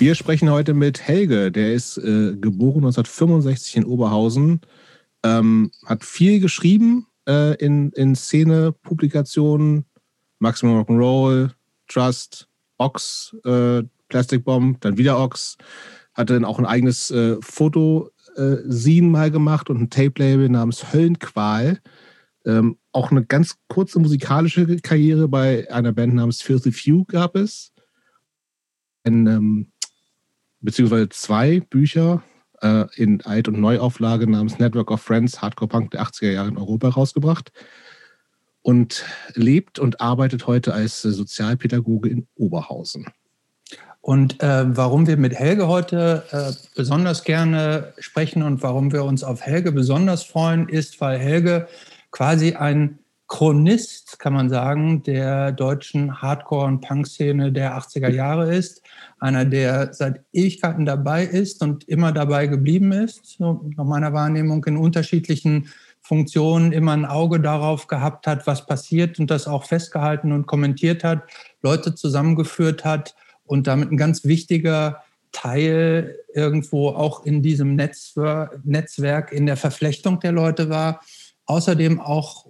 Wir sprechen heute mit Helge, der ist äh, geboren 1965 in Oberhausen, ähm, hat viel geschrieben äh, in, in Szene, Publikationen, Maximum Rock'n'Roll, Trust, Ox, äh, Plastic Bomb, dann wieder Ox, hatte dann auch ein eigenes äh, Foto äh, mal gemacht und ein Tape-Label namens Höllenqual. Ähm, auch eine ganz kurze musikalische Karriere bei einer Band namens Filthy Few gab es. Ein, ähm, beziehungsweise zwei Bücher äh, in Alt- und Neuauflage namens Network of Friends, Hardcore Punk der 80er Jahre in Europa rausgebracht und lebt und arbeitet heute als Sozialpädagoge in Oberhausen. Und äh, warum wir mit Helge heute äh, besonders gerne sprechen und warum wir uns auf Helge besonders freuen, ist, weil Helge quasi ein Chronist, kann man sagen, der deutschen Hardcore- und Punk-Szene der 80er Jahre ist. Einer, der seit Ewigkeiten dabei ist und immer dabei geblieben ist, so nach meiner Wahrnehmung in unterschiedlichen Funktionen immer ein Auge darauf gehabt hat, was passiert und das auch festgehalten und kommentiert hat, Leute zusammengeführt hat und damit ein ganz wichtiger Teil irgendwo auch in diesem Netzwerk, in der Verflechtung der Leute war. Außerdem auch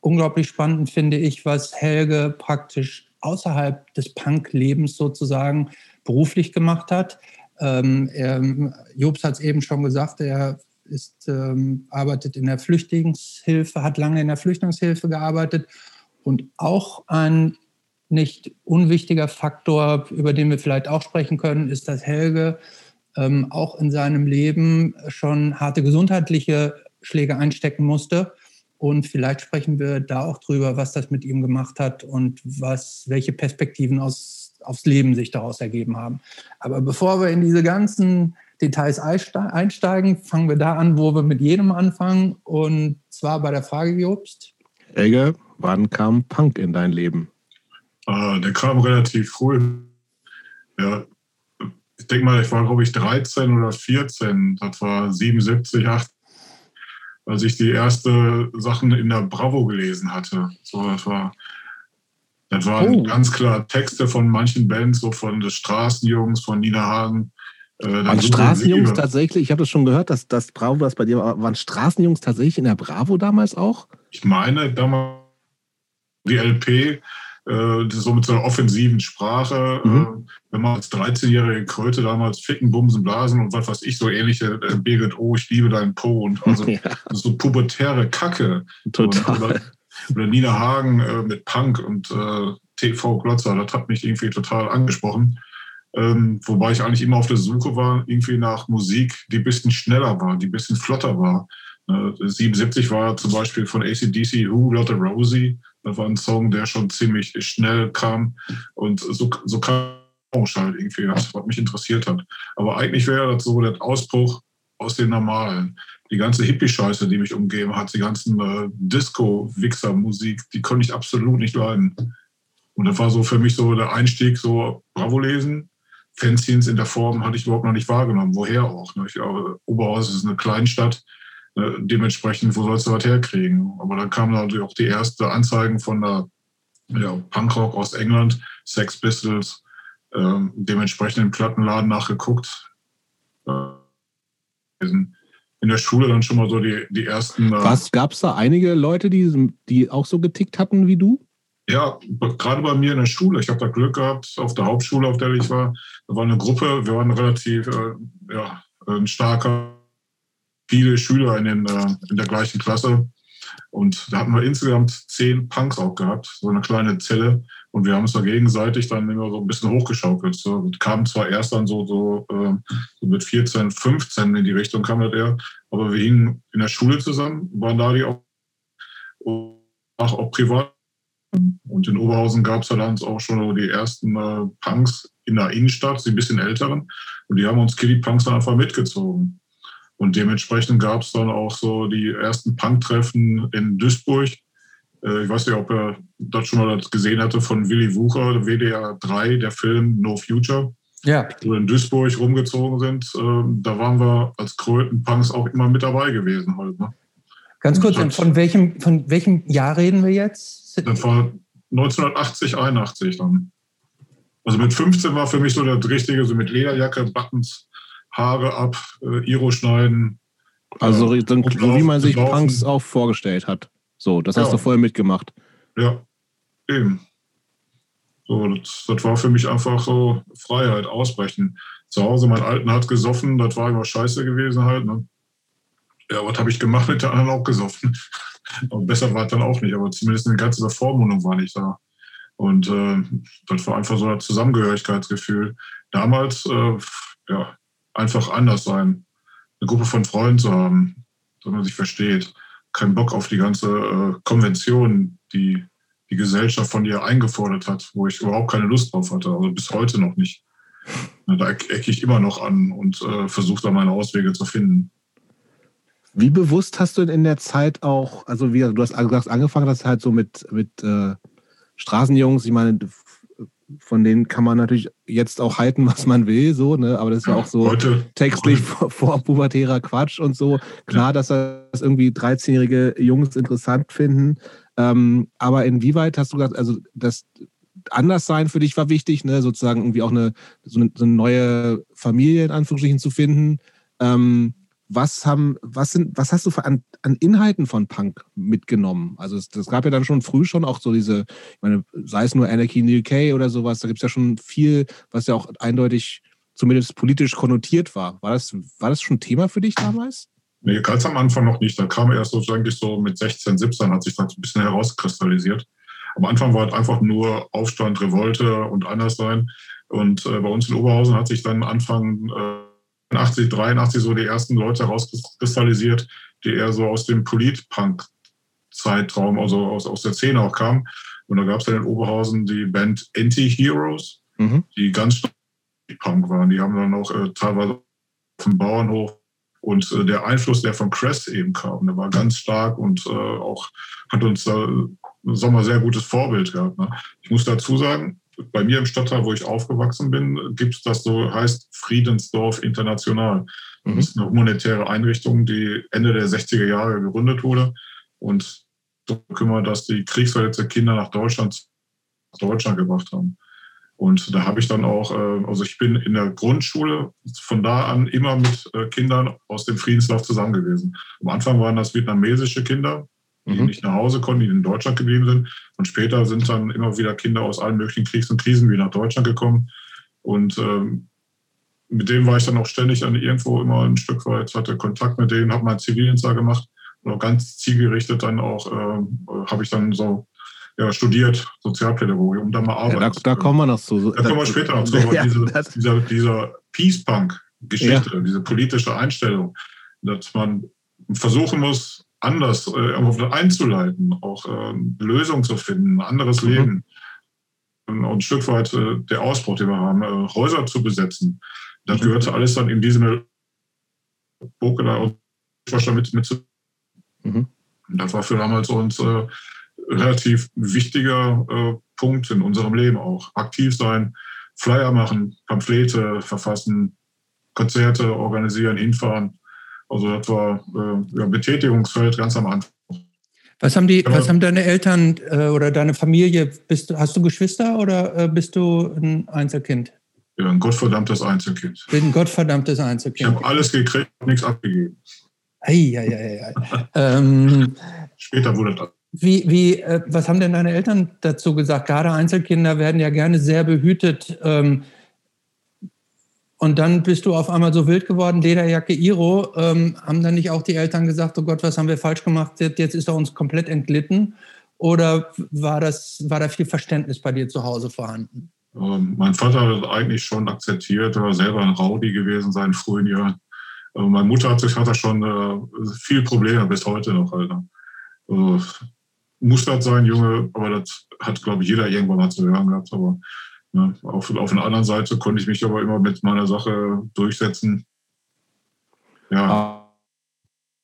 unglaublich spannend finde ich, was Helge praktisch außerhalb des Punk-Lebens sozusagen beruflich gemacht hat. Ähm, er, Jobs hat es eben schon gesagt, er ist, ähm, arbeitet in der Flüchtlingshilfe, hat lange in der Flüchtlingshilfe gearbeitet und auch ein nicht unwichtiger Faktor, über den wir vielleicht auch sprechen können, ist, dass Helge ähm, auch in seinem Leben schon harte gesundheitliche Schläge einstecken musste und vielleicht sprechen wir da auch drüber, was das mit ihm gemacht hat und was, welche Perspektiven aus, aufs Leben sich daraus ergeben haben. Aber bevor wir in diese ganzen Details einsteigen, fangen wir da an, wo wir mit jedem anfangen. Und zwar bei der Frage, Jobst. Elge, wann kam Punk in dein Leben? Äh, der kam relativ früh. Ja, ich denke mal, ich war, glaube ich, 13 oder 14. Das war 77, 8, als ich die erste Sachen in der Bravo gelesen hatte. So, das war, das waren oh. ganz klar Texte von manchen Bands, so von den Straßenjungs, von Nina Hagen. Äh, waren Straßenjungs tatsächlich, ich habe das schon gehört, dass das Bravo, was bei dir war, waren Straßenjungs tatsächlich in der Bravo damals auch? Ich meine, damals die LP, äh, so mit so einer offensiven Sprache. Mhm. Äh, wenn man als 13-jährige Kröte damals Ficken, Bumsen, Blasen und was weiß ich, so ähnliche äh, Birgit O, ich liebe deinen Po und also ja. so pubertäre Kacke. Total. Und, oder, oder, Nina Hagen äh, mit Punk und äh, TV Glotzer, das hat mich irgendwie total angesprochen. Ähm, wobei ich eigentlich immer auf der Suche war, irgendwie nach Musik, die ein bisschen schneller war, die ein bisschen flotter war. Äh, 77 war zum Beispiel von ACDC Who Lotte Rosie. Das war ein Song, der schon ziemlich schnell kam. Und so, so kam halt irgendwie, was mich interessiert hat. Aber eigentlich wäre das so der Ausbruch aus den Normalen. Die ganze Hippie-Scheiße, die mich umgeben hat, die ganzen äh, Disco-Wichser-Musik, die konnte ich absolut nicht leiden. Und das war so für mich so der Einstieg, so Bravo lesen. Fanzines in der Form hatte ich überhaupt noch nicht wahrgenommen. Woher auch? Ne? Ich glaube, Oberhaus ist eine Kleinstadt. Äh, dementsprechend, wo sollst du was herkriegen? Aber dann kamen natürlich auch die ersten Anzeigen von der ja, Punkrock aus England, Sex Pistols, äh, dementsprechend im Plattenladen nachgeguckt. Äh, in der Schule dann schon mal so die, die ersten. Äh, Was gab es da einige Leute, die, die auch so getickt hatten wie du? Ja, gerade bei mir in der Schule. Ich habe da Glück gehabt, auf der Hauptschule, auf der ich war. Da war eine Gruppe, wir waren relativ äh, ja, ein starker viele Schüler in, den, äh, in der gleichen Klasse. Und da hatten wir insgesamt zehn Punks auch gehabt, so eine kleine Zelle. Und wir haben uns da gegenseitig dann immer so ein bisschen hochgeschaukelt. So. Kamen zwar erst dann so, so, äh, so mit 14, 15 in die Richtung kam das eher, aber wir hingen in der Schule zusammen, waren da die auch, auch, auch privat. Und in Oberhausen gab es dann auch schon die ersten äh, Punks in der Innenstadt, die ein bisschen älteren. Und die haben uns Kitty Punks dann einfach mitgezogen. Und dementsprechend gab es dann auch so die ersten Punk-Treffen in Duisburg. Äh, ich weiß nicht, ob er das schon mal gesehen hatte von Willy Wucher, WDR 3, der Film No Future. Ja. Wo wir in Duisburg rumgezogen sind. Ähm, da waren wir als Kröten-Punks auch immer mit dabei gewesen halt. Ne? Ganz kurz, hat, von, welchem, von welchem Jahr reden wir jetzt? Das war 1980, 81 dann. Also mit 15 war für mich so das Richtige, so mit Lederjacke, Buttons, Haare ab, äh, Iro schneiden. Also äh, so, so wie man sich Punks auch vorgestellt hat. So, das ja. hast du voll mitgemacht. Ja, eben. So, das, das, war für mich einfach so Freiheit, ausbrechen. Zu Hause, mein Alten hat gesoffen, das war immer scheiße gewesen halt. Ne? Ja, was habe ich gemacht? Mit der anderen auch gesoffen. Und besser war es dann auch nicht, aber zumindest eine ganze Vormundung war nicht da. Und äh, das war einfach so ein Zusammengehörigkeitsgefühl. Damals, äh, ja, einfach anders sein. Eine Gruppe von Freunden zu haben, dass man sich versteht. Kein Bock auf die ganze äh, Konvention, die die Gesellschaft von ihr eingefordert hat, wo ich überhaupt keine Lust drauf hatte. Also bis heute noch nicht. Da ecke ich immer noch an und äh, versuche da meine Auswege zu finden. Wie bewusst hast du in der Zeit auch, also wie du hast angefangen hast halt so mit, mit äh, Straßenjungs, ich meine, von denen kann man natürlich jetzt auch halten, was man will, so, ne? Aber das ist ja, auch so heute, textlich heute. vor, pubertärer Quatsch und so. Klar, ja. dass das irgendwie 13-jährige Jungs interessant finden. Ähm, aber inwieweit hast du gesagt, also das Anderssein für dich war wichtig, ne? sozusagen irgendwie auch eine so, eine, so eine neue Familie in Anführungsstrichen zu finden. Ähm, was haben, was sind, was hast du an, an Inhalten von Punk mitgenommen? Also es, das gab ja dann schon früh schon auch so diese, ich meine, sei es nur Anarchy in the UK oder sowas, da gibt es ja schon viel, was ja auch eindeutig zumindest politisch konnotiert war. War das, war das schon Thema für dich damals? Nee, ganz am Anfang noch nicht. Da kam erst so eigentlich so mit 16, 17 hat sich das ein bisschen herauskristallisiert. Am Anfang war es einfach nur Aufstand, Revolte und Anderssein. Und äh, bei uns in Oberhausen hat sich dann Anfang äh, 80, 83 so die ersten Leute herauskristallisiert, die eher so aus dem Polit-Punk-Zeitraum, also aus, aus der Szene auch kamen. Und da gab es ja in Oberhausen die Band Anti-Heroes, mhm. die ganz Punk waren. Die haben dann auch äh, teilweise auf dem Bauernhof und äh, der Einfluss, der von Crest eben kam, der war ganz stark und äh, auch hat uns da, sagen wir, sehr gutes Vorbild gehabt. Ne? Ich muss dazu sagen, bei mir im Stadtteil, wo ich aufgewachsen bin, gibt es das so, heißt Friedensdorf International. Das mhm. ist eine humanitäre Einrichtung, die Ende der 60er Jahre gegründet wurde und so kümmert, dass die kriegsverletzte Kinder nach Deutschland, nach Deutschland gebracht haben. Und da habe ich dann auch, äh, also ich bin in der Grundschule von da an immer mit äh, Kindern aus dem Friedenslauf zusammen gewesen. Am Anfang waren das vietnamesische Kinder, die mhm. nicht nach Hause konnten, die in Deutschland geblieben sind. Und später sind dann immer wieder Kinder aus allen möglichen Kriegs- und Krisen wieder nach Deutschland gekommen. Und ähm, mit denen war ich dann auch ständig an irgendwo immer ein Stück weit, hatte Kontakt mit denen, habe meinen Zivildienst da gemacht und auch ganz zielgerichtet dann auch, äh, habe ich dann so ja, studiert, Sozialpädagogik, um da mal arbeiten ja, da, da kommen wir noch zu. Da kommen wir später noch zu. Ja, diese, dieser, dieser Peace-Punk-Geschichte, ja. diese politische Einstellung, dass man versuchen muss, anders äh, einzuleiten, auch äh, Lösungen zu finden, ein anderes mhm. Leben. Und ein Stück weit äh, der Ausbruch, den wir haben, äh, Häuser zu besetzen. Das mhm. gehörte alles dann in diesem Buch da mit, mit zu. Mhm. Das war für damals uns äh, relativ wichtiger äh, Punkt in unserem Leben auch. Aktiv sein, Flyer machen, Pamphlete verfassen, Konzerte organisieren, hinfahren. Also das war äh, ja, Betätigungsfeld ganz am Anfang. Was haben die, was haben deine Eltern äh, oder deine Familie? Bist, hast du Geschwister oder äh, bist du ein Einzelkind? Ja, ein gottverdammtes Einzelkind. Bin ein gottverdammtes Einzelkind. Ich habe alles gekriegt, nichts abgegeben. Ei, ei, ei, ei. ähm, Später wurde das. Wie, wie, äh, was haben denn deine Eltern dazu gesagt? Gerade Einzelkinder werden ja gerne sehr behütet. Ähm, und dann bist du auf einmal so wild geworden, Lederjacke Iro. Ähm, haben dann nicht auch die Eltern gesagt, oh Gott, was haben wir falsch gemacht? Jetzt ist er uns komplett entglitten. Oder war, das, war da viel Verständnis bei dir zu Hause vorhanden? Ähm, mein Vater hat das eigentlich schon akzeptiert. Er war selber ein Rowdy gewesen in seinen frühen Jahren. Äh, meine Mutter hat, hat da schon äh, viel Probleme bis heute noch. Alter. Also, muss das sein, Junge, aber das hat, glaube ich, jeder irgendwann mal zu hören gehabt. Aber Ne? Auf, auf einer anderen Seite konnte ich mich aber immer mit meiner Sache durchsetzen. Ja.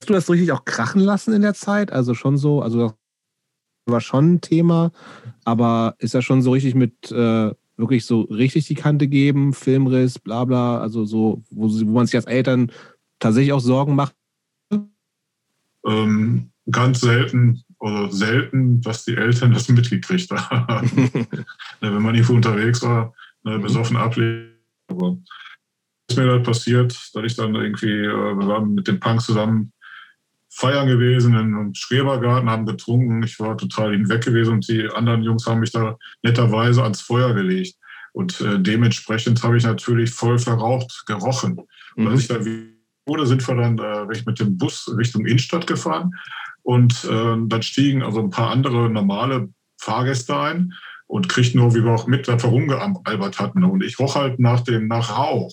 Hast du das richtig auch krachen lassen in der Zeit? Also schon so, also das war schon ein Thema, aber ist das schon so richtig mit äh, wirklich so richtig die Kante geben, Filmriss, bla bla, also so, wo, wo man sich als Eltern tatsächlich auch Sorgen macht? Ähm, ganz selten oder selten, dass die Eltern das mitgekriegt haben. Wenn man irgendwo unterwegs war, ne, mhm. besoffen ablegen. Aber ist mir dann passiert, dass ich dann irgendwie, äh, wir waren mit den Punks zusammen feiern gewesen im Schrebergarten, haben getrunken. Ich war total hinweg gewesen und die anderen Jungs haben mich da netterweise ans Feuer gelegt. Und äh, dementsprechend habe ich natürlich voll verraucht gerochen. Und als mhm. ich dann wurde, sind wir dann äh, mit dem Bus Richtung Innenstadt gefahren. Und äh, dann stiegen also ein paar andere normale Fahrgäste ein und kriegten nur, wie wir auch mit, dass wir hatten. Und ich roch halt nach dem, nach Rauch.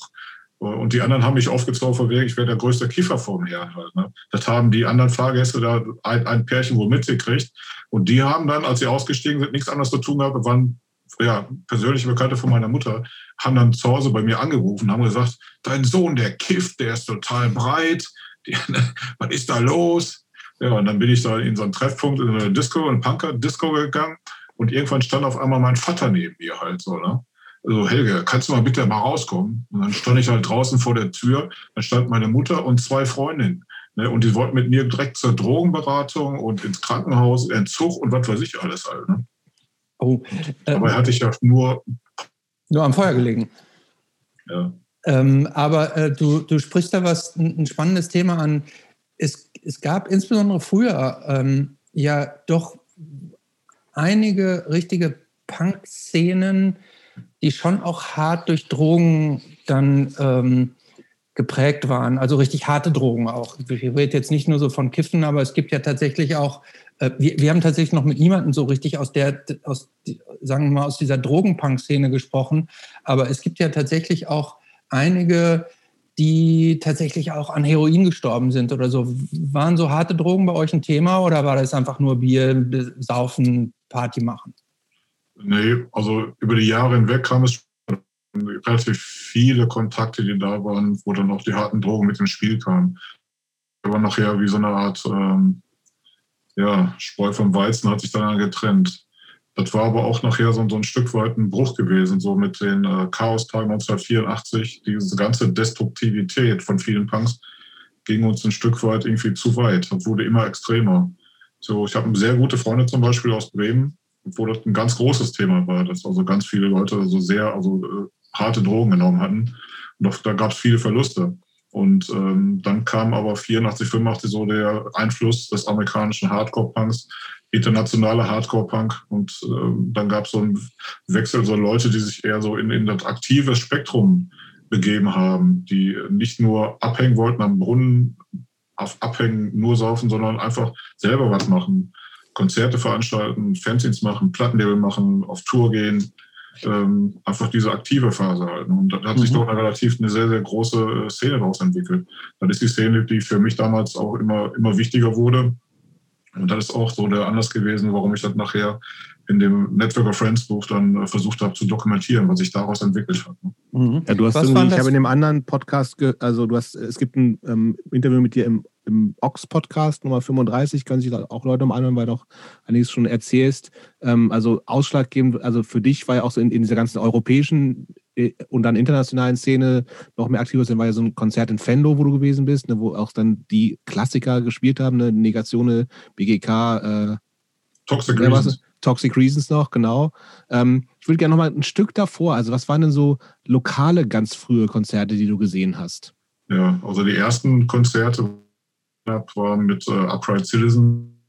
Und die anderen haben mich aufgezogen, wegen, ich wäre der größte Kiffer vom Herrn halt. Ne? Das haben die anderen Fahrgäste da ein, ein Pärchen wohl mitgekriegt. Und die haben dann, als sie ausgestiegen sind, nichts anderes zu tun gehabt, waren ja, persönliche Bekannte von meiner Mutter, haben dann zu Hause bei mir angerufen, haben gesagt, dein Sohn, der kifft, der ist total breit, die, was ist da los? Ja, und dann bin ich da in so einen Treffpunkt, in eine Disco, eine Punker-Disco gegangen und irgendwann stand auf einmal mein Vater neben mir halt so, ne? Also Helge, kannst du mal bitte mal rauskommen? Und dann stand ich halt draußen vor der Tür, da stand meine Mutter und zwei Freundinnen. Ne? Und die wollten mit mir direkt zur Drogenberatung und ins Krankenhaus, Entzug und was weiß ich alles halt. Ne? Oh, äh, aber hatte ich ja nur. Nur am Feuer gelegen. Ja. Ähm, aber äh, du, du sprichst da was, ein, spannendes Thema an. Es, es gab insbesondere früher ähm, ja doch einige richtige Punk-Szenen, die schon auch hart durch Drogen dann ähm, geprägt waren. Also richtig harte Drogen auch. Ich rede jetzt nicht nur so von Kiffen, aber es gibt ja tatsächlich auch, äh, wir, wir haben tatsächlich noch mit niemandem so richtig aus der, aus, sagen wir mal, aus dieser Drogenpunk-Szene gesprochen. Aber es gibt ja tatsächlich auch einige, die tatsächlich auch an Heroin gestorben sind oder so. Waren so harte Drogen bei euch ein Thema oder war das einfach nur Bier, Saufen, Party machen? Nee, also über die Jahre hinweg kam es relativ viele Kontakte, die da waren, wo dann auch die harten Drogen mit ins Spiel kamen. Aber nachher wie so eine Art ähm, ja, Spreu vom Weizen hat sich dann getrennt. Das war aber auch nachher so, so ein Stück weit ein Bruch gewesen, so mit den äh, Chaostagen 1984. Diese ganze Destruktivität von vielen Punks ging uns ein Stück weit irgendwie zu weit und wurde immer extremer. So, ich habe sehr gute Freunde zum Beispiel aus Bremen, wo das ein ganz großes Thema war, dass also ganz viele Leute so sehr also äh, harte Drogen genommen hatten. Und auch, da gab es viele Verluste. Und ähm, dann kam aber 84, 85 so der Einfluss des amerikanischen Hardcore-Punks, internationale Hardcore-Punk. Und ähm, dann gab es so einen Wechsel, so Leute, die sich eher so in, in das aktive Spektrum begeben haben, die nicht nur abhängen wollten am Brunnen, auf abhängen, nur saufen, sondern einfach selber was machen. Konzerte veranstalten, Fanzines machen, Plattenlabel machen, auf Tour gehen, ähm, einfach diese aktive Phase halten. Und da hat sich mhm. doch eine relativ eine sehr, sehr große äh, Szene daraus entwickelt. Das ist die Szene, die für mich damals auch immer, immer wichtiger wurde. Und das ist auch so der Anlass gewesen, warum ich das nachher in dem Network of Friends Buch dann äh, versucht habe zu dokumentieren, was sich daraus entwickelt hat. Ne? Mhm. Ja, du hast irgendwie, ich habe in dem anderen Podcast, also du hast, es gibt ein ähm, Interview mit dir im im Ox-Podcast Nummer 35 können sich auch Leute mal anhören, weil du auch einiges schon erzählst. Ähm, also ausschlaggebend, also für dich war ja auch so in, in dieser ganzen europäischen und dann internationalen Szene noch mehr aktiv sind, war ja so ein Konzert in Fendo, wo du gewesen bist, ne, wo auch dann die Klassiker gespielt haben, ne, Negatione, BGK, äh, Toxic Reasons. Toxic Reasons noch, genau. Ähm, ich würde gerne noch mal ein Stück davor, also was waren denn so lokale, ganz frühe Konzerte, die du gesehen hast? Ja, also die ersten Konzerte habe, war mit äh, Upright Citizen.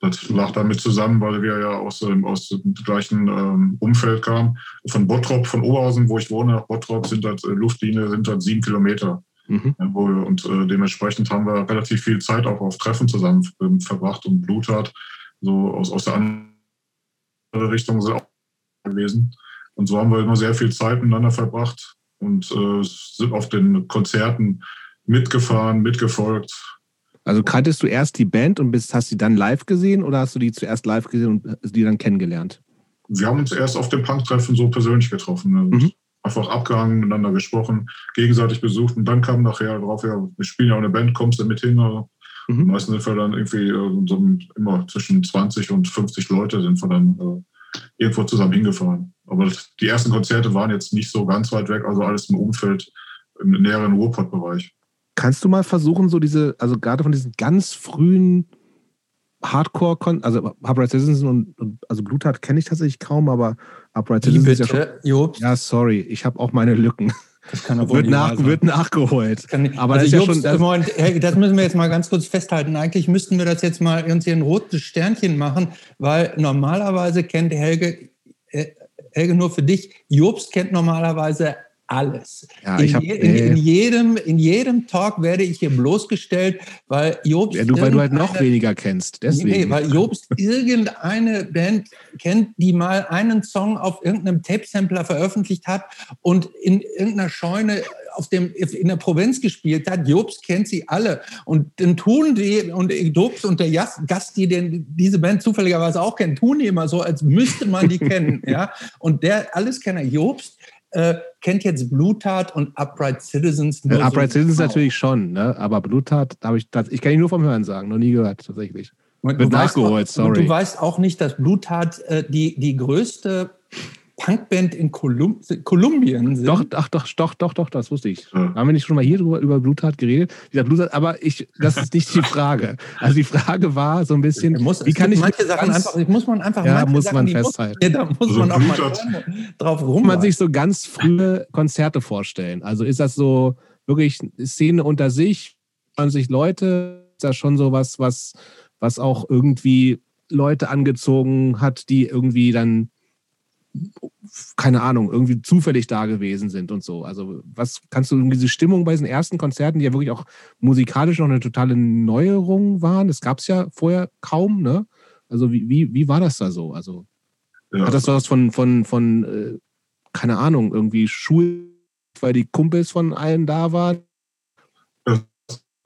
Das lag damit zusammen, weil wir ja aus, ähm, aus dem gleichen ähm, Umfeld kamen. Von Bottrop, von Oberhausen, wo ich wohne, nach Bottrop sind das äh, Luftlinie sind das sieben Kilometer. Mhm. Ja, wo wir, und äh, dementsprechend haben wir relativ viel Zeit auch auf Treffen zusammen ähm, verbracht und Blut hat. So aus, aus der anderen Richtung sind auch gewesen. Und so haben wir immer sehr viel Zeit miteinander verbracht und äh, sind auf den Konzerten mitgefahren, mitgefolgt. Also kanntest du erst die Band und bist, hast sie dann live gesehen oder hast du die zuerst live gesehen und die dann kennengelernt? Wir haben uns erst auf dem Punk-Treffen so persönlich getroffen. Mhm. Einfach abgehangen, miteinander gesprochen, gegenseitig besucht und dann kam nachher drauf, ja, wir spielen ja auch eine Band, kommst du mit hin? Mhm. Meistens sind wir dann irgendwie äh, so immer zwischen 20 und 50 Leute sind wir dann äh, irgendwo zusammen hingefahren. Aber die ersten Konzerte waren jetzt nicht so ganz weit weg, also alles im Umfeld, im näheren Ruhrpott-Bereich. Kannst du mal versuchen, so diese, also gerade von diesen ganz frühen Hardcore, also Upright Citizens und, und also Bluttat kenne ich tatsächlich kaum, aber Upright bitte, ist ja schon. Ja, sorry, ich habe auch meine Lücken. Das kann wohl Wird, nach, sein. wird nachgeholt. Kann nicht- Aber also das ist ja Jobst, schon. Das, Moment, Helge, das müssen wir jetzt mal ganz kurz festhalten. Eigentlich müssten wir das jetzt mal irgendwie ein rotes Sternchen machen, weil normalerweise kennt Helge, äh, Helge nur für dich, Jobst kennt normalerweise alles. Ja, in, hab- je, in, in, nee. jedem, in jedem Talk werde ich hier bloßgestellt, weil Jobst. ja, du, weil du halt noch weniger kennst. Deswegen. Nee, weil Jobst irgendeine Band kennt, die mal einen Song auf irgendeinem Tape-Sampler veröffentlicht hat und in irgendeiner Scheune auf dem, in der Provinz gespielt hat. Jobst kennt sie alle. Und dann tun die, und Jobst und der Gast, die den, diese Band zufälligerweise auch kennen, tun die immer so, als müsste man die kennen. Ja? Und der Alleskenner Jobst äh, kennt jetzt Blutat und Upright Citizens. Äh, nur Upright so Citizens genau. natürlich schon, ne? aber Bluttat habe ich, ich kenne ihn nur vom Hören sagen, noch nie gehört, tatsächlich. Und Wird du weißt nachgeholt, auch, sorry. Du weißt auch nicht, dass Blutat äh, die, die größte Punkband in Kolum Kolumbien sind. Doch, ach, doch, doch, doch, doch, das wusste ich. Ja. Haben wir nicht schon mal hier drüber, über Bluttat geredet? Wie gesagt, Bluttat, aber ich, das ist nicht die Frage. Also die Frage war so ein bisschen, muss, wie kann ich manche Sachen ganz- einfach, muss man einfach Ja, muss Sachen, man festhalten. Muss, ja, da muss Also man auch mal Blutat- drauf kann rum. man sich so ganz frühe Konzerte vorstellen? Also ist das so wirklich Szene unter sich, 20 Leute? Ist das schon so was, was, was auch irgendwie Leute angezogen hat, die irgendwie dann, keine Ahnung, irgendwie zufällig da gewesen sind und so? Also was kannst du diese Stimmung bei diesen ersten Konzerten, die ja wirklich auch musikalisch noch eine totale Neuerung waren? Das gab es ja vorher kaum, ne? Also wie, wie, wie war das da so? Also Ja. hat das was von, von, von äh, keine Ahnung, irgendwie Schul, weil die Kumpels von allen da waren?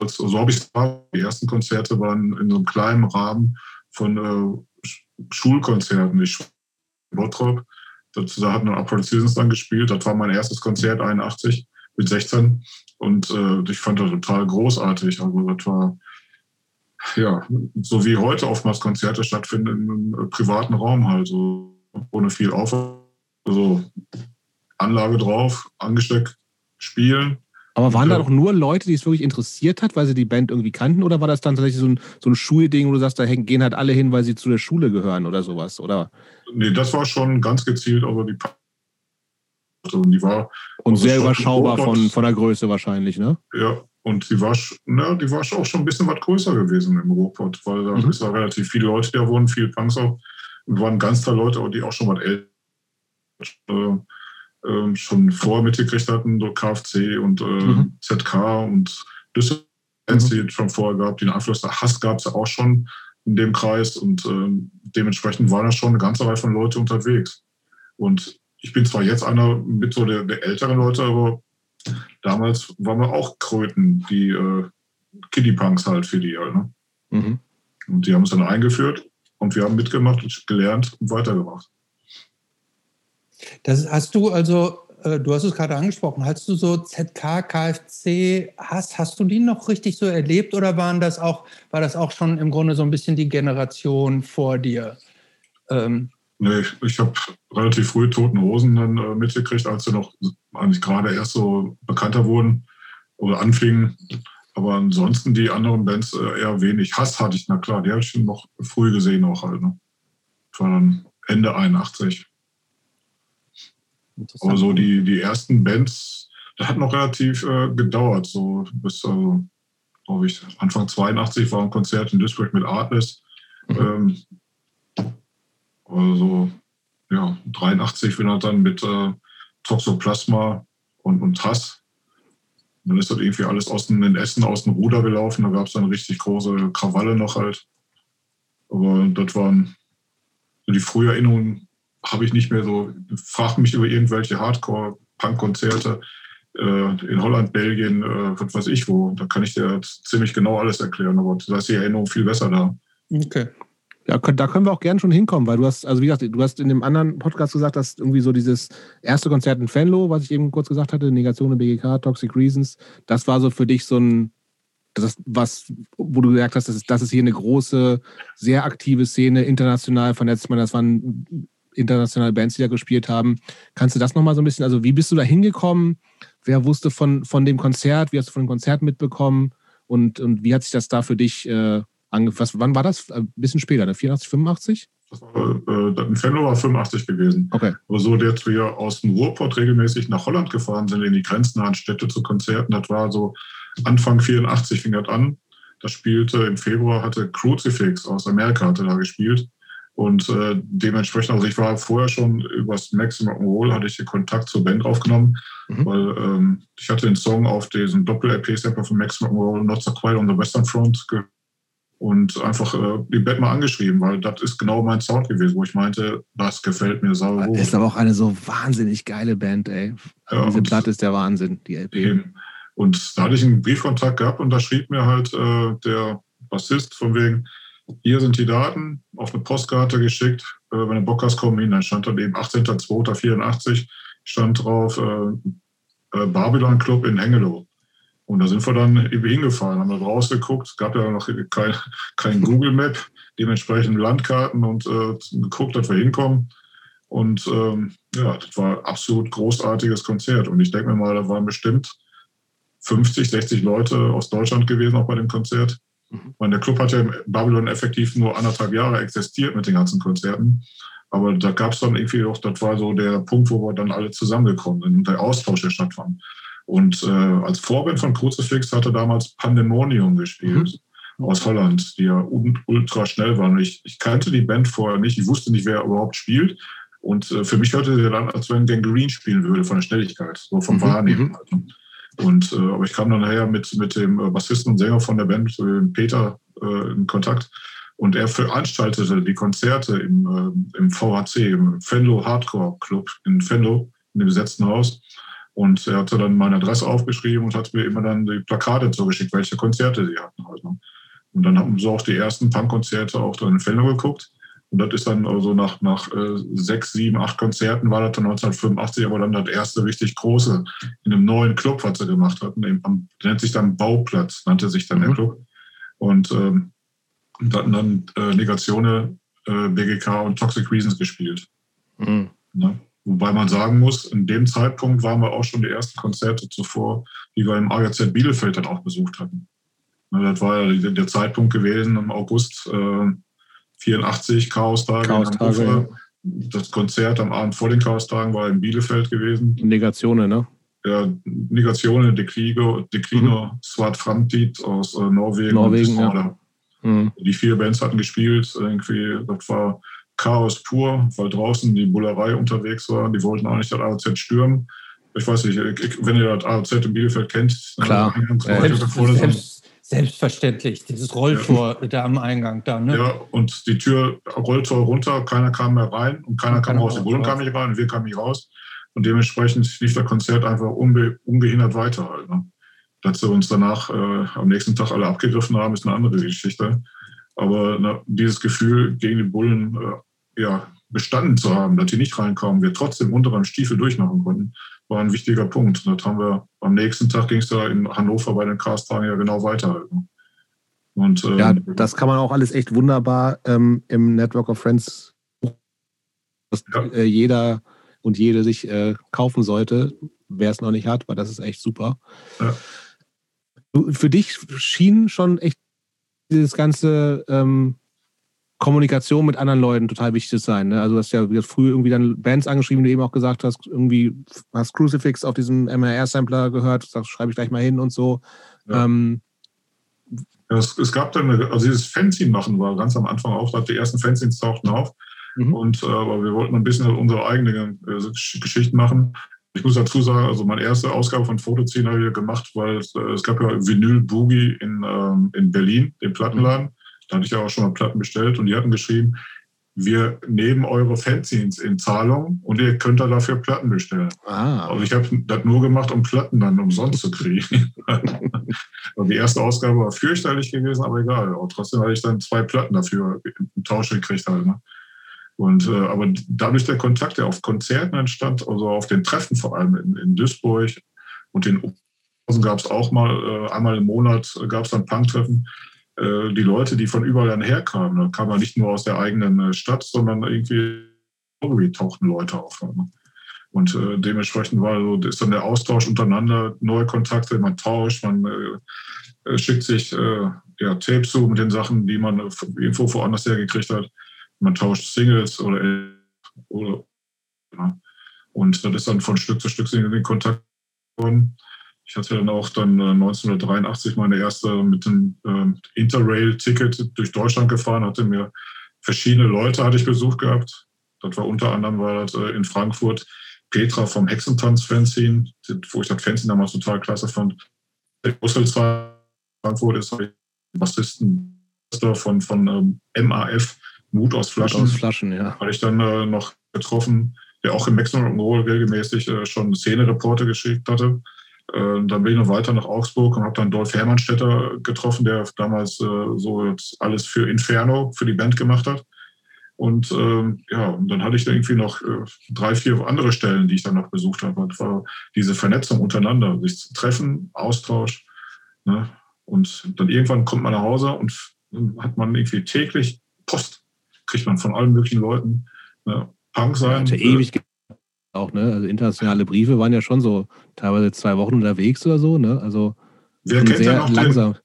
so habe ich es Die ersten Konzerte waren in so einem kleinen Rahmen von äh, Sch- Schulkonzerten. Ich Bottrop. Das, da hatten Upright Citizens dann gespielt. Das war mein erstes Konzert, 81, mit 16. Und äh, ich fand das total großartig. Also das war, ja, so wie heute oftmals Konzerte stattfinden, in einem äh, privaten Raum halt, so ohne viel Aufwand. Also Anlage drauf, angesteckt, spielen. Aber waren da doch nur Leute, die es wirklich interessiert hat, weil sie die Band irgendwie kannten? Oder war das dann tatsächlich so ein, so ein Schulding, wo du sagst, da gehen halt alle hin, weil sie zu der Schule gehören oder sowas? Oder? Nee, das war schon ganz gezielt, aber die und die war, Und Also sehr schon überschaubar von, von der Größe wahrscheinlich, ne? ja, und die war, na, die war auch schon ein bisschen was größer gewesen im Ruhrpott, weil da Mhm. ist ja relativ viele Leute, die da wohnen, viele Punks auch. Und waren ganz tolle Leute, die auch schon was älter äh, schon vorher mitgekriegt hatten, so KFC und äh, Mhm. ZK und Düsseldorf, die es schon vorher gab, den Einfluss der Hass gab es ja auch schon in dem Kreis und ähm, dementsprechend waren da schon eine ganze Reihe von Leuten unterwegs. Und ich bin zwar jetzt einer mit so der, der älteren Leute, aber damals waren wir auch Kröten, die äh, Kiddie-Punks halt für die halt. Ne? Mhm. Und die haben uns dann eingeführt und wir haben mitgemacht und gelernt und weitergemacht. Das hast du also, du hast es gerade angesprochen, hast du so ZK, KFC, hast, hast du die noch richtig so erlebt oder waren das auch, war das auch schon im Grunde so ein bisschen die Generation vor dir? Ähm, Nee, ich, ich habe relativ früh Toten Hosen dann äh, mitgekriegt, als sie noch eigentlich gerade erst so bekannter wurden oder anfingen. Aber ansonsten die anderen Bands äh, eher wenig. Hass hatte ich, na klar, die habe ich schon noch früh gesehen auch halt. Ne? Das war dann Ende 81. Aber so die, die ersten Bands, das hat noch relativ äh, gedauert. So bis, also, glaube ich, Anfang 82 war ein Konzert in Duisburg mit Artless. Mhm. Ähm, also, ja, 83 bin halt dann mit äh, Toxoplasma und, und Hass. Dann ist das irgendwie alles aus dem, in Essen aus dem Ruder gelaufen. Da gab es dann richtig große Krawalle noch halt. Aber das waren so die frühe Erinnerungen, habe ich nicht mehr so. Frag mich über irgendwelche Hardcore-Punk-Konzerte äh, in Holland, Belgien, äh, was weiß ich wo. Da kann ich dir ziemlich genau alles erklären. Aber da ist die Erinnerung viel besser da. okay. Ja, da können wir auch gerne schon hinkommen, weil du hast, also wie gesagt, du hast in dem anderen Podcast gesagt, dass irgendwie so dieses erste Konzert in Fenlo, was ich eben kurz gesagt hatte, Negation im BGK, Toxic Reasons, das war so für dich so ein, das was, wo du gesagt hast, das ist, das ist hier eine große, sehr aktive Szene, international vernetzt man, das waren internationale Bands, die da gespielt haben. Kannst du das nochmal so ein bisschen, also wie bist du da hingekommen? Wer wusste von, von dem Konzert? Wie hast du von dem Konzert mitbekommen? Und, und wie hat sich das da für dich äh, Was, wann war das? Ein bisschen später, ne? 84, 85? Das war, äh, in Venlo war 85 gewesen. Okay. Aber so, dass wir aus dem Ruhrport regelmäßig nach Holland gefahren sind, in die grenznahen Städte zu Konzerten, das war so Anfang 84 fing das an. Das spielte im Februar, hatte Crucifix aus Amerika hatte da gespielt. Und äh, dementsprechend, also ich war vorher schon übers Maximum Roll, hatte ich den Kontakt zur Band aufgenommen, mhm. weil ähm, ich hatte den Song auf diesem Doppel-LP-Sample von Maximum Roll, Not So Quiet on the Western Front, und einfach äh, die Band mal angeschrieben, weil das ist genau mein Sound gewesen, wo ich meinte, das gefällt mir sauber. Das ist aber auch eine so wahnsinnig geile Band, ey. Ja, Diese Platte ist der Wahnsinn, die LP. Eben. Und da hatte ich einen Briefkontakt gehabt und da schrieb mir halt äh, der Bassist von wegen, hier sind die Daten, auf eine Postkarte geschickt, äh, wenn du Bock hast, komm hin. Dann stand dann eben 18.02.84, stand drauf äh, äh, Babylon Club in Hengelo. Und da sind wir dann eben hingefahren, haben da rausgeguckt. Es gab ja noch kein, kein Google Map, dementsprechend Landkarten und äh, geguckt, dass wir hinkommen. Und ähm, ja, das war ein absolut großartiges Konzert. Und ich denke mir mal, da waren bestimmt 50, 60 Leute aus Deutschland gewesen, auch bei dem Konzert. Mhm. Meine, der Club hat ja in Babylon effektiv nur anderthalb Jahre existiert mit den ganzen Konzerten. Aber da gab es dann irgendwie auch, das war so der Punkt, wo wir dann alle zusammengekommen sind und der Austausch, der stattfand. Und äh, als Vorband von Crucifix hatte damals Pandemonium gespielt mhm. aus Holland, die ja ultra schnell waren. Ich, ich, kannte die Band vorher nicht, ich wusste nicht, wer überhaupt spielt. Und äh, für mich hörte der dann, als wenn Gangrene spielen würde, von der Schnelligkeit, so vom mhm. Wahrnehmen. Mhm. Halt. Und, äh, aber ich kam dann nachher mit, mit dem äh, Bassisten und Sänger von der Band, Peter, äh, in Kontakt. Und er veranstaltete die Konzerte im, äh, im VHC, im Fenlo Hardcore Club in Fenlo, in dem besetzten Haus. Und er hatte dann meine Adresse aufgeschrieben und hat mir immer dann die Plakate zugeschickt, welche Konzerte sie hatten halt. Ne? Und dann haben so auch die ersten Punkkonzerte auch dann in Fenlo geguckt. Und das ist dann also nach, nach äh, sechs, sieben, acht Konzerten war das dann 1985 aber dann das erste richtig große in einem neuen Club, was sie gemacht hatten. Am, nennt sich dann Bauplatz, nannte sich dann mhm. der Club. Und ähm, da hatten dann äh, Negatione, äh, BGK und Toxic Reasons gespielt. Mhm. Ne? Wobei man sagen muss, in dem Zeitpunkt waren wir auch schon die ersten Konzerte zuvor, die wir im AGZ Bielefeld dann auch besucht hatten. Ne, das war ja der Zeitpunkt gewesen im August äh, 84, Chaos-Tage. Chaos ja. Das Konzert am Abend vor den Chaos-Tagen war in Bielefeld gewesen. Negatione, ne? Ja, Negatione, Decligo, Declino, mhm. Swat Framtid aus äh, Norwegen. Norwegen, ja. Mhm. Die vier Bands hatten gespielt. Irgendwie, das war Chaos pur, weil draußen die Bullerei unterwegs war. Die wollten auch nicht das AOZ stürmen. Ich weiß nicht, wenn ihr das AOZ in Bielefeld kennt. Klar. Äh, selbst, Selbstverständlich, dieses Rolltor ja. da am Eingang da. Ne? Ja, und die Tür, Rolltor runter, keiner kam mehr rein und keiner und kam raus. Die Bullen kamen nicht rein und wir kamen nicht raus. Und dementsprechend lief das Konzert einfach unbe ungehindert weiter. Halt, ne? Dass sie uns danach äh, am nächsten Tag alle abgegriffen haben, ist eine andere Geschichte. Aber na, dieses Gefühl, gegen die Bullen äh, ja, bestanden zu haben, dass die nicht reinkommen, wir trotzdem unter einem Stiefel durchmachen konnten, war ein wichtiger Punkt. Und das haben wir am nächsten Tag ging es da in Hannover bei den Cast-Tagen ja genau weiter. Und, ähm, ja, das kann man auch alles echt wunderbar ähm, im Network of Friends, dass ja. äh, jeder und jede sich äh, kaufen sollte, wer es noch nicht hat, weil das ist echt super. Ja. Für dich schien schon echt dieses ganze ähm, Kommunikation mit anderen Leuten total wichtig sein. Ne? Also du hast ja früh irgendwie dann Bands angeschrieben, die du eben auch gesagt hast, irgendwie hast Crucifix auf diesem MRR-Sampler gehört, sagst, schreibe ich gleich mal hin und so. Ja. Ähm, es, es, gab dann, eine, also dieses Fanzine machen war ganz am Anfang auch, die ersten Fanzines tauchten auf. Mhm. Und äh, aber wir wollten ein bisschen unsere eigenen äh, Geschichten machen. Ich muss dazu sagen, also meine erste Ausgabe von Fotoziehen habe ich gemacht, weil es, äh, es gab ja Vinyl Boogie in, ähm, in Berlin, den Plattenladen. Mhm. Da hatte ich ja auch schon mal Platten bestellt und die hatten geschrieben, wir nehmen eure Fanzines in Zahlung und ihr könnt da dafür Platten bestellen. Ah. Also ich habe das nur gemacht, um Platten dann umsonst zu kriegen. die erste Ausgabe war fürchterlich gewesen, aber egal. Und trotzdem hatte ich dann zwei Platten dafür im Tausch gekriegt. Halt, ne? Und äh, aber dadurch der Kontakt, der auf Konzerten entstand, also auf den Treffen vor allem in, in Duisburg und in Oberhausen gab es auch mal, äh, einmal im Monat gab es dann Punktreffen. Äh, die Leute, die von überall dann herkamen. Da kam man nicht nur aus der eigenen äh, Stadt, sondern irgendwie, tauchten Leute auf. Ne? Und äh, dementsprechend war so, ist dann der Austausch untereinander, neue Kontakte, man tauscht, man äh, schickt sich äh, ja, Tape zu mit den Sachen, die man irgendwo woanders hergekriegt hat. Man tauscht Singles oder, oder ja. und das ist dann von Stück zu Stück in den Kontakt geworden. Ich hatte dann auch dann 1983 äh, meine erste mit dem äh, Interrail-Ticket durch Deutschland gefahren, hatte mir verschiedene Leute hatte ich besucht gehabt. Das war unter anderem war das, äh, in Frankfurt Petra vom Hexentanz-Fanzine, wo ich das Fanzine damals total klasse fand. Der Frankfurt ist halt Bassisten von, von ähm, MAF, Mut aus Flaschen. Mut aus Flaschen, ja. Hatte ich dann äh, noch getroffen, der auch im Roll regelmäßig äh, schon Szene-Reporte geschickt hatte. Äh, dann bin ich noch weiter nach Augsburg und habe dann Dolph Hermannstetter getroffen, der damals äh, so alles für Inferno, für die Band gemacht hat. Und ähm, ja, und dann hatte ich da irgendwie noch äh, drei, vier andere Stellen, die ich dann noch besucht habe. Das war diese Vernetzung untereinander, sich zu treffen, Austausch. Ne? Und dann irgendwann kommt man nach Hause und hat man irgendwie täglich Post, kriegt man von allen möglichen Leuten. Ne? Punk sein. Ja, ewig auch, ne? Also internationale Briefe waren ja schon so teilweise zwei Wochen unterwegs oder so, ne? Also wer kennt, sehr langsam. Den,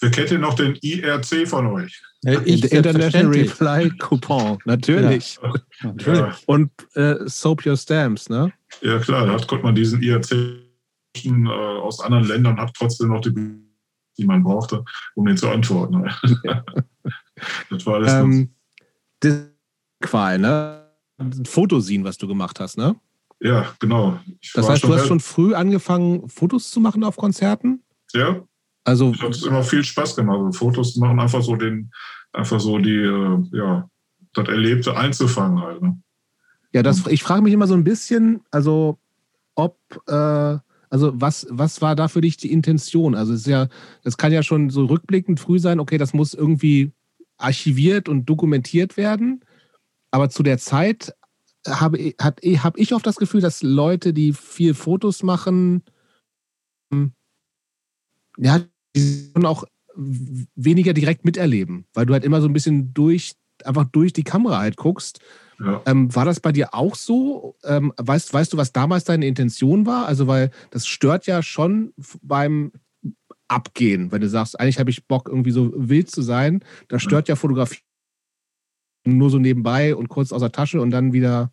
wer kennt denn noch den IRC von euch? Ich, International Reply Coupon, natürlich. Ja. natürlich. Ja. Und äh, Soap Your Stamps, ne? Ja, klar, da konnte man diesen IRC äh, aus anderen Ländern, hat trotzdem noch die, die man brauchte, um den zu antworten. das war alles. Ähm, das Qual, ne? Ein Fotosien, was du gemacht hast, ne? Ja, genau. Ich das heißt, du hast schon früh angefangen, Fotos zu machen auf Konzerten? Ja. Also, es hat immer viel Spaß gemacht. Also Fotos machen einfach so den, einfach so die, äh, ja, das Erlebte einzufangen halt. Ne? Ja, das, ich frage mich immer so ein bisschen, also ob, äh, also was, was war da für dich die Intention? Also es ist ja, das kann ja schon so rückblickend früh sein, okay, das muss irgendwie archiviert und dokumentiert werden. Aber zu der Zeit habe, hat, habe ich oft das Gefühl, dass Leute, die viel Fotos machen, hm, ja, die auch weniger direkt miterleben, weil du halt immer so ein bisschen durch, einfach durch die Kamera halt guckst. Ja. Ähm, war das bei dir auch so? Ähm, weißt, weißt du, was damals deine Intention war? Also, weil das stört ja schon beim Abgehen, wenn du sagst, eigentlich habe ich Bock, irgendwie so wild zu sein. Das stört ja, ja Fotografie nur so nebenbei und kurz aus der Tasche und dann wieder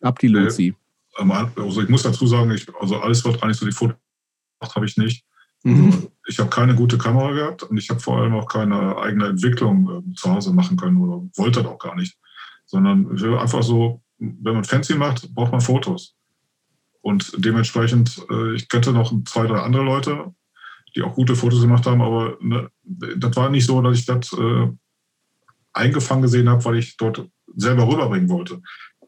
ab die Luzi. Also ich muss dazu sagen, ich, also alles, was eigentlich so die Fotos macht, habe ich nicht. Mhm. Also ich habe keine gute Kamera gehabt und ich habe vor allem auch keine eigene Entwicklung äh, zu Hause machen können oder wollte das auch gar nicht. Sondern einfach so, wenn man Fancy macht, braucht man Fotos. Und dementsprechend, äh, ich kannte noch zwei, drei andere Leute, die auch gute Fotos gemacht haben, aber ne, das war nicht so, dass ich das äh, eingefangen gesehen habe, weil ich dort selber rüberbringen wollte.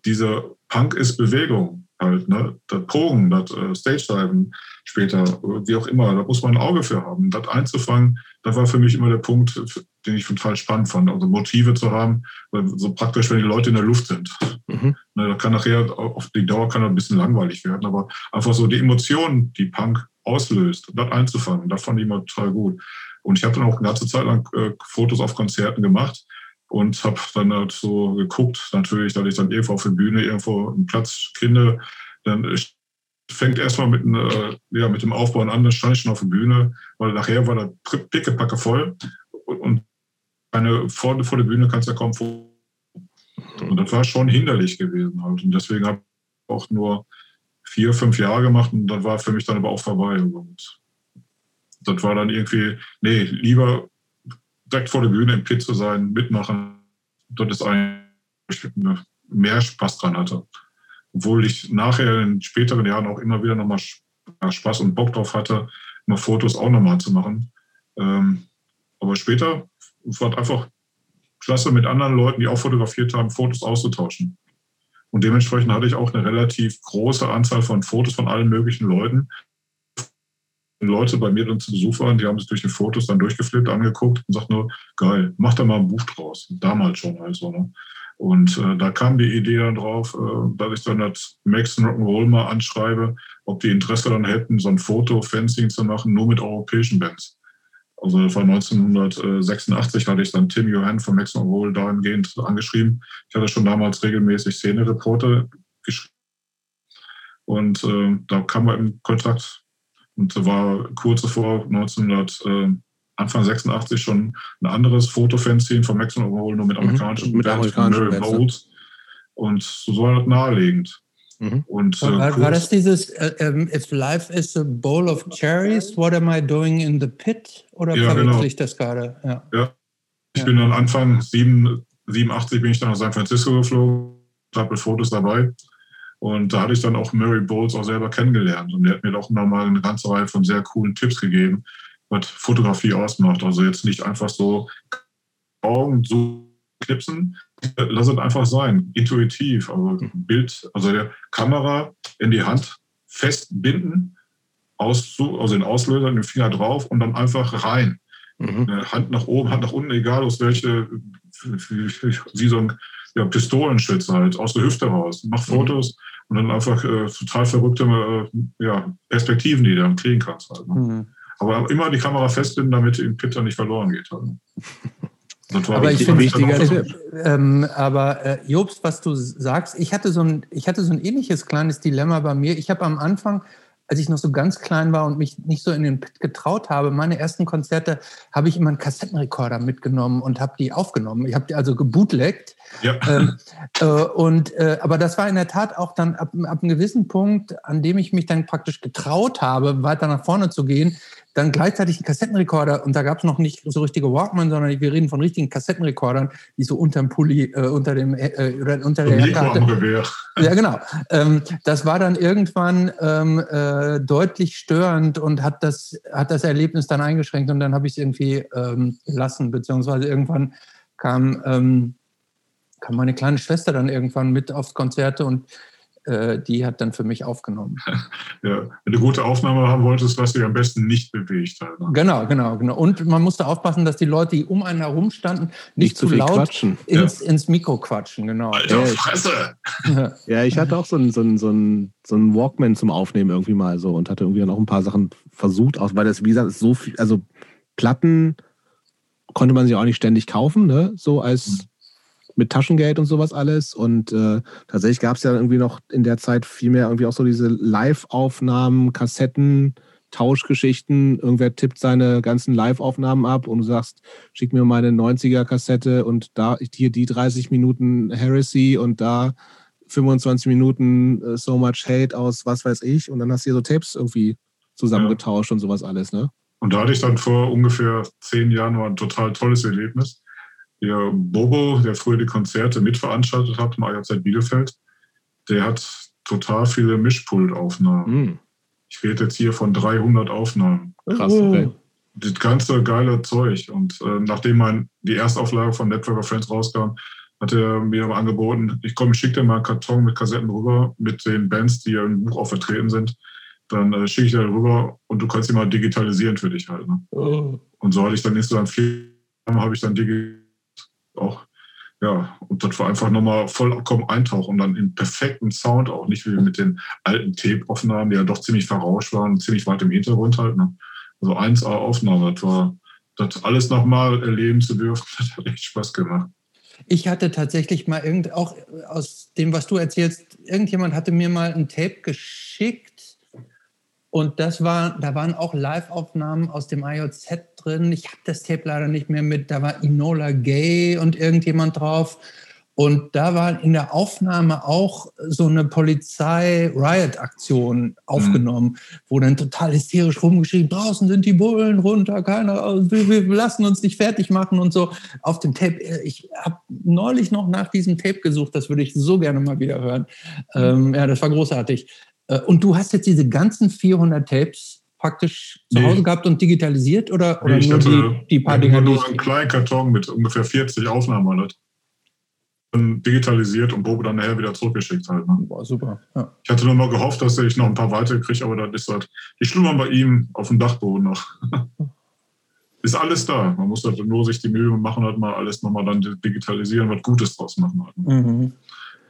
Diese Punk ist Bewegung halt, ne? Das Progen, das äh, Stage-Diven später, wie auch immer, da muss man ein Auge für haben. Das einzufangen, das war für mich immer der Punkt, den ich total spannend fand. Also Motive zu haben, so praktisch, wenn die Leute in der Luft sind. Mhm. Ne, da kann nachher, auf die Dauer kann das ein bisschen langweilig werden, aber einfach so die Emotionen, die Punk auslöst, das einzufangen, das fand ich immer total gut. Und ich habe dann auch eine ganze Zeit lang äh, Fotos auf Konzerten gemacht und habe dann halt so geguckt, natürlich, dass ich dann irgendwo auf der Bühne irgendwo einen Platz finde. Dann fängt erstmal mit, äh, ja, mit dem Aufbauen an, dann stand ich schon auf der Bühne, weil nachher war da pickepacke voll und eine, vor, vor der Bühne kannst du ja kaum vor. Und das war schon hinderlich gewesen halt. Und deswegen habe ich auch nur vier, fünf Jahre gemacht und dann war für mich dann aber auch vorbei. Und das war dann irgendwie, nee, lieber direkt vor der Bühne im Pit zu sein, mitmachen, dort ist ein mehr Spaß dran hatte. Obwohl ich nachher in späteren Jahren auch immer wieder nochmal Spaß und Bock drauf hatte, mal Fotos auch nochmal zu machen. Ähm, aber später war es einfach klasse, mit anderen Leuten, die auch fotografiert haben, Fotos auszutauschen. Und dementsprechend hatte ich auch eine relativ große Anzahl von Fotos von allen möglichen Leuten, Leute bei mir dann zu Besuch waren, die haben sich durch die Fotos dann durchgeflippt, angeguckt und sagt nur, geil, mach da mal ein Buch draus. Damals schon also. Ne? Und äh, da kam die Idee dann drauf, äh, dass ich dann das Max Rock'n'Roll mal anschreibe, ob die Interesse dann hätten, so ein Foto-Fencing zu machen, nur mit europäischen Bands. Also war 1986, hatte ich dann Tim Johann von Max Roll dahingehend angeschrieben. Ich hatte schon damals regelmäßig Szene-Reporte geschrieben. Und äh, da kam man in Kontakt und war kurz vor 1900, äh, Anfang 86 schon ein anderes Fotofanzine von Max und Overall, nur mit Mhm, amerikanischen mit Bands, amerikanischen ja. Bowles. Und so war das naheliegend. Mhm. Und, äh, War, war das dieses äh, ähm, If life is a bowl of cherries, what am I doing in the pit? Oder Ja, verwechsel genau. ich das gerade? Ja. Ich Ja. bin dann Anfang 7, 87 bin ich dann nach San Francisco geflogen, habe mit Fotos dabei. Und da hatte ich dann auch Mary Bowles auch selber kennengelernt. Und der hat mir auch nochmal eine ganze Reihe von sehr coolen Tipps gegeben, was Fotografie ausmacht. Also jetzt nicht einfach so Augen so knipsen, lass es einfach sein, intuitiv. Also Bild, also der Kamera in die Hand festbinden, aus, also den Auslöser, den Finger drauf und dann einfach rein. Mhm. Äh, Hand nach oben, Hand nach unten, egal aus welche, wie so ein ja, Pistolenschütze halt, aus der Hüfte raus. Mach Fotos und dann einfach äh, total verrückte äh, ja, Perspektiven, die du dann kriegen kannst. Halt, ne? Hm. Aber immer die Kamera festbinden, damit im Pit dann nicht verloren geht. Halt. ne? Aber ich finde, wichtiger Tipp. ähm, aber äh, Jobst, was du sagst, ich hatte so ein, ich hatte so ein ähnliches kleines Dilemma bei mir. Ich habe am Anfang, als ich noch so ganz klein war und mich nicht so in den Pit getraut habe, meine ersten Konzerte habe ich immer einen Kassettenrekorder mitgenommen und habe die aufgenommen. Ich habe die also gebootleggt. ja. ähm, äh, und, äh, aber das war in der Tat auch dann ab, ab einem gewissen Punkt, an dem ich mich dann praktisch getraut habe, weiter nach vorne zu gehen, dann gleichzeitig einen Kassettenrekorder und da gab es noch nicht so richtige Walkman, sondern wir reden von richtigen Kassettenrekordern, die so unterm Pulli, äh, unter dem äh, oder unter der Jacke hatte. Ja, genau. Ähm, das war dann irgendwann ähm, äh, deutlich störend und hat das, hat das Erlebnis dann eingeschränkt und dann habe ich es irgendwie ähm, gelassen, beziehungsweise irgendwann kam, ähm, kam meine kleine Schwester dann irgendwann mit aufs Konzerte und äh, die hat dann für mich aufgenommen. Ja. Wenn du gute Aufnahme haben wolltest, was dich am besten nicht bewegt. Halt, ne? Genau, genau, genau. Und man musste aufpassen, dass die Leute, die um einen herum standen, nicht, Nicht zu laut quatschen. ins, ins Mikro quatschen, genau. Alter, Ja, Fresse! Ja, ich hatte auch so einen so einen- so einen- so einen Walkman zum Aufnehmen irgendwie mal so und hatte irgendwie dann auch ein paar Sachen versucht, auch, weil das, wie gesagt, ist so viel, also Platten konnte man sich auch nicht ständig kaufen, ne? So als mit Taschengeld und sowas alles. Und äh, tatsächlich gab es ja irgendwie noch in der Zeit viel mehr irgendwie auch so diese Live-Aufnahmen, Kassetten, Tauschgeschichten. Irgendwer tippt seine ganzen Live-Aufnahmen ab und du sagst, schick mir meine 90er-Kassette und da hier die 30 Minuten Heresy und da 25 Minuten äh, So Much Hate aus was weiß ich. Und dann hast du hier so Tapes irgendwie zusammengetauscht und sowas alles, ne? Und da hatte ich dann vor ungefähr zehn Jahren noch ein total tolles Erlebnis. Der Bobo, der früher die Konzerte mitveranstaltet hat im AJZ Bielefeld, der hat total viele Mischpultaufnahmen. Mhm. Ich rede jetzt hier von 300 Aufnahmen. Krass, okay. Das ganze geile Zeug. Und äh, nachdem mein, die Erstauflage von Network of Friends rauskam, hat er mir aber angeboten, ich komme, ich schicke dir mal einen Karton mit Kassetten rüber, mit den Bands, die ja im Buch auch vertreten sind. Dann äh, schicke ich dir rüber und du kannst die mal digitalisieren für dich halt. Ne? Oh. Und so hatte ich dann insgesamt vier, habe ich dann digital auch, ja, und das war einfach nochmal vollkommen eintauchen und dann im perfekten Sound auch, nicht wie mit den alten Tape-Aufnahmen, die ja doch ziemlich verrauscht waren ziemlich weit im Hintergrund halt. Ne? Also 1A-Aufnahme, das war, das alles nochmal erleben zu dürfen, das hat echt Spaß gemacht. Ich hatte tatsächlich mal irgend, auch aus dem, was du erzählst, irgendjemand hatte mir mal ein Tape geschickt und das war, da waren auch Live-Aufnahmen aus dem IOZ drin. Ich habe das Tape leider nicht mehr mit. Da war Enola Gay und irgendjemand drauf. Und da war in der Aufnahme auch so eine Polizei-Riot-Aktion aufgenommen, mhm. wo dann total hysterisch rumgeschrien, draußen sind die Bullen runter, keiner, wir, wir lassen uns nicht fertig machen und so. Auf dem Tape, ich habe neulich noch nach diesem Tape gesucht, das würde ich so gerne mal wieder hören. Mhm. Ähm, ja, das war großartig. Und du hast jetzt diese ganzen 400 Tapes praktisch zu Hause nee. gehabt und digitalisiert oder, oder nee, nur hatte, die, die paar Dinger? nur einen kleinen Karton mit ungefähr 40 Aufnahmen halt. Dann digitalisiert und Bobo dann nachher wieder zurückgeschickt halt. Ne? Boah, super. Ja. Ich hatte nur mal gehofft, dass ich noch ein paar weitere kriege, aber dann ist halt, die schlummern bei ihm auf dem Dachboden noch. ist alles da. Man muss halt nur sich die Mühe machen, halt mal alles nochmal dann digitalisieren, was Gutes draus machen. Halt, ne? mhm.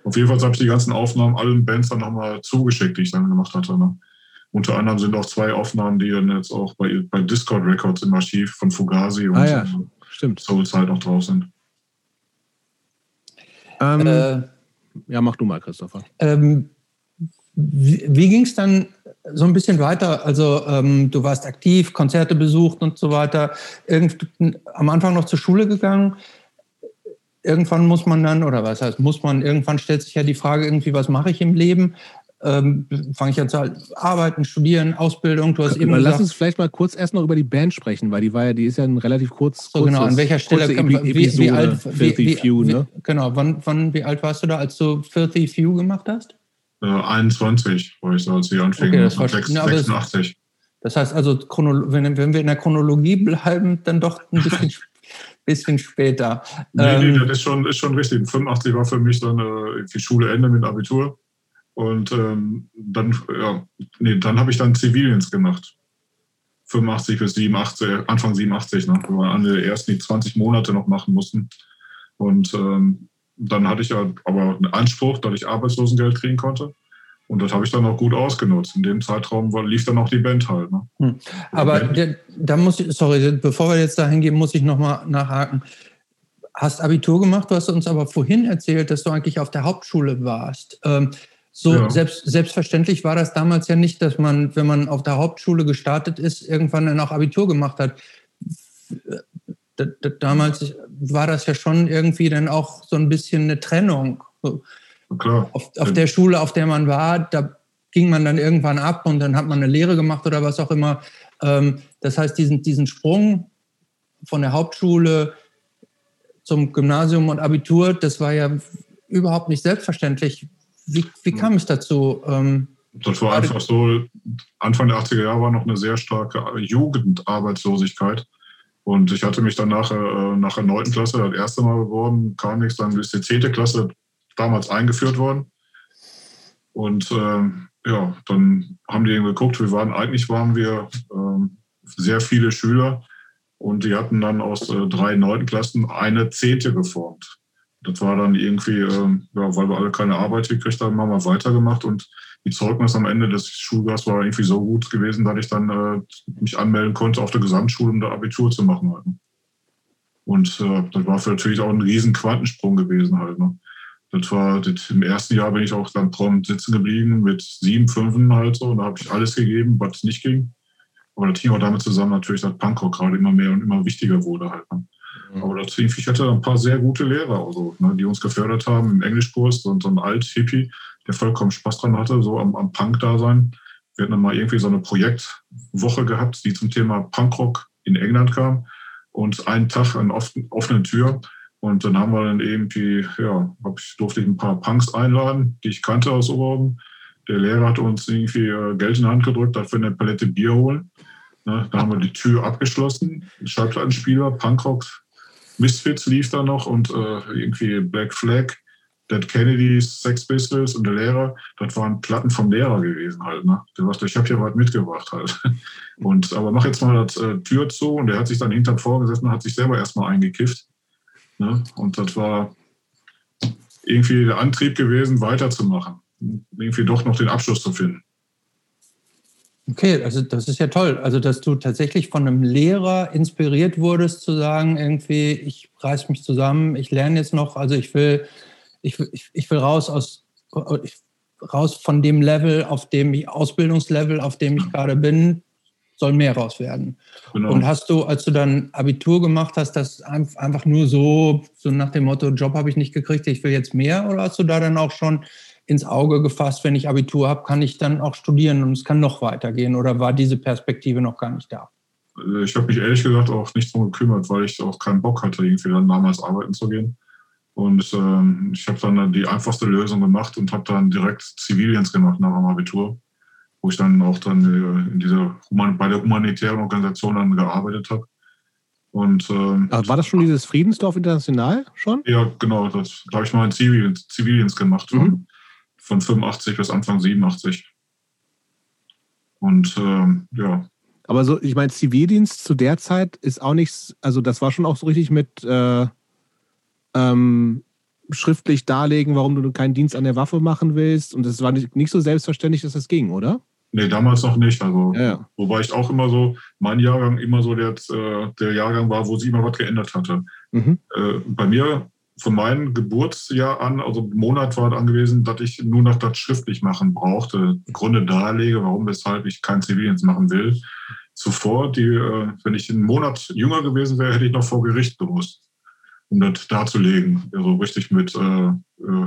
Auf jeden Fall habe ich die ganzen Aufnahmen allen Bands dann nochmal zugeschickt, die ich dann gemacht hatte. Ne? Unter anderem sind auch zwei Aufnahmen, die dann jetzt auch bei, bei Discord Records im Archiv von Fugazi und ah, ja. Stimmt. Soulside noch drauf sind. Ähm, äh, ja, mach du mal, Christopher. Ähm, wie, wie ging es dann so ein bisschen weiter. Also ähm, du warst aktiv, Konzerte besucht und so weiter. Irgend, am Anfang noch zur Schule gegangen. Irgendwann muss man dann, oder was heißt, muss man, irgendwann stellt sich ja die Frage irgendwie, was mache ich im Leben? Ähm, Fange ich an zu arbeiten, studieren, Ausbildung. Du hast eben gesagt, lass uns vielleicht mal kurz erst noch über die Band sprechen, weil die war ja, die ist ja ein relativ kurz. So genau. An welcher Stelle? Epi wie, wie, alt? Wie, wie, Few, ne? Genau. Wann, wann, wie alt warst du da, als du Filthy Few gemacht hast? Äh, 21 war ich so, als ich anfing. Okay, das war 86. Das heißt also, wenn, wenn wir in der Chronologie bleiben, dann doch ein bisschen, bisschen später. Nee, nee, ähm, das ist schon, ist schon richtig. 85 war für mich dann äh, die Schule Ende mit Abitur. Und ähm, dann, ja, nee, dann habe ich dann Zivildienst gemacht. 85 bis 87, Anfang 87, ne? wo wir an der ersten die 20 Monate noch machen mussten. Und ähm, dann hatte ich ja aber einen Anspruch, dass ich Arbeitslosengeld kriegen konnte. Und das habe ich dann auch gut ausgenutzt. In dem Zeitraum lief dann auch die Band halt. Ne? Hm. Aber Band. da muss ich, sorry, bevor wir jetzt dahin gehen, muss ich nochmal nachhaken. Hast Abitur gemacht, du hast uns aber vorhin erzählt, dass du eigentlich auf der Hauptschule warst. Ähm, so ja. selbst, selbstverständlich war das damals ja nicht, dass man, wenn man auf der Hauptschule gestartet ist, irgendwann dann auch Abitur gemacht hat damals war das ja schon irgendwie dann auch so ein bisschen eine Trennung. Klar. Auf, auf der Schule, auf der man war, da ging man dann irgendwann ab und dann hat man eine Lehre gemacht oder was auch immer. Ähm, das heißt, diesen, diesen Sprung von der Hauptschule zum Gymnasium und Abitur, das war ja überhaupt nicht selbstverständlich. Wie, wie kam es dazu? Ähm, das war einfach so, Anfang der 80er Jahre war noch eine sehr starke Jugendarbeitslosigkeit. Und ich hatte mich dann nachher, äh, nach der 9. Klasse das erste Mal beworben, kam nichts, dann ist die 10. Klasse damals eingeführt worden. Und äh, ja, dann haben die geguckt, wir waren, eigentlich waren wir äh, sehr viele Schüler und die hatten dann aus äh, drei 9. Klassen eine Zehnte geformt. Das war dann irgendwie, äh, ja, weil wir alle keine Arbeit gekriegt haben, haben wir weitergemacht und die Zeugnis am Ende des Schuljahres war irgendwie so gut gewesen, dass ich dann äh, mich anmelden konnte auf der Gesamtschule, um da Abitur zu machen. Halt. Ne? Und äh, das war für natürlich auch ein riesen Quantensprung gewesen halt. Ne? Das war das, im ersten Jahr bin ich auch dann prompt sitzen geblieben mit sieben Fünfen halt so. Und da habe ich alles gegeben, was nicht ging. Aber das hing auch damit zusammen natürlich, dass Punkrock gerade immer mehr und immer wichtiger wurde halt. Ne? Mhm. Aber das, ich hatte ein paar sehr gute Lehrer, also, ne, die uns gefördert haben im Englischkurs und so ein Alt-Hippie, der vollkommen Spaß dran hatte, so am, am Punk-Dasein. Wir hatten dann mal irgendwie so eine Projektwoche gehabt, die zum Thema Punkrock in England kam und einen Tag eine offene Tür. Und dann haben wir dann irgendwie, ja, ich, durfte ich ein paar Punks einladen, die ich kannte aus Oberhausen. Der Lehrer hat uns irgendwie äh, Geld in die Hand gedrückt, wir eine Palette Bier holen. Ne, da haben wir die Tür abgeschlossen. Schallplattenspieler, Punkrock, Misfits lief da noch und äh, irgendwie Black Flag Dead Kennedys, Sex Pistols und der Lehrer, das waren Platten vom Lehrer gewesen halt. Ne? Der sagte, ich habe hier was mitgebracht halt. Und aber mach jetzt mal das äh, Tür zu und der hat sich dann hinterm vorgesessen und hat sich selber erstmal eingekifft. Ne? Und das war irgendwie der Antrieb gewesen, weiterzumachen. Irgendwie doch noch den Abschluss zu finden. Okay, also das ist ja toll. Also, dass du tatsächlich von einem Lehrer inspiriert wurdest, zu sagen, irgendwie, ich reiß mich zusammen, ich lerne jetzt noch, also ich will ich, ich, ich will raus aus ich, raus von dem Level, auf dem ich, Ausbildungslevel, auf dem ich gerade bin, soll mehr raus werden. Genau. Und hast du, als du dann Abitur gemacht hast, das einfach nur so, so nach dem Motto, Job habe ich nicht gekriegt, ich will jetzt mehr, oder hast du da dann auch schon ins Auge gefasst, wenn ich Abitur habe, kann ich dann auch studieren und es kann noch weitergehen oder war diese Perspektive noch gar nicht da? Ich habe mich ehrlich gesagt auch nicht darum gekümmert, weil ich auch keinen Bock hatte, irgendwie dann damals arbeiten zu gehen. Und ähm, ich habe dann die einfachste Lösung gemacht und habe dann direkt Zivildienst gemacht nach dem Abitur, wo ich dann auch dann äh, in dieser bei der humanitären Organisation dann gearbeitet habe. Und, ähm, war das schon dieses Friedensdorf International schon? Ja, genau. Das da habe ich mal einen Zivildienst, Zivildienst gemacht von, mhm. von 85 bis Anfang 87. Und ähm, ja. Aber so, ich meine, Zivildienst zu der Zeit ist auch nichts, also das war schon auch so richtig mit äh, ähm, schriftlich darlegen, warum du keinen Dienst an der Waffe machen willst. Und es war nicht, nicht so selbstverständlich, dass das ging, oder? Nee, damals noch nicht. Also, ja, wobei ich auch immer so, mein Jahrgang immer so der, äh, der Jahrgang war, wo sie immer was geändert hatte. Mhm. Äh, bei mir von meinem Geburtsjahr an, also Monat war angewiesen, dass ich nur noch das schriftlich machen brauchte. Gründe darlege, warum, weshalb ich kein Zivildienst machen will. Zuvor, die, äh, wenn ich einen Monat jünger gewesen wäre, hätte ich noch vor Gericht gemusst, um das darzulegen. Also richtig mit äh, äh,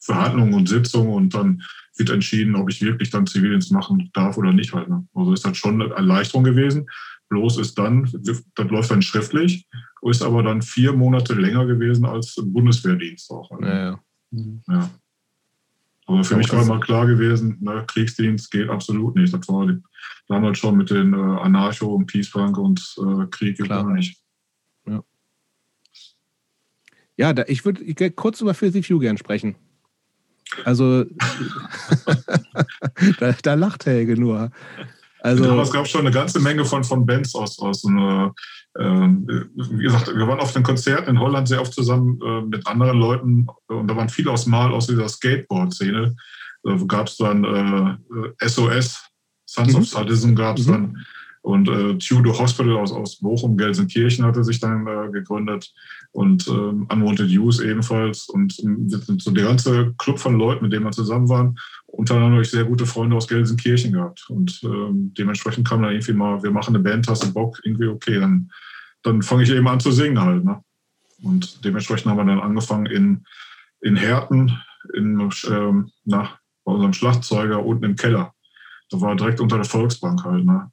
Verhandlungen und Sitzungen und dann wird entschieden, ob ich wirklich dann Zivildienst machen darf oder nicht. Halt, ne? Also ist das schon eine Erleichterung gewesen. Bloß ist dann, das läuft dann schriftlich, ist aber dann vier Monate länger gewesen als Bundeswehrdienst auch. Halt. Ja, ja. ja. Aber für ja, mich war immer klar gewesen, ne, Kriegsdienst geht absolut nicht. Das war damals schon mit den äh, Anarcho und Peace Punk und äh, Krieg klar nicht. Ja, ja da, ich würde kurz über Filthy Few gern sprechen. Also, da, da, lacht Helge nur. Also, ja, es gab schon eine ganze Menge von, von Bands aus, aus einer, äh, wie gesagt, wir waren auf den Konzerten in Holland sehr oft zusammen äh, mit anderen Leuten und da waren viele aus Mal aus dieser Skateboard-Szene. Da gab es dann SOS, äh, Sons mhm. of Sadism gab es mhm. dann und äh, Tudor Hospital aus, aus Bochum, Gelsenkirchen hatte sich dann äh, gegründet und ähm, Unwanted Use ebenfalls. Und ähm, so der ganze Club von Leuten, mit denen wir zusammen waren, untereinander habe ich sehr gute Freunde aus Gelsenkirchen gehabt. Und ähm, dementsprechend kam dann irgendwie mal, wir machen eine Band, hast du Bock, irgendwie okay, dann, dann fange ich eben an zu singen halt. Ne? Und dementsprechend haben wir dann angefangen in, in Herten, in, ähm, nach, bei unserem Schlagzeuger unten im Keller. Da war direkt unter der Volksbank halt. Ne?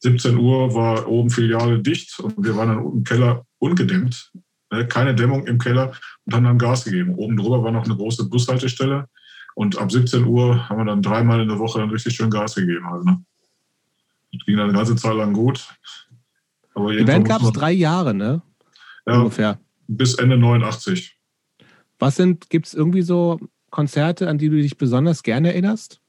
17 Uhr war oben Filiale dicht und wir waren dann im Keller ungedämmt Ne, keine Dämmung im Keller und haben dann Gas gegeben. Oben drüber war noch eine große Bushaltestelle und ab 17 Uhr haben wir dann dreimal in der Woche dann richtig schön Gas gegeben. Also, ne? Das ging dann eine ganze Zeit lang gut. Aber Die Band gab es drei Jahre, ne? Ja, ungefähr. Bis Ende 89. Was sind, gibt es irgendwie so Konzerte, an die du dich besonders gerne erinnerst?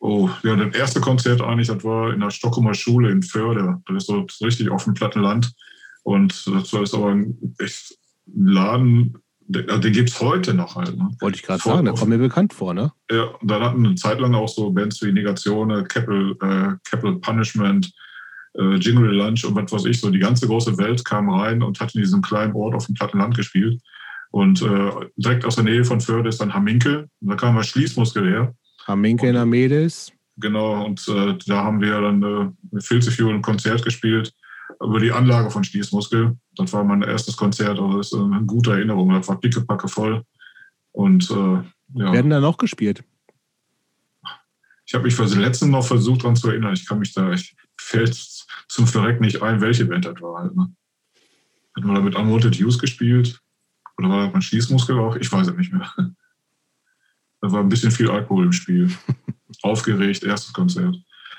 Oh, ja, das erste Konzert eigentlich, das war in der Stockholmer Schule in Förde. Das ist so richtig auf dem Plattenland. Und das ist aber ein echt Laden, den, den gibt es heute noch halt. Ne? Wollte ich gerade sagen, der kommt mir bekannt vor, ne? Ja, und dann hatten eine Zeit lang auch so Bands wie Negatione, Capital, äh, Capital Punishment, äh, Jingle Lunch und was weiß ich, so die ganze große Welt kam rein und hat in diesem kleinen Ort auf dem Plattenland gespielt. Und äh, direkt aus der Nähe von Förde ist dann Haminkel. Und da kam mal Schließmuskel her. Haminkel in Amedes. Genau, und äh, da haben wir dann äh, mit Filze ein Konzert gespielt über die Anlage von Schließmuskel. Das war mein erstes Konzert, aber das ist eine gute Erinnerung. Das war pickepacke voll. Und äh, ja. Werden da noch gespielt? Ich habe mich für den letzten noch versucht, daran zu erinnern. Ich kann mich da, ich fällt zum Verreck nicht ein, welche Band das war. Halt, ne? Hat man da mit Unwanted Use gespielt? Oder war das mein Schließmuskel auch? Ich weiß es nicht mehr. Da war ein bisschen viel Alkohol im Spiel. Aufgeregt, erstes Konzert.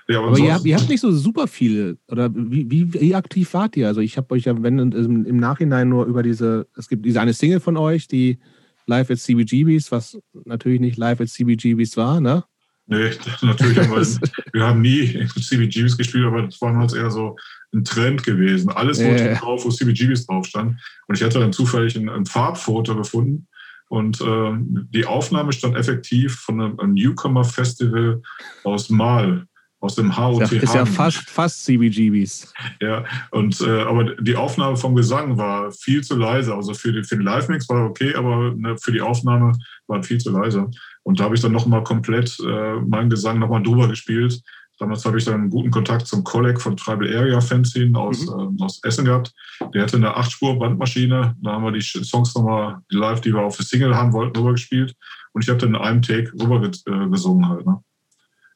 Ja, aber, aber ihr, habt, ihr, habt, nicht so super viele. Oder wie, wie, wie aktiv wart ihr? Also ich habe euch ja, wenn im Nachhinein nur über diese, es gibt diese eine Single von euch, die Live at CBGBs, was natürlich nicht Live at CBGBs war, ne? Nee, natürlich haben wir, wir haben nie CBGBs gespielt, aber das war damals eher so ein Trend gewesen. Alles wurde äh. drauf, wo CBGBs drauf stand. Und ich hatte dann zufällig ein, ein Farbfoto gefunden. Und äh, die Aufnahme stand effektiv von einem, Newcomer-Festival aus Mal aus dem HOT. Ja, ist ja fast, fast CBGBs. Ja, und, äh, aber die Aufnahme vom Gesang war viel zu leise. Also für, die, für den Live-Mix war okay, aber ne, für die Aufnahme war viel zu leise. Und da habe ich dann nochmal komplett äh, meinen Gesang nochmal drüber gespielt. Damals habe ich dann einen guten Kontakt zum Kolleg von Tribal Area Fanzine aus, mhm. äh, aus Essen gehabt. Der hatte eine 8-Spur-Bandmaschine. Da haben wir die Songs nochmal, die live, die wir auf der Single haben wollten, drüber gespielt. Und ich habe dann in einem Take rüber äh, gesungen halt. Ne?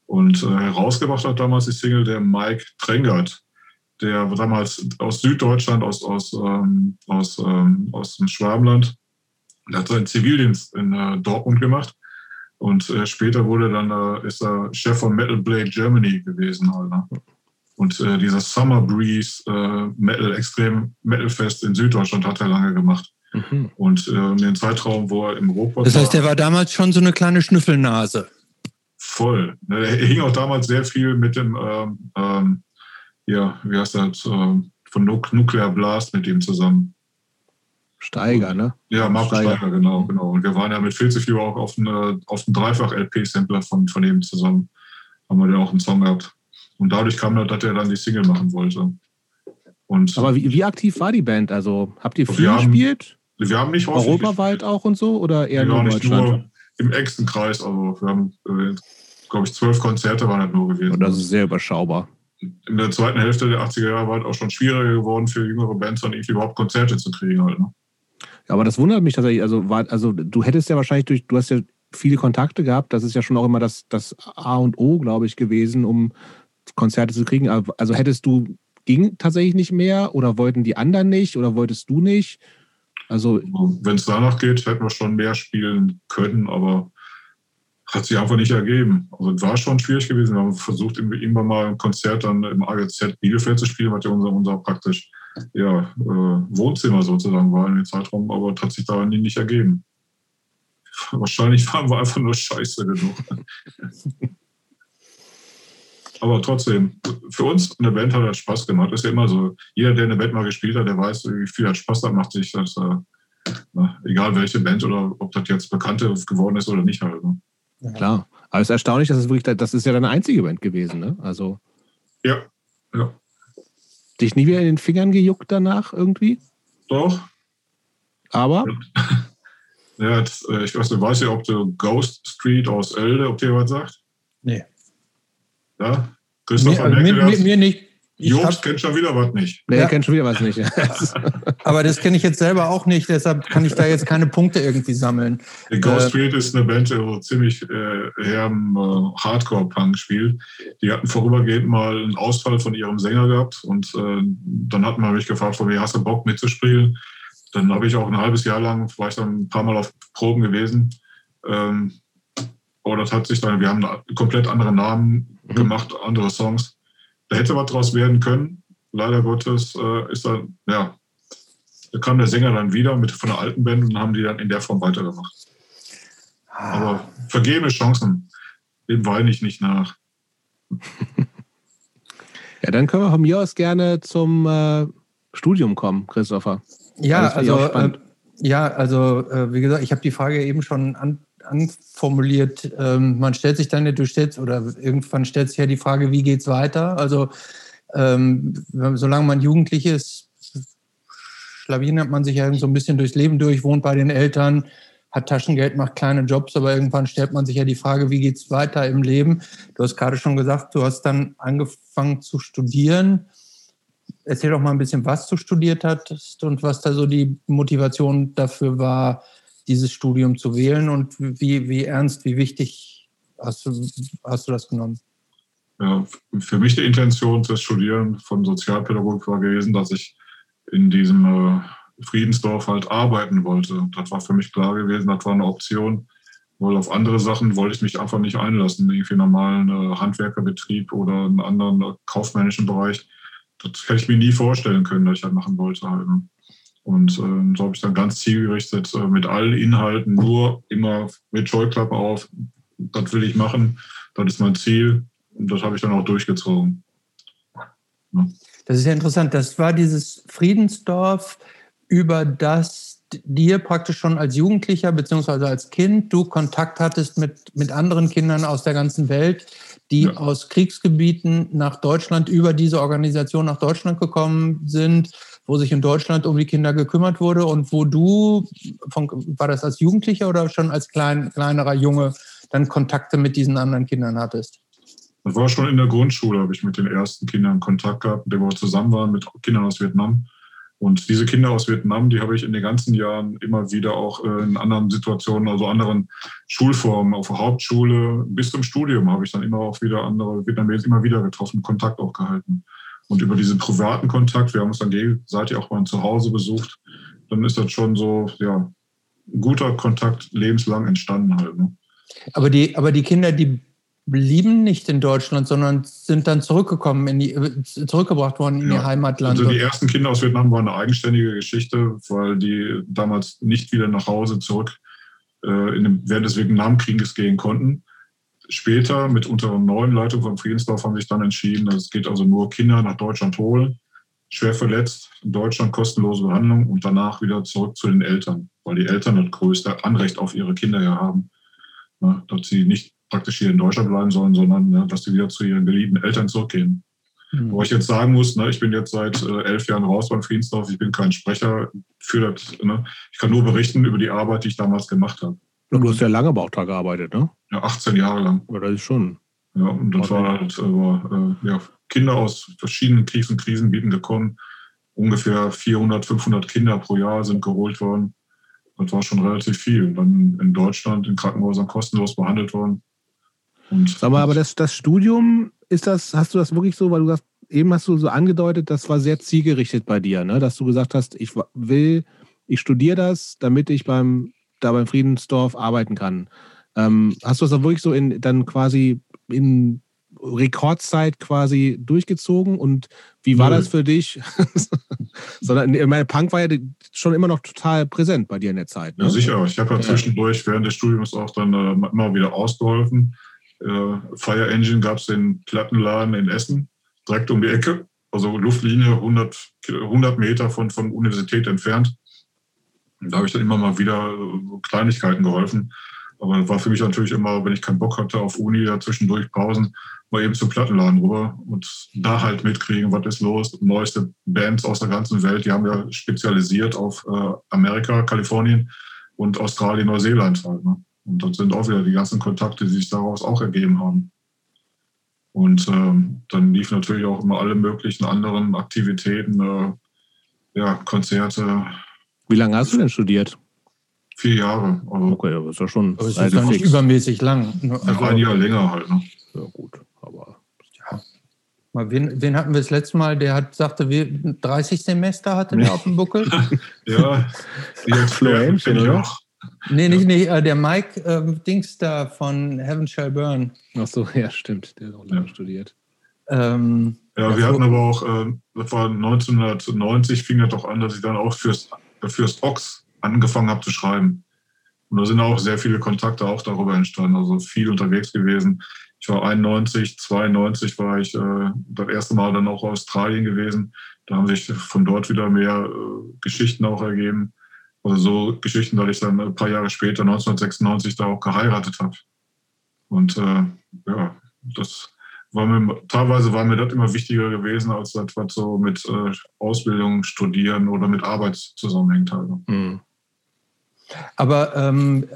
Und äh, herausgebracht hat damals die Single der Mike Trengert, der damals aus Süddeutschland, aus, aus, ähm, aus, ähm, aus dem Schwabenland, der hat seinen Zivildienst in äh, Dortmund gemacht. Und äh, später wurde dann, äh, ist er Chef von Metal Blade Germany gewesen. Halt, ne? Und äh, dieser Summer Breeze äh, Metal, Extrem Metal Fest in Süddeutschland hat er lange gemacht. Mhm. Und äh, in dem Zeitraum, wo er im Ruhrpott Das heißt, er war damals schon so eine kleine Schnüffelnase voll. Er hing auch damals sehr viel mit dem, ähm, ähm, ja, wie heißt das, ähm, von Nuclear Blast mit ihm zusammen. Steiger, ne? Ja, Marco Steiger. Steiger, genau, genau. Und wir waren ja mit Filzefieber auch auf einem auf Dreifach-LP-Sampler von, von ihm zusammen. Haben wir dann auch einen Song gehabt. Und dadurch kam dann, dass er dann die Single machen wollte. Und Aber wie, wie aktiv war die Band? Also habt ihr viel gespielt? Wir haben nicht Europaweit auch und so oder eher nur Deutschland? Nur im engsten Kreis. Also wir haben, äh, glaube ich, zwölf Konzerte waren halt nur gewesen. Und das ist sehr überschaubar. In der zweiten Hälfte der 80er Jahre war es auch schon schwieriger geworden für jüngere Bands, dann irgendwie überhaupt Konzerte zu kriegen halt. Ne? Aber das wundert mich tatsächlich. Also, war, also du hättest ja wahrscheinlich durch, du hast ja viele Kontakte gehabt. Das ist ja schon auch immer das, das A und O, glaube ich, gewesen, um Konzerte zu kriegen. Also hättest du, ging tatsächlich nicht mehr oder wollten die anderen nicht oder wolltest du nicht? Also, Wenn es danach geht, hätten wir schon mehr spielen können, aber hat sich einfach nicht ergeben. Also es war schon schwierig gewesen. Wir haben versucht, irgendwann mal ein Konzert dann im AGZ Bielefeld zu spielen, was ja unser, unser praktisch ja, äh, Wohnzimmer sozusagen war in dem Zeitraum, aber hat sich da nicht ergeben. Wahrscheinlich waren wir einfach nur scheiße genug. aber trotzdem, für uns eine Band hat das Spaß gemacht. Das ist ja immer so. Jeder, der eine Band mal gespielt hat, der weiß, wie viel hat Spaß da macht sich das. Äh, na, egal welche Band oder ob das jetzt Bekannte geworden ist oder nicht halt. Ne? Ja. Klar. Aber es ist erstaunlich, dass es wirklich, das ist ja deine einzige Band gewesen, ne? Also. Ja, ja. Dich nie wieder in den Fingern gejuckt danach irgendwie? Doch. Aber? Ja, jetzt, äh, ich weiß nicht, weiß ja, ob du Ghost Street aus Elde, ob dir was sagt? Nee. Ja? Christopher nee, also mir, mir, mir, nicht. Jobst kennt schon wieder was nicht. Nee, ja. kennt schon wieder was nicht. Aber das kenne ich jetzt selber auch nicht, deshalb kann ich da jetzt keine Punkte irgendwie sammeln. Die Ghost äh, Street ist eine Band, die so ziemlich äh, herben äh, Hardcore-Punk spielt. Die hatten vorübergehend mal einen Ausfall von ihrem Sänger gehabt und äh, dann hat man mich gefragt, von mir hast du Bock mitzuspielen? Dann habe ich auch ein halbes Jahr lang, war ich dann ein paar Mal auf Proben gewesen. Ähm, aber das hat sich dann, wir haben einen komplett anderen Namen mhm. gemacht, andere Songs da hätte was draus werden können. Leider Gottes äh, ist dann, ja, da kam der Sänger dann wieder mit von der alten Band und haben die dann in der Form weitergemacht. Ah. Aber vergebene Chancen, dem weine ich nicht nach. ja, dann können wir von mir aus gerne zum äh, Studium kommen, Christopher. Ja, also, äh, ja, also äh, wie gesagt, ich habe die Frage eben schon an, anformuliert. Ähm, man stellt sich dann, du stellst, oder irgendwann stellt sich ja die Frage, wie geht es weiter? Also, ähm, solange man jugendlich ist, schlawinert man sich ja so ein bisschen durchs Leben durch, wohnt bei den Eltern, hat Taschengeld, macht kleine Jobs, aber irgendwann stellt man sich ja die Frage, wie geht es weiter im Leben? Du hast gerade schon gesagt, du hast dann angefangen zu studieren. Erzähl doch mal ein bisschen, was du studiert hattest und was da so die Motivation dafür war, dieses Studium zu wählen und wie, wie ernst, wie wichtig hast du, hast du das genommen? Ja, für mich die Intention des Studieren von Sozialpädagogik war gewesen, dass ich in diesem äh, Friedensdorf halt arbeiten wollte. Das war für mich klar gewesen, das war eine Option, weil auf andere Sachen wollte ich mich einfach nicht einlassen, irgendwie normalen äh, Handwerkerbetrieb oder einen anderen äh, kaufmännischen Bereich. Das hätte ich mir nie vorstellen können, dass ich das machen wollte. Halt. Und äh, so habe ich dann ganz zielgerichtet äh, mit allen Inhalten, nur immer mit Scheuklappe auf, das will ich machen, das ist mein Ziel und das habe ich dann auch durchgezogen. Ja. Das ist ja interessant. Das war dieses Friedensdorf, über das dir praktisch schon als Jugendlicher beziehungsweise als Kind du Kontakt hattest mit, mit anderen Kindern aus der ganzen Welt, die ja. aus Kriegsgebieten nach Deutschland über diese Organisation nach Deutschland gekommen sind wo sich in Deutschland um die Kinder gekümmert wurde und wo du, von, war das als Jugendlicher oder schon als klein, kleinerer Junge, dann Kontakte mit diesen anderen Kindern hattest? Das war schon in der Grundschule, habe ich mit den ersten Kindern Kontakt gehabt, mit denen wir zusammen waren, mit Kindern aus Vietnam. Und diese Kinder aus Vietnam, die habe ich in den ganzen Jahren immer wieder auch äh, in anderen Situationen, also anderen Schulformen, auf der Hauptschule bis zum Studium habe ich dann immer auch wieder andere Vietnamesen immer wieder getroffen, Kontakt auch gehalten. Und über diesen privaten Kontakt, wir haben uns dann gegenseitig auch mal zu Hause besucht, dann ist das schon so, ja, ein guter Kontakt lebenslang entstanden halt. Ne? Aber, die, aber die Kinder, die blieben nicht in Deutschland, sondern sind dann zurückgekommen, in die, zurückgebracht worden in ja. ihr Heimatland. Also die ersten Kinder aus Vietnam waren eine eigenständige Geschichte, weil die damals nicht wieder nach Hause zurück äh, in dem, während des Vietnamkrieges gehen konnten später mit unserer neuen Leitung von Friedensdorf haben sich dann entschieden, es geht also nur Kinder nach Deutschland holen, schwer verletzt, in Deutschland kostenlose Behandlung und danach wieder zurück zu den Eltern, weil die Eltern das größte Anrecht auf ihre Kinder ja haben. dass sie nicht praktisch hier in Deutschland bleiben sollen, sondern dass sie wieder zu ihren geliebten Eltern zurückgehen. Mhm. Wo ich jetzt sagen muss, ne, ich bin jetzt seit äh, elf Jahren raus beim Friedensdorf, ich bin kein Sprecher für das. Ne? Ich kann nur berichten über die Arbeit, die ich damals gemacht habe. Und du hast ja lange aber auch da gearbeitet, ne? Ja, 18 Jahre lang. Ja, das ist schon. Ja, und das war halt äh, ja, Kinder aus verschiedenen Kriegs- und Krisengebieten gekommen. Ungefähr 400, 500 Kinder pro Jahr sind geholt worden. Das war schon relativ viel. Und dann in Deutschland in Krankenhäusern kostenlos behandelt worden. Und Sag mal, aber das, das Studium, ist das, hast du das wirklich so, weil du das, eben hast du so angedeutet, das war sehr zielgerichtet bei dir, ne? dass du gesagt hast, ich will, ich studiere das, damit ich beim, da beim Friedensdorf arbeiten kann. Ähm, hast du das dann wirklich so in, dann quasi in Rekordzeit quasi durchgezogen und wie war Nö. das für dich? Sondern meine, Punk war ja schon immer noch total präsent bei dir in der Zeit. Ne? Ja, sicher. Ich habe ja zwischendurch während des Studiums auch dann äh, immer wieder ausgeholfen. Äh, Fire Engine gab es den Plattenladen in Essen, direkt um die Ecke. Also Luftlinie 100, 100 Meter von, von Universität entfernt. Da habe ich dann immer mal wieder Kleinigkeiten geholfen. Aber das war für mich natürlich immer, wenn ich keinen Bock hatte auf Uni, ja zwischendurch Pausen, mal eben zum Plattenladen rüber und da halt mitkriegen, was ist los. Neueste Bands aus der ganzen Welt, die haben ja spezialisiert auf äh, Amerika, Kalifornien und Australien, Neuseeland halt. Ne? Und das sind auch wieder die ganzen Kontakte, die sich daraus auch ergeben haben. Und ähm, dann liefen natürlich auch immer alle möglichen anderen Aktivitäten, äh, ja, Konzerte. Wie lange hast du denn studiert? Vier Jahre. Also okay, aber ist ja schon aber ist ja nicht übermäßig lang. Also, ja, ein Jahr länger halt. Ne? Ja, gut. Aber ja. Mal, wen, wen hatten wir das letzte Mal? Der hat, sagte, wir 30 Semester hatte der auf dem Buckel. ja, die hat Flo oder? Auch. Nee, nicht, nicht äh, der Mike äh, Dings da von Heaven Shall Burn. Ach so, ja, stimmt. Der hat auch lange ja. studiert. Ähm, ja, wir hatten aber auch, äh, das war 1990, fing das doch an, dass ich dann auch fürs, fürs Ox angefangen habe zu schreiben. Und da sind auch sehr viele Kontakte auch darüber entstanden, also viel unterwegs gewesen. Ich war 91, 92 war ich äh, das erste Mal dann auch Australien gewesen. Da haben sich von dort wieder mehr äh, Geschichten auch ergeben. Also so Geschichten, dass ich dann ein paar Jahre später, 1996, da auch geheiratet habe. Und äh, ja, das war mir, teilweise war mir das immer wichtiger gewesen, als das, was so mit äh, Ausbildung, Studieren oder mit Arbeit zusammenhängt. Also. Mhm. Aber ähm,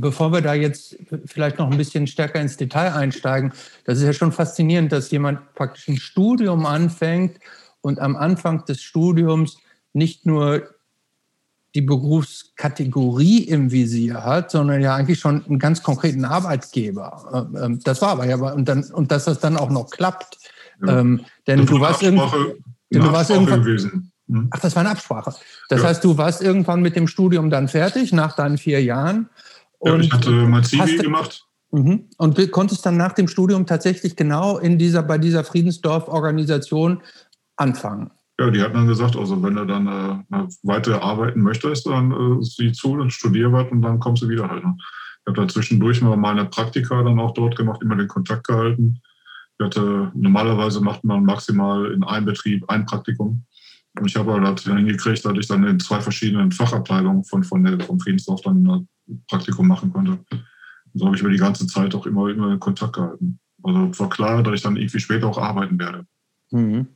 bevor wir da jetzt vielleicht noch ein bisschen stärker ins Detail einsteigen, das ist ja schon faszinierend, dass jemand praktisch ein Studium anfängt und am Anfang des Studiums nicht nur die Berufskategorie im Visier hat, sondern ja eigentlich schon einen ganz konkreten Arbeitgeber. Ähm, ähm, das war aber ja, und, dann, und dass das dann auch noch klappt. Ja. Ähm, denn du warst, irgend, denn du warst irgendwann. Gewesen. Mhm. Ach, das war eine Absprache. Das ja. heißt, du warst irgendwann mit dem Studium dann fertig, nach deinen vier Jahren. Und ja, ich hatte mein CV gemacht. Mhm. Und konntest dann nach dem Studium tatsächlich genau in dieser, bei dieser Friedensdorf-Organisation anfangen. Ja, die hatten dann gesagt, also wenn du dann äh, weiter arbeiten möchtest, dann äh, sieh zu, dann studier was und dann kommst du wieder halt. Ne? Ich habe da zwischendurch mal meine Praktika dann auch dort gemacht, immer den Kontakt gehalten. Ich hatte, normalerweise macht man maximal in einem Betrieb ein Praktikum. Und ich habe halt das hingekriegt, dass ich dann in zwei verschiedenen Fachabteilungen von, von der, vom Friedensdorf dann ein Praktikum machen konnte. Und so habe ich über die ganze Zeit auch immer, immer in Kontakt gehalten. Also war klar, dass ich dann irgendwie später auch arbeiten werde. Mhm.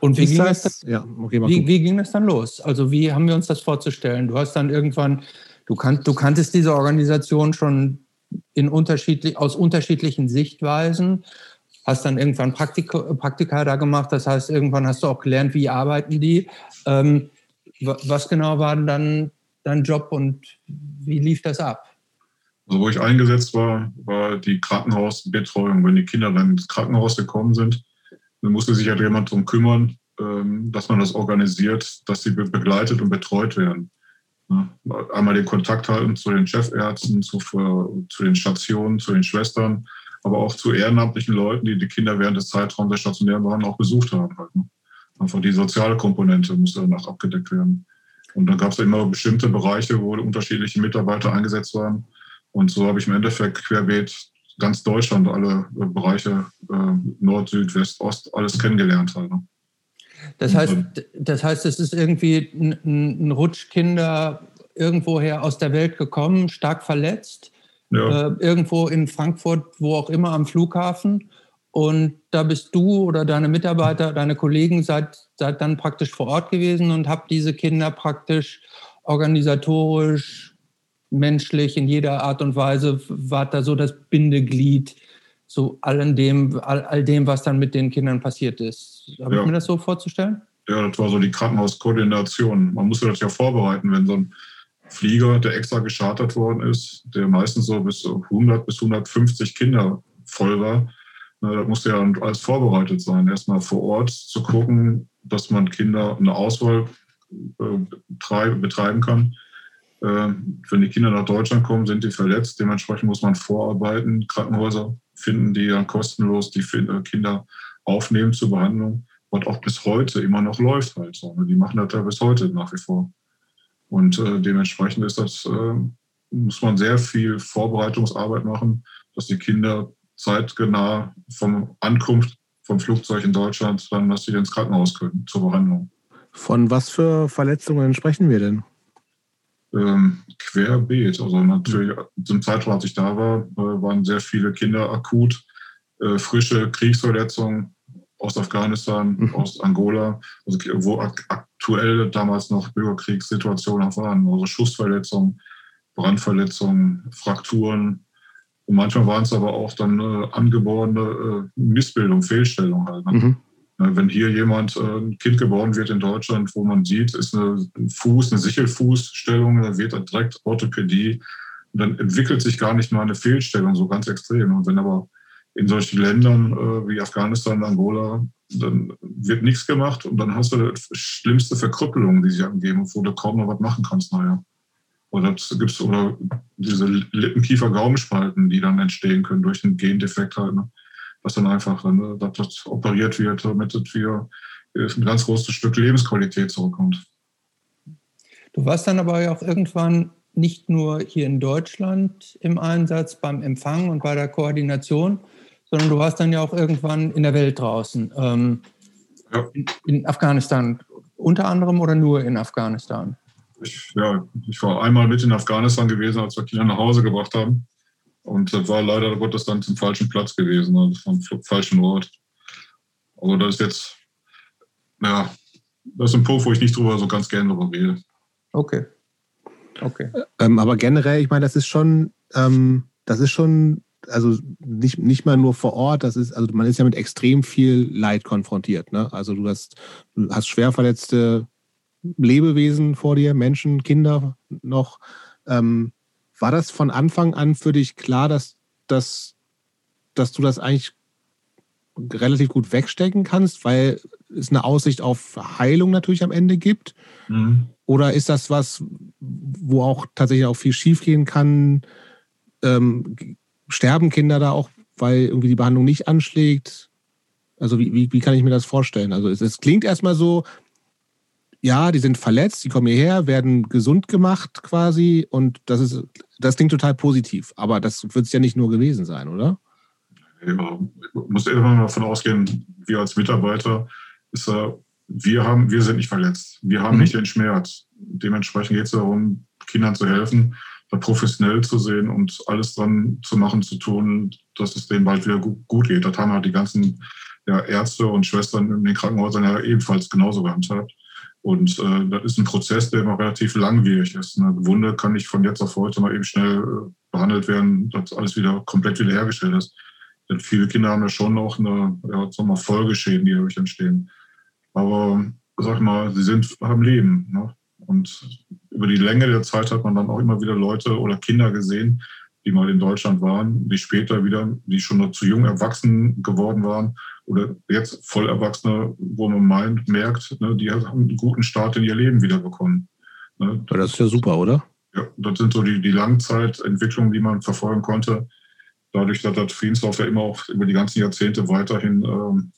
Und wie ging, das, das ja, okay, wie, wie, ging das dann los? Also wie haben wir uns das vorzustellen? Du hast dann irgendwann, du, kannt, du kanntest diese Organisation schon in unterschiedlich, aus unterschiedlichen Sichtweisen, hast dann irgendwann Praktika, Praktika da gemacht, das heißt, irgendwann hast du auch gelernt, wie arbeiten die. Ähm, was genau war denn dann dein Job und wie lief das ab? Also wo ich eingesetzt war, war die Krankenhausbetreuung. Wenn die Kinder dann ins Krankenhaus gekommen sind, dann musste sich halt jemand darum kümmern, ähm, dass man das organisiert, dass sie begleitet und betreut werden. Einmal den Kontakt halten zu den Chefärzten, zu, zu den Stationen, zu den Schwestern, aber auch zu ehrenamtlichen Leuten, die die Kinder während des Zeitraums der stationären waren, auch besucht haben. Halt, ne? Einfach die soziale Komponente musste danach abgedeckt werden. Und dann gab es immer bestimmte Bereiche, wo unterschiedliche Mitarbeiter eingesetzt waren. Und so habe ich im Endeffekt querbeet ganz Deutschland, alle äh, Bereiche, äh, Nord, Süd, West, Ost, alles kennengelernt. Ne? Das heißt, das heißt, es ist irgendwie ein, ein Rutschkinder irgendwoher aus der Welt gekommen, stark verletzt, ja. äh, irgendwo in Frankfurt, wo auch immer am Flughafen. Und da bist du oder deine Mitarbeiter, deine Kollegen seid, seid dann praktisch vor Ort gewesen und habt diese Kinder praktisch organisatorisch, menschlich in jeder Art und Weise, wart da so das Bindeglied zu all dem, all, all dem, was dann mit den Kindern passiert ist. Habe ja. ich mir das so vorzustellen? Ja, das war so die Krankenhauskoordination. Man musste das ja vorbereiten, wenn so ein Flieger, der extra geschartert worden ist, der meistens so bis 100 bis 150 Kinder voll war, da musste ja alles vorbereitet sein. Erstmal vor Ort zu gucken, dass man Kinder eine Auswahl äh, betreiben kann. Äh, wenn die Kinder nach Deutschland kommen, sind die verletzt. Dementsprechend muss man vorarbeiten, Krankenhäuser finden, die dann kostenlos die äh, Kinder aufnehmen zur Behandlung, was auch bis heute immer noch läuft halt. Ne? Die machen das ja bis heute nach wie vor. Und äh, dementsprechend ist das, äh, muss man sehr viel Vorbereitungsarbeit machen, dass die Kinder zeitgenah vom Ankunft vom Flugzeug in Deutschland dann, dass sie ins Krankenhaus können zur Behandlung. Von was für Verletzungen sprechen wir denn? Ähm, querbeet. Also natürlich zum Zeitraum, als ich da war, äh, waren sehr viele Kinder akut, äh, frische Kriegsverletzungen aus Afghanistan, mhm. aus Angola, also wo aktuell damals noch Bürgerkriegssituationen waren, also Schussverletzungen, Brandverletzungen, Frakturen. Und manchmal waren es aber auch dann äh, angeborene äh, Missbildung, Fehlstellung halt. Ne? Mhm. Wenn hier jemand, äh, ein Kind geboren wird in Deutschland, wo man sieht, ist eine Fuß, eine Sichelfußstellung, da wird direkt Orthopädie. Und dann entwickelt sich gar nicht mal eine Fehlstellung so ganz extrem. Und wenn aber in solchen Ländern äh, wie Afghanistan, Angola, dann wird nichts gemacht und dann hast du die schlimmste Verkrüppelung, die sich angeben, wo du kaum noch was machen kannst nachher. Oder gibt's oder diese Lippenkiefer-Gaumenspalten, die dann entstehen können durch einen Gendefekt halt. Ne? Was dann einfach ne, dass das operiert wird, damit das wieder ein ganz großes Stück Lebensqualität zurückkommt. Du warst dann aber auch irgendwann nicht nur hier in Deutschland im Einsatz beim Empfang und bei der Koordination, sondern du warst dann ja auch irgendwann in der Welt draußen. Ähm, ja. in, in, Afghanistan unter anderem oder nur in Afghanistan? Ich, ja, ich war einmal mit in Afghanistan gewesen, als wir Kinder nach Hause gebracht haben. Und war leider Gottes dann zum falschen Platz gewesen, also vom falschen Ort. Aber das ist jetzt, ja, das ist ein Punkt, wo ich nicht drüber so ganz gerne drüber rede. Okay. Okay. Ähm, aber generell, ich meine, das ist schon, ähm, das ist schon, also nicht, nicht mal nur vor Ort, das ist, also man ist ja mit extrem viel Leid konfrontiert. Ne? Also du hast, du hast schwer verletzte Lebewesen vor dir, Menschen, Kinder noch. Ähm, war das von Anfang an für dich klar, dass, dass, dass du das eigentlich relativ gut wegstecken kannst, weil es eine Aussicht auf Heilung natürlich am Ende gibt? Mhm. Oder ist das was, wo auch tatsächlich auch viel schiefgehen kann? Ähm, sterben Kinder da auch, weil irgendwie die Behandlung nicht anschlägt? Also wie, wie, wie kann ich mir das vorstellen? Also es, es klingt erstmal so, ja, die sind verletzt, die kommen hierher, werden gesund gemacht quasi und das ist, das klingt total positiv. Aber das wird es ja nicht nur gewesen sein, oder? Ich muss immer davon ausgehen, wir als Mitarbeiter, ist, wir, haben, wir sind nicht verletzt. Wir haben mhm. nicht den Schmerz. Dementsprechend geht es darum, Kindern zu helfen, da professionell zu sehen und alles dran zu machen, zu tun, dass es denen bald wieder gut geht. Das haben halt die ganzen ja, Ärzte und Schwestern in den Krankenhäusern ja ebenfalls genauso gehandhabt. Und äh, das ist ein Prozess, der immer relativ langwierig ist. Eine Wunde kann nicht von jetzt auf heute mal eben schnell äh, behandelt werden, dass alles wieder komplett wiederhergestellt ist. Denn viele Kinder haben ja schon noch eine ja, sagen wir, Folgeschäden, die dadurch entstehen. Aber sag mal, sie sind am Leben. Ne? Und über die Länge der Zeit hat man dann auch immer wieder Leute oder Kinder gesehen, die mal in Deutschland waren, die später wieder, die schon noch zu jung erwachsen geworden waren oder jetzt Vollerwachsene, wo man meint, merkt, ne, die haben einen guten Start in ihr Leben wiederbekommen. Ne? Das ist ja super, oder? Ja, das sind so die, die Langzeitentwicklungen, die man verfolgen konnte. Dadurch, dass das Friedenslauf ja immer auch über die ganzen Jahrzehnte weiterhin ähm,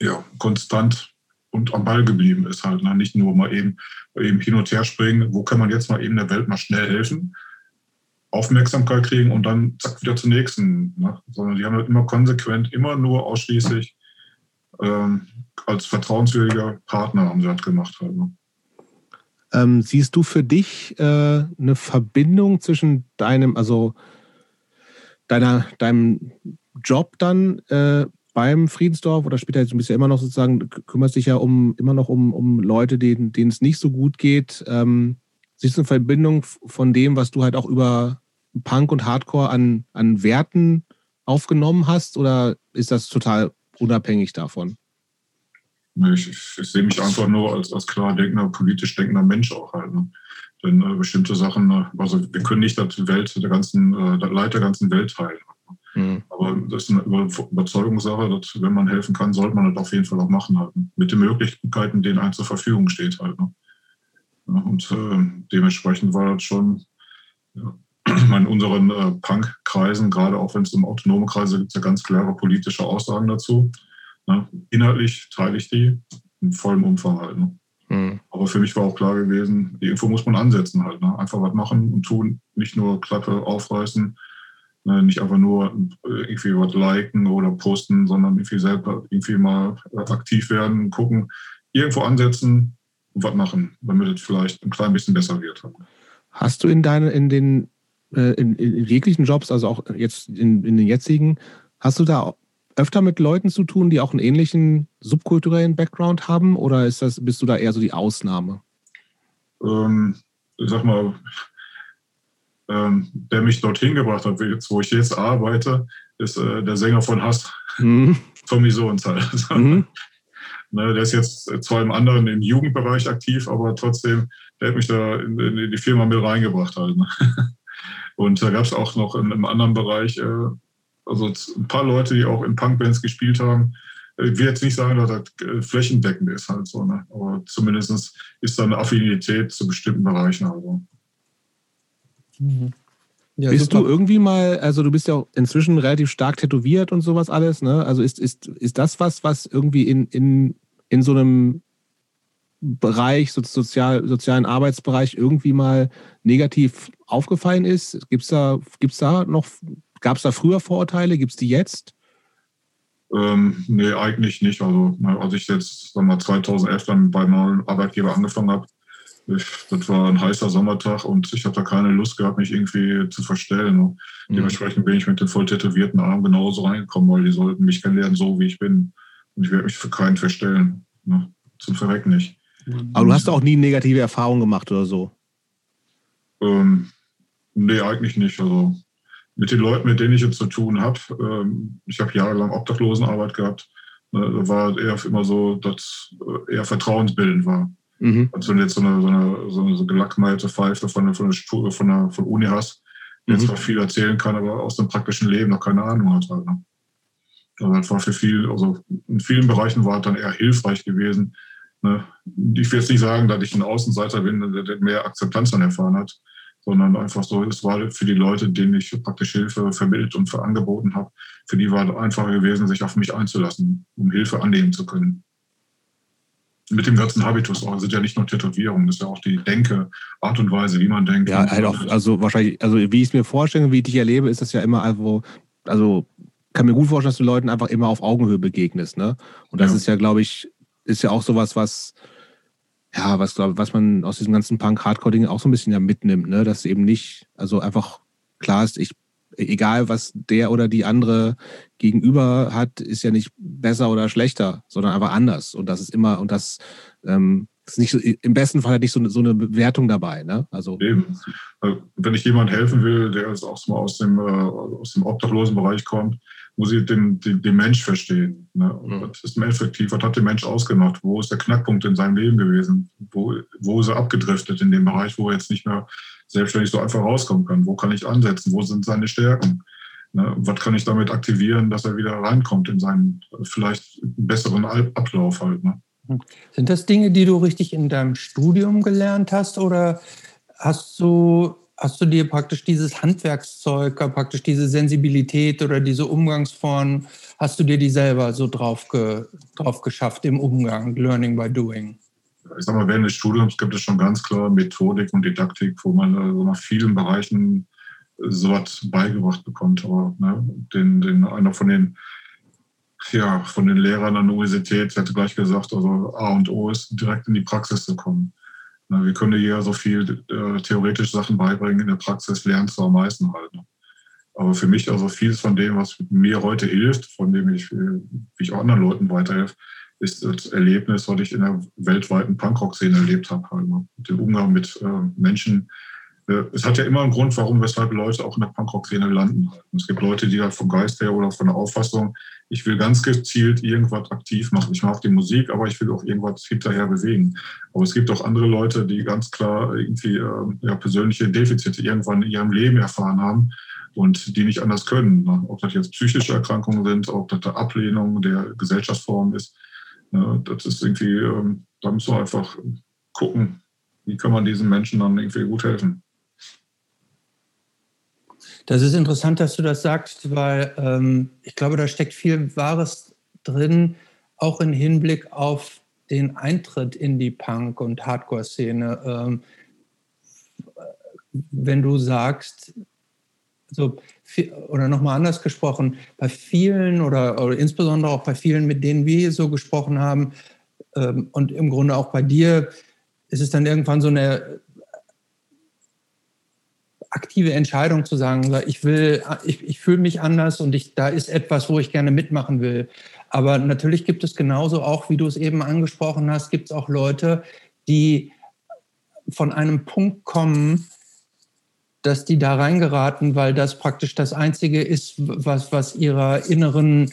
ja, konstant und am Ball geblieben ist halt. Ne? Nicht nur mal eben, eben hin und her springen, wo kann man jetzt mal eben der Welt mal schnell helfen, Aufmerksamkeit kriegen und dann zack wieder zum nächsten. Ne? Sondern die haben halt immer konsequent, immer nur ausschließlich ähm, als vertrauenswürdiger Partner haben sie halt gemacht. Halt, ne? ähm, siehst du für dich äh, eine Verbindung zwischen deinem, also deiner, deinem Job dann äh, beim Friedensdorf oder später du bist ja immer noch sozusagen, kümmerst dich ja um immer noch um, um Leute, denen, denen es nicht so gut geht. Ähm, siehst du eine Verbindung von dem, was du halt auch über Punk und Hardcore an, an Werten aufgenommen hast, oder ist das total unabhängig davon? Ich, ich, ich sehe mich einfach nur als, als klar denkender, politisch denkender Mensch auch halt. Ne? Denn äh, bestimmte Sachen, äh, also wir können nicht die Welt der ganzen, äh, der Leid der ganzen Welt teilen. Mhm. Aber das ist eine Überzeugungssache, dass, wenn man helfen kann, sollte man das auf jeden Fall auch machen halt. Ne? Mit den Möglichkeiten, denen einem zur Verfügung steht halt. Ne? Ja, und äh, dementsprechend war das schon, ja, in unseren äh, Punk-Kreisen, gerade auch wenn es um autonome Kreise gibt, es ja ganz klare politische Aussagen dazu. Ne? Inhaltlich teile ich die in vollem Umfang halt. Ne? Mhm. Aber für mich war auch klar gewesen, die Info muss man ansetzen halt. Ne? Einfach was machen und tun, nicht nur Klappe aufreißen, ne? nicht einfach nur irgendwie was liken oder posten, sondern irgendwie selber irgendwie mal äh, aktiv werden, gucken, irgendwo ansetzen und was machen, damit es vielleicht ein klein bisschen besser wird. Hast du in deinen, in den äh, in, in, jeglichen Jobs, also auch jetzt in, in den jetzigen, hast du da öfter mit Leuten zu tun, die auch einen ähnlichen subkulturellen Background haben? Oder ist das, bist du da eher so die Ausnahme? Ähm, ich sag mal, ähm, der mich dorthin gebracht hat, jetzt, wo ich jetzt arbeite, ist äh, der Sänger von Hass, mhm. Tommy Sohnsal. Mhm. ne, der ist jetzt zwar im anderen, im Jugendbereich aktiv, aber trotzdem, der hat mich da in, in die Firma mit reingebracht halt. Ne? Und da gab es auch noch in einem anderen Bereich äh, also ein paar Leute, die auch in Punkbands gespielt haben. Ich will jetzt nicht sagen, dass das äh, flächendeckend ist halt so, ne? aber zumindest ist da eine Affinität zu bestimmten Bereichen. Also. Mhm. Ja, bist super. du irgendwie mal, also du bist ja auch inzwischen relativ stark tätowiert und sowas alles, ne? Also ist, ist, ist das was, was irgendwie in, in, in so einem Bereich, sozial, sozialen Arbeitsbereich irgendwie mal negativ aufgefallen ist? Gibt es da, gibt's da noch Gab es da früher Vorurteile? Gibt es die jetzt? Ähm, nee, eigentlich nicht. Also, als ich jetzt sag mal, 2011 dann bei meinem Arbeitgeber angefangen habe, das war ein heißer Sommertag und ich habe da keine Lust gehabt, mich irgendwie zu verstellen. Und mhm. Dementsprechend bin ich mit den voll tätowierten Armen genauso reingekommen, weil die sollten mich kennenlernen, so wie ich bin. Und ich werde mich für keinen verstellen. Ne? Zum Verrecken nicht. Aber du hast auch nie negative Erfahrungen gemacht oder so? Ähm, nee, eigentlich nicht. Also mit den Leuten, mit denen ich jetzt zu tun habe, ähm, ich habe jahrelang Obdachlosenarbeit gehabt, ne, da war eher immer so, dass äh, eher vertrauensbildend war. Mhm. Als wenn du jetzt so eine, so eine, so eine so gelackmeierte Pfeife von, von, der, von, der, von Uni hast, die mhm. jetzt zwar viel erzählen kann, aber aus dem praktischen Leben noch keine Ahnung hat. Halt, ne? Also das war für viel, also in vielen Bereichen war es dann eher hilfreich gewesen. Ne? Ich will jetzt nicht sagen, dass ich ein Außenseiter bin, der mehr Akzeptanz dann erfahren hat sondern einfach so, es war für die Leute, denen ich praktisch Hilfe vermittelt und angeboten habe, für die war es einfacher gewesen, sich auf mich einzulassen, um Hilfe annehmen zu können. Mit dem ganzen Habitus auch, sind ja nicht nur Tätowierungen, das ist ja auch die Denke, Art und Weise, wie man denkt. Ja, halt auch, also wahrscheinlich, also wie ich es mir vorstelle, wie ich dich erlebe, ist das ja immer also, also kann mir gut vorstellen, dass du Leuten einfach immer auf Augenhöhe begegnest, ne? Und das ja. ist ja, glaube ich, ist ja auch sowas, was ja, was, was man aus diesem ganzen Punk-Hardcore-Ding auch so ein bisschen ja mitnimmt, ne? dass eben nicht, also einfach klar ist, ich, egal was der oder die andere gegenüber hat, ist ja nicht besser oder schlechter, sondern einfach anders. Und das ist immer, und das ähm, ist nicht so, im besten Fall nicht so, so eine Bewertung dabei. Ne? Also, Eben. Also, wenn ich jemand helfen will, der jetzt auch mal aus dem, äh, aus dem obdachlosen Bereich kommt, muss ich den, den, den Mensch verstehen. Ne? Mhm. Was ist effektiv? Was hat der Mensch ausgemacht? Wo ist der Knackpunkt in seinem Leben gewesen? Wo, wo ist er abgedriftet in dem Bereich, wo er jetzt nicht mehr selbstständig so einfach rauskommen kann? Wo kann ich ansetzen? Wo sind seine Stärken? Ne? Was kann ich damit aktivieren, dass er wieder reinkommt in seinen vielleicht besseren Ablauf halt? Ne? Sind das Dinge, die du richtig in deinem Studium gelernt hast oder hast du hast du dir praktisch dieses Handwerkszeug, praktisch diese Sensibilität oder diese Umgangsform, hast du dir die selber so drauf, ge, drauf geschafft im Umgang, Learning by Doing? Ich sag mal, während des Studiums gibt es schon ganz klar Methodik und Didaktik, wo man also nach vielen Bereichen sowas beigebracht bekommt. Aber ne, den, den, einer von den, ja, von den Lehrern an der Universität hat gleich gesagt, also A und O ist direkt in die Praxis zu kommen. Wir können dir ja so viel äh, theoretisch Sachen beibringen, in der Praxis lernst du am meisten halt. Ne? Aber für mich also vieles von dem, was mir heute hilft, von dem ich, wie ich auch anderen Leuten weiterhelfe, ist das Erlebnis, was ich in der weltweiten Punkrock-Szene erlebt habe. Halt, ne? Den Umgang mit äh, Menschen. Äh, es hat ja immer einen Grund, warum, weshalb Leute auch in der Punkrock-Szene landen. Es gibt Leute, die halt vom Geist her oder von der Auffassung, ich will ganz gezielt irgendwas aktiv machen. Ich mache die Musik, aber ich will auch irgendwas hinterher bewegen. Aber es gibt auch andere Leute, die ganz klar irgendwie äh, ja, persönliche Defizite irgendwann in ihrem Leben erfahren haben und die nicht anders können. Ne? Ob das jetzt psychische Erkrankungen sind, ob das eine Ablehnung der Gesellschaftsform ist. Ne? Das ist irgendwie, ähm, da muss man einfach gucken, wie kann man diesen Menschen dann irgendwie gut helfen. Das ist interessant, dass du das sagst, weil ähm, ich glaube, da steckt viel Wahres drin, auch im Hinblick auf den Eintritt in die Punk- und Hardcore-Szene. Ähm, wenn du sagst, so, oder nochmal anders gesprochen, bei vielen oder, oder, insbesondere auch bei vielen, mit denen wir so gesprochen haben ähm, und im Grunde auch bei dir, ist es dann irgendwann so eine aktive Entscheidung zu sagen, ich will, ich, ich fühle mich anders und ich, da ist etwas, wo ich gerne mitmachen will. Aber natürlich gibt es genauso auch, wie du es eben angesprochen hast, gibt es auch Leute, die von einem Punkt kommen, dass die da reingeraten, weil das praktisch das Einzige ist, was, was ihrer inneren,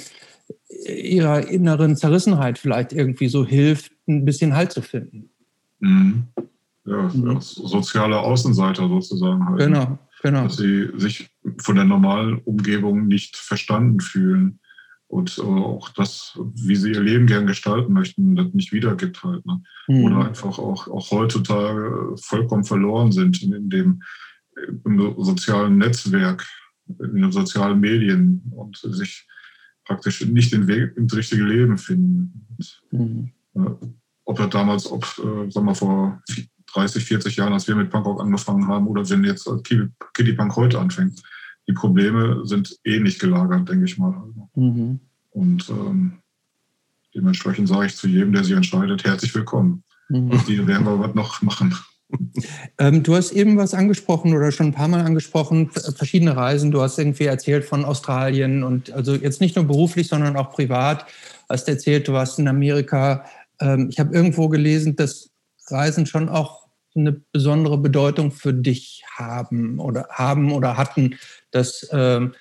ihrer inneren Zerrissenheit vielleicht irgendwie so hilft, ein bisschen Halt zu finden. Mhm. Ja, mhm. soziale Außenseiter sozusagen halt. Ne? Genau, genau. Dass sie sich von der normalen Umgebung nicht verstanden fühlen und auch das, wie sie ihr Leben gern gestalten möchten, das nicht wiedergibt halt. Ne? Mhm. Oder einfach auch, auch heutzutage vollkommen verloren sind in dem im sozialen Netzwerk, in den sozialen Medien und sich praktisch nicht den Weg ins richtige Leben finden. Mhm. Äh, ob er damals, ob, äh, sagen wir vor 30, 40 Jahren, als wir mit Punkrock angefangen haben, oder wenn jetzt Kitty Punk heute anfängt, die Probleme sind ähnlich eh gelagert, denke ich mal. Mhm. Und ähm, dementsprechend sage ich zu jedem, der sich entscheidet, herzlich willkommen. Mhm. Die werden wir was noch machen. Ähm, du hast eben was angesprochen oder schon ein paar Mal angesprochen, verschiedene Reisen. Du hast irgendwie erzählt von Australien und also jetzt nicht nur beruflich, sondern auch privat. Hast erzählt, du warst in Amerika. Ähm, ich habe irgendwo gelesen, dass Reisen schon auch eine besondere Bedeutung für dich haben oder haben oder hatten, dass, ähm,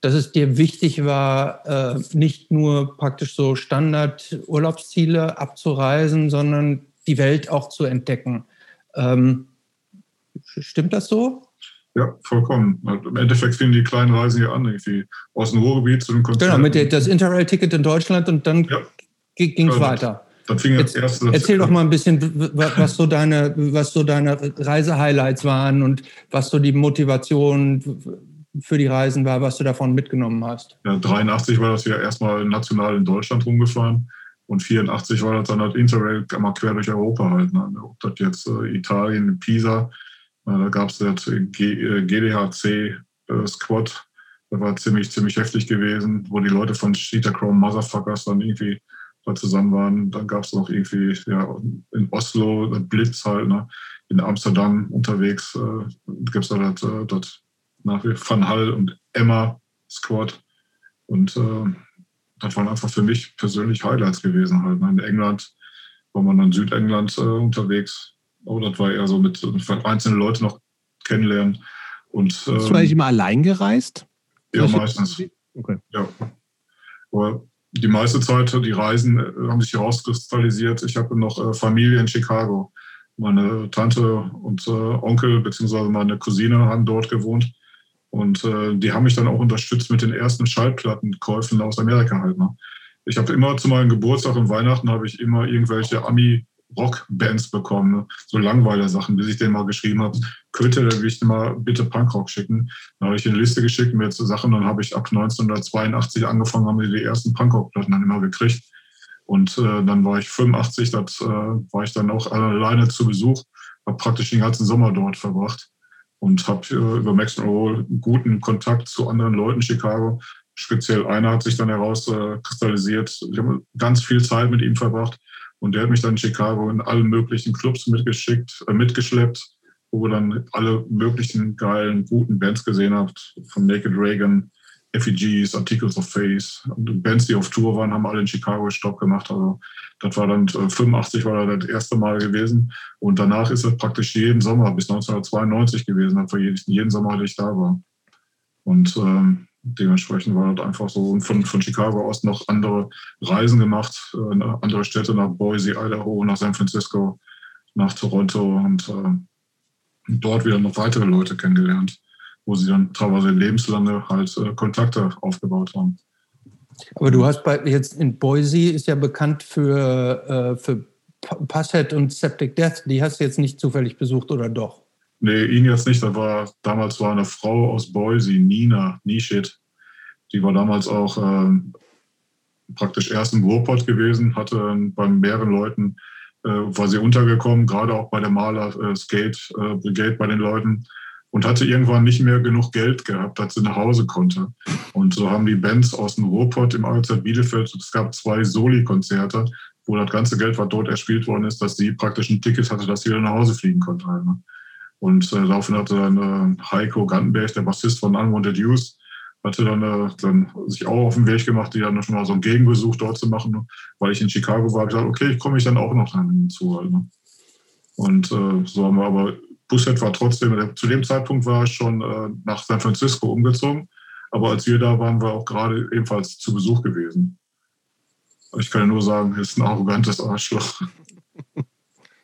dass es dir wichtig war, äh, nicht nur praktisch so Standard-Urlaubsziele abzureisen, sondern die Welt auch zu entdecken. Ähm, stimmt das so? Ja, vollkommen. Im Endeffekt fingen die kleinen Reisen hier an, irgendwie aus dem Ruhrgebiet zu den Konzerten. Genau, mit der, das Interrail-Ticket in Deutschland und dann ja. ging es ja, weiter. Dann fing Jetzt, erste, erzähl doch mal ein bisschen, was so deine, was so deine Reisehighlights waren und was so die Motivation für die Reisen war, was du davon mitgenommen hast. Ja, 83 war das ja erstmal national in Deutschland rumgefahren. Und 84 war das dann halt Interrail mal quer durch Europa halt. Ne? Ob das jetzt äh, Italien, Pisa, äh, da gab es das G, äh, GDHC äh, das war ziemlich, ziemlich heftig gewesen, wo die Leute von Cheetah Chrome Motherfuckers dann irgendwie da zusammen waren. Dann gab es noch irgendwie ja, in Oslo Blitz halt, ne? in Amsterdam unterwegs äh, gibt es da das, äh, das nach Van Hall und Emma Squad. Und äh, das waren einfach für mich persönlich Highlights gewesen. Halt. Ne? In England war man in Südengland äh, unterwegs. Oh, das war eher so mit einzelne Leute noch kennenlernen. Und, ähm, Bist du eigentlich immer allein gereist? Ja, meistens. Okay. Ja. Aber die meiste Zeit, die Reisen äh, haben sich herauskristallisiert. Ich habe noch äh, Familie in Chicago. Meine Tante und äh, Onkel bzw. meine Cousine haben dort gewohnt. Und die haben mich dann auch unterstützt mit den ersten Schallplattenkäufen aus Amerika halt. Ne? Ich habe immer zu meinem Geburtstag und Weihnachten habe ich immer irgendwelche Ami Rockbands bekommen, so Langweiler-Sachen, bis ich denen mal geschrieben habe, könnte der mich mal bitte Punkrock schicken. Dann habe ich eine Liste geschickt mit so Sachen, dann habe ich ab 1982 angefangen, haben wir die ersten Punkrock-Platten dann immer gekriegt. Und äh, dann war ich 85, das äh, war ich dann auch alleine zu Besuch, habe praktisch den ganzen Sommer dort verbracht und habe äh, über Max Roll guten Kontakt zu anderen Leuten in Chicago. Speziell einer hat sich dann herauskristallisiert. Äh, ich habe ganz viel Zeit mit ihm verbracht und der hat mich dann in Chicago in allen möglichen Clubs mitgeschickt, äh, mitgeschleppt, wo ihr dann alle möglichen geilen, guten Bands gesehen habt, von Naked Reagan, Effigies, Articles of Faith. Und Bands, die auf Tour waren, haben alle in Chicago Stopp gemacht. Also das war dann 85 äh, war das erste Mal gewesen. Und danach ist es praktisch jeden Sommer bis 1992 gewesen, wir jeden, Sommer ich da war. Und ähm, dementsprechend war das einfach so. Von, von Chicago aus noch andere Reisen gemacht, äh, andere Städte nach Boise, Idaho, nach San Francisco, nach Toronto und äh, dort wieder noch weitere Leute kennengelernt, wo sie dann teilweise lebenslange halt äh, Kontakte aufgebaut haben. Aber du hast bei, jetzt in Boise ist ja bekannt für, äh, für Passhead und Septic Death. Die hast du jetzt nicht zufällig besucht oder doch? Nee, ihn jetzt nicht. Da war, damals war eine Frau aus Boise, Nina Nishit. Die war damals auch ähm, praktisch erst im Ruhrpott gewesen, hatte bei mehreren Leuten, äh, war sie untergekommen, gerade auch bei der Maler äh, Skate äh, Brigade bei den Leuten und hatte irgendwann nicht mehr genug Geld gehabt, dass sie nach Hause konnte. Und so haben die Bands aus dem Ruhrpott im AZ Bielefeld, es gab zwei Soli-Konzerte, wo das ganze Geld, was dort erspielt worden ist, dass sie praktisch ein Ticket hatte, dass sie wieder nach Hause fliegen konnte. Und äh, daraufhin hatte dann äh, Heiko Gantenberg, der Bassist von Unwanted Youth, hatte dann, äh, dann sich auch auf den Weg gemacht, die dann schon mal so einen Gegenbesuch dort zu machen, weil ich in Chicago war, gesagt, okay, ich komme ich dann auch noch hinzu. Halt, ne? Und äh, so haben wir aber, Busset war trotzdem, zu dem Zeitpunkt war ich schon äh, nach San Francisco umgezogen, aber als wir da waren, war auch gerade ebenfalls zu Besuch gewesen. Ich kann ja nur sagen, er ist ein arrogantes Arschloch.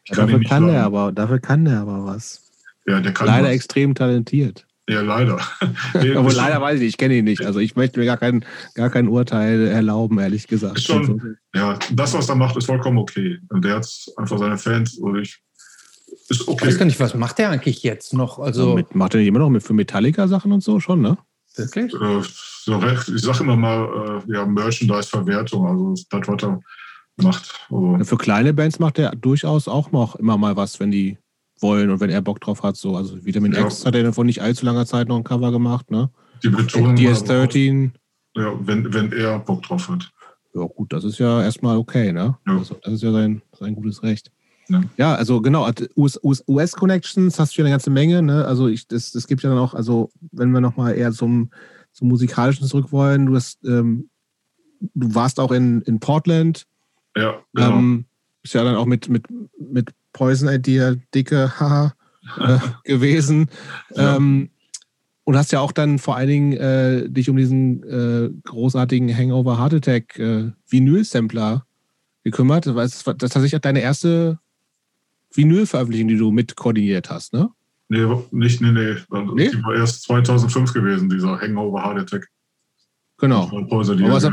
dafür kann er aber, dafür kann er aber was. Ja, der kann leider was. extrem talentiert. Ja, leider. Aber leider weiß ich nicht, ich kenne ihn nicht. Also ich möchte mir gar kein, gar kein Urteil erlauben, ehrlich gesagt. Ist schon, also, ja, das, was er macht, ist vollkommen okay. Und der hat einfach seine Fans und ich. Ist okay. Ich weiß gar nicht, was macht der eigentlich jetzt noch? Also mit, macht er immer noch mit für Metallica-Sachen und so schon, ne? Wirklich? Äh, so recht, ich sage immer mal, äh, ja, Merchandise-Verwertung, also das, was er macht. Also. Für kleine Bands macht er durchaus auch noch immer mal was, wenn die wollen und wenn er Bock drauf hat. So. Also Vitamin ja. X hat er vor nicht allzu langer Zeit noch ein Cover gemacht. Ne? Die Betonung DS13. Ja, wenn, wenn er Bock drauf hat. Ja, gut, das ist ja erstmal okay, ne? Ja. Also, das ist ja sein, sein gutes Recht. Ja. ja, also genau, US-Connections hast du ja eine ganze Menge, ne? Also ich, das, das gibt ja dann auch, also wenn wir nochmal eher zum, zum Musikalischen zurück wollen, du hast, ähm, du warst auch in, in Portland. Ja, genau. Ähm, bist ja dann auch mit, mit, mit Poison Idea, dicke Haha äh, gewesen. Ja. Ähm, und hast ja auch dann vor allen Dingen äh, dich um diesen äh, großartigen Hangover Heart Attack äh, Vinyl-Sampler gekümmert. Das, war tatsächlich deine erste Vinyl-Veröffentlichung, die du mit koordiniert hast, ne? Nee, nicht, nee, nee. nee? Die war erst 2005 gewesen, dieser Hangover Heart Attack. Genau. Was,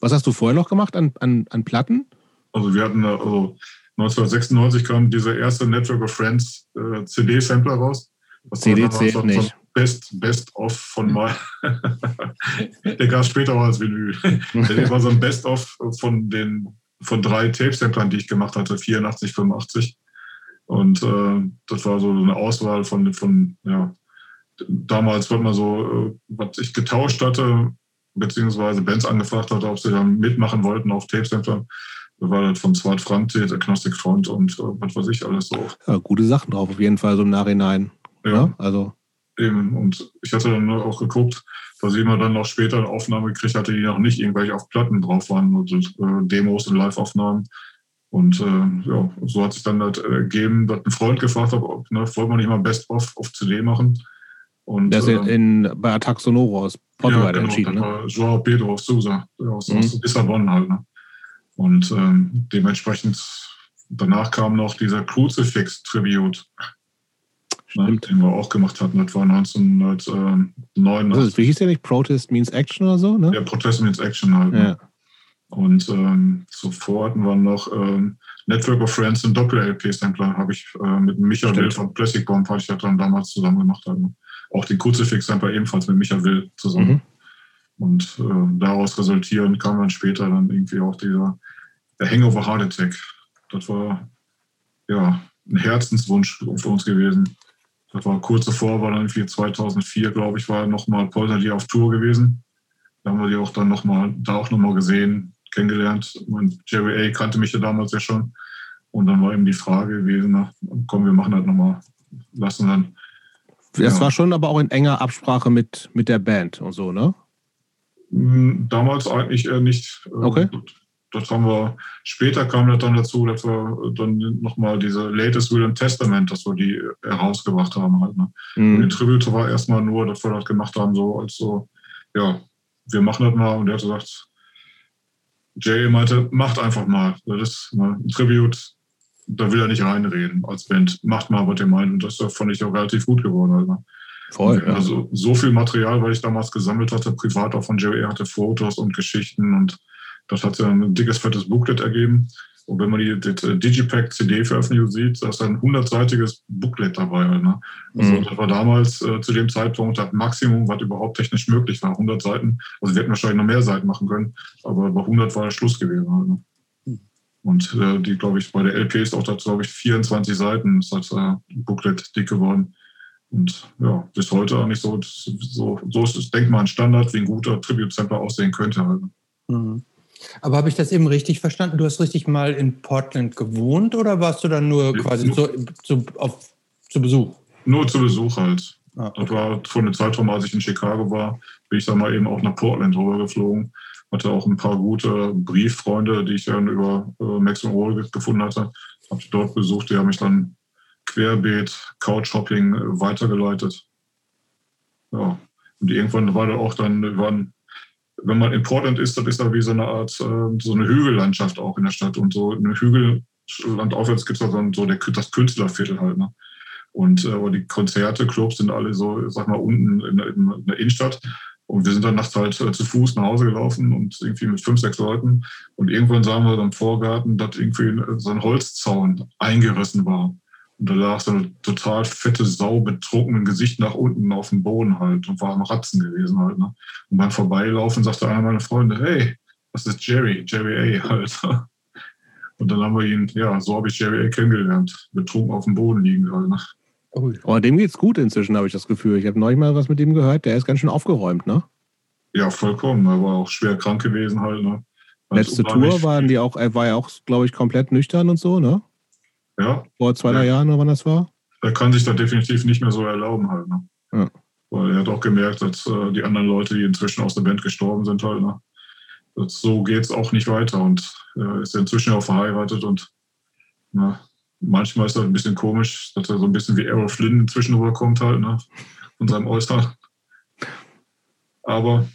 was, hast du vorher noch gemacht an, an, an Platten? Also wir hatten, also 1996 kam dieser erste Network of Friends äh, CD-Sampler raus. Das CD zählt so, nicht. So Best, Best-of von mal. der gab später auch als Vinyl. der war so ein Best-of von den von drei Tape-Samplern, die ich gemacht hatte, 84, 85. Und äh, das war so eine Auswahl von, von ja, damals wird man so, äh, was ich getauscht hatte, beziehungsweise Bands angefragt hatte, ob sie dann mitmachen wollten auf Tape-Samplern. Da war das vom Swart Framted, Agnostic Front und äh, was weiß ich alles so. Ja, gute Sachen drauf, auf jeden Fall so im Nachhinein. Ja. ja. Also. Eben. Und ich hatte dann auch geguckt, dass ich immer dann noch später eine Aufnahme gekriegt hatte, die noch nicht irgendwelche auf Platten drauf waren, also äh, Demos und Live-Aufnahmen. Und äh, ja, so hat sich dann halt ergeben, dass ein Freund gefragt hat, ob, ne, wollte man nicht mal Best-of auf CD machen. Und, Der ist äh, in, bei Attack Sonoro aus Portugal ja, genau, entschieden. Ne? Joao Pedro aus Sousa, aus, mhm. aus Lissabon halt. Ne? Und ähm, dementsprechend, danach kam noch dieser Crucifix-Tribute, ne, den wir auch gemacht hatten. Das war 1989. Also, wie hieß der nicht? Protest Means Action oder so? Ne? Ja, Protest Means Action halt. Ne? Ja. Und ähm, zuvor hatten wir noch ähm, Network of Friends und Doppel-LP-Sampler, habe ich äh, mit Michael Will von Plastic Bomb, hatte ich ja dann damals zusammen gemacht. Halt, ne? Auch den Crucifix-Sampler ebenfalls mit Michael Will zusammen. Mhm. Und äh, daraus resultierend kam dann später dann irgendwie auch dieser der Hangover Heart Attack. Das war ja ein Herzenswunsch für uns gewesen. Das war kurz davor, war dann irgendwie 2004, glaube ich, war nochmal Polter die auf Tour gewesen. Da haben wir die auch dann nochmal, da auch nochmal gesehen, kennengelernt. Und Jerry A. kannte mich ja damals ja schon. Und dann war eben die Frage gewesen, na, komm, wir machen halt nochmal lassen dann. Das ja. war schon aber auch in enger Absprache mit, mit der Band und so, ne? Hm, damals eigentlich eher nicht. Äh, okay. Das haben wir, später kam das dann dazu, dass wir dann nochmal diese Latest Will and Testament, dass wir die herausgebracht haben halt. Ne? Mhm. Die Tribute war erstmal nur, dass wir das gemacht haben, so als so, ja, wir machen das mal. Und er hat gesagt, Jay meinte, macht einfach mal. Das ist ne, ein Tribute, da will er nicht reinreden als Band. Macht mal, was ihr meint. Und das fand ich auch relativ gut geworden. Also. Voll, ja. Also so viel Material, weil ich damals gesammelt hatte, privat auch von Jerry, hatte Fotos und Geschichten und das hat ja ein dickes, fettes Booklet ergeben. Und wenn man die, die Digipack-CD-Veröffentlichung sieht, da ist ein hundertseitiges Booklet dabei. Ne? Also mhm. das war damals äh, zu dem Zeitpunkt das Maximum, was überhaupt technisch möglich war. 100 Seiten. Also wir hätten wahrscheinlich noch mehr Seiten machen können, aber bei 100 war der Schluss gewesen. Halt, ne? Mhm. Und äh, die, glaube ich, bei der LP ist auch dazu, glaube ich, 24 Seiten ist das äh, Booklet dick geworden. Und ja, bis heute eigentlich so, so, so ist es, denkt man, ein Standard, wie ein guter Tribute-Sampler aussehen könnte. Halt. Ne? Mhm. Aber habe ich das eben richtig verstanden? Du hast richtig mal in Portland gewohnt oder warst du dann nur quasi zu, zu, auf, zu Besuch? Nur zu Besuch halt. Ah, okay. Das war vor einem Zeitraum, als ich in Chicago war, bin ich dann mal eben auch nach Portland rübergeflogen. Hatte auch ein paar gute Brieffreunde, die ich dann über äh, Max und Roll gefunden hatte. Habe ich dort besucht, die haben mich dann querbeet, Couchhopping äh, weitergeleitet. Ja. Und irgendwann war da auch dann, waren wenn man in Portland ist, das ist da wie so eine Art, äh, so eine Hügellandschaft auch in der Stadt. Und so eine Hügelland aufwärts gibt es dann so der, das Künstlerviertel halt. Ne? Und äh, die Konzerte, Clubs sind alle so, sag mal, unten in, in, in der Innenstadt. Und wir sind dann nachts halt äh, zu Fuß nach Hause gelaufen und irgendwie mit fünf, sechs Leuten. Und irgendwann sahen wir dann im Vorgarten, dass irgendwie so ein Holzzaun eingerissen war. Und da lag so eine total fette Sau mit trockenem Gesicht nach unten auf dem Boden halt und war am Ratzen gewesen halt. Ne? Und beim Vorbeilaufen sagte einer meiner Freunde, hey, das ist Jerry, Jerry A. halt. Und dann haben wir ihn, ja, so habe ich Jerry A. kennengelernt, betrunken auf dem Boden liegen halt. Ne? Oh, dem geht's gut inzwischen, habe ich das Gefühl. Ich habe neulich mal was mit ihm gehört, der ist ganz schön aufgeräumt, ne? Ja, vollkommen. Er war auch schwer krank gewesen halt, ne? Letzte Tour waren die auch, er war ja auch, glaube ich, komplett nüchtern und so, ne? Ja. Vor zwei, drei Jahren oder wann das war? Er kann sich da definitiv nicht mehr so erlauben halt. Ne? Ja. Weil er hat auch gemerkt, dass äh, die anderen Leute, die inzwischen aus der Band gestorben sind, halt, ne? Das, so geht es auch nicht weiter. Und er ist inzwischen auch verheiratet und na, manchmal ist er ein bisschen komisch, dass er so ein bisschen wie Errol Flynn inzwischen rüberkommt halt, ne? Von seinem Äußeren. Aber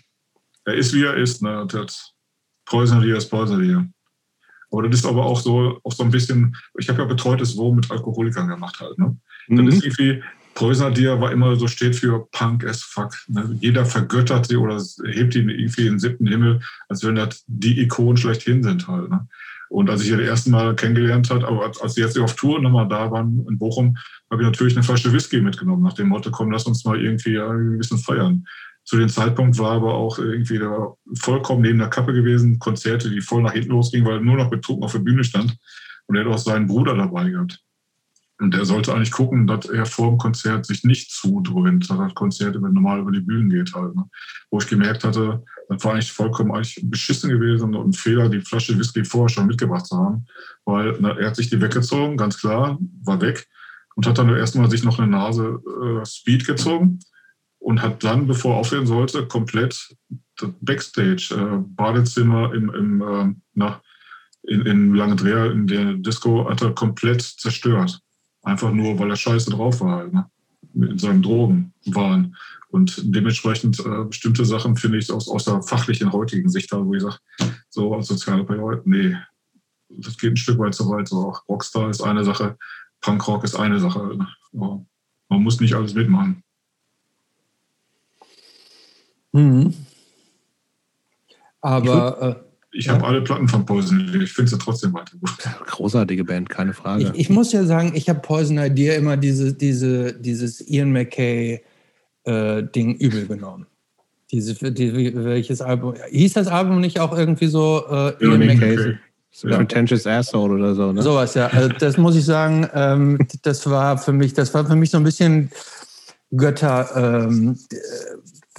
er ist wie er ist, ne? Der hat Poisoner ist Poisoner aber das ist aber auch so, auch so ein bisschen, ich habe ja betreutes Wohnen mit Alkoholikern gemacht halt. Ne? Mhm. Dann ist irgendwie, Preußer war immer so, steht für Punk as fuck. Ne? Jeder vergöttert sie oder hebt ihn irgendwie in den siebten Himmel, als wenn das die Ikonen schlechthin sind halt. Ne? Und als ich ihr das erste Mal kennengelernt hat, aber als sie jetzt auf Tour nochmal da waren in Bochum, habe ich natürlich eine Flasche Whisky mitgenommen, nach dem Motto, komm, lass uns mal irgendwie ein bisschen feiern. Zu dem Zeitpunkt war aber auch irgendwie da vollkommen neben der Kappe gewesen, Konzerte, die voll nach hinten losgingen, weil er nur noch betrunken auf der Bühne stand. Und er hat auch seinen Bruder dabei gehabt. Und der sollte eigentlich gucken, dass er vor dem Konzert sich nicht zudröhnt, dass das Konzert normal über die Bühnen geht halt. Ne? Wo ich gemerkt hatte, das war eigentlich vollkommen eigentlich beschissen gewesen und ein Fehler, die Flasche Whisky vorher schon mitgebracht zu haben. Weil na, er hat sich die weggezogen, ganz klar, war weg und hat dann erstmal sich noch eine Nase äh, Speed gezogen und hat dann, bevor er aufhören sollte, komplett das Backstage, äh, Badezimmer im, im, äh, na, in, in Langendreher, in der Disco, hat er komplett zerstört. Einfach nur, weil er scheiße drauf war, halt, ne? in seinem Drogenwahn. Und dementsprechend äh, bestimmte Sachen finde ich aus, aus der fachlichen heutigen Sicht, wo ich sage, so als Sozialpädagoge, nee, das geht ein Stück weit zu weit. So, auch Rockstar ist eine Sache, Punkrock ist eine Sache. Ne? man muss nicht alles mitmachen. Mhm. Aber. Ich, ich äh, habe alle Platten von Poison. Ich finde sie trotzdem weiter gut. Großartige Band, keine Frage. Ich, ich muss ja sagen, ich habe Poison Idea immer diese, diese, dieses Ian McKay äh, Ding übel genommen. Diese, die, welches Album? Hieß das Album nicht auch irgendwie so äh, Ian ja, McKay? Ja. Pretentious Asshole oder so, ne? Sowas, ja. Also das muss ich sagen, ähm, das war für mich, das war für mich so ein bisschen Götter, ähm,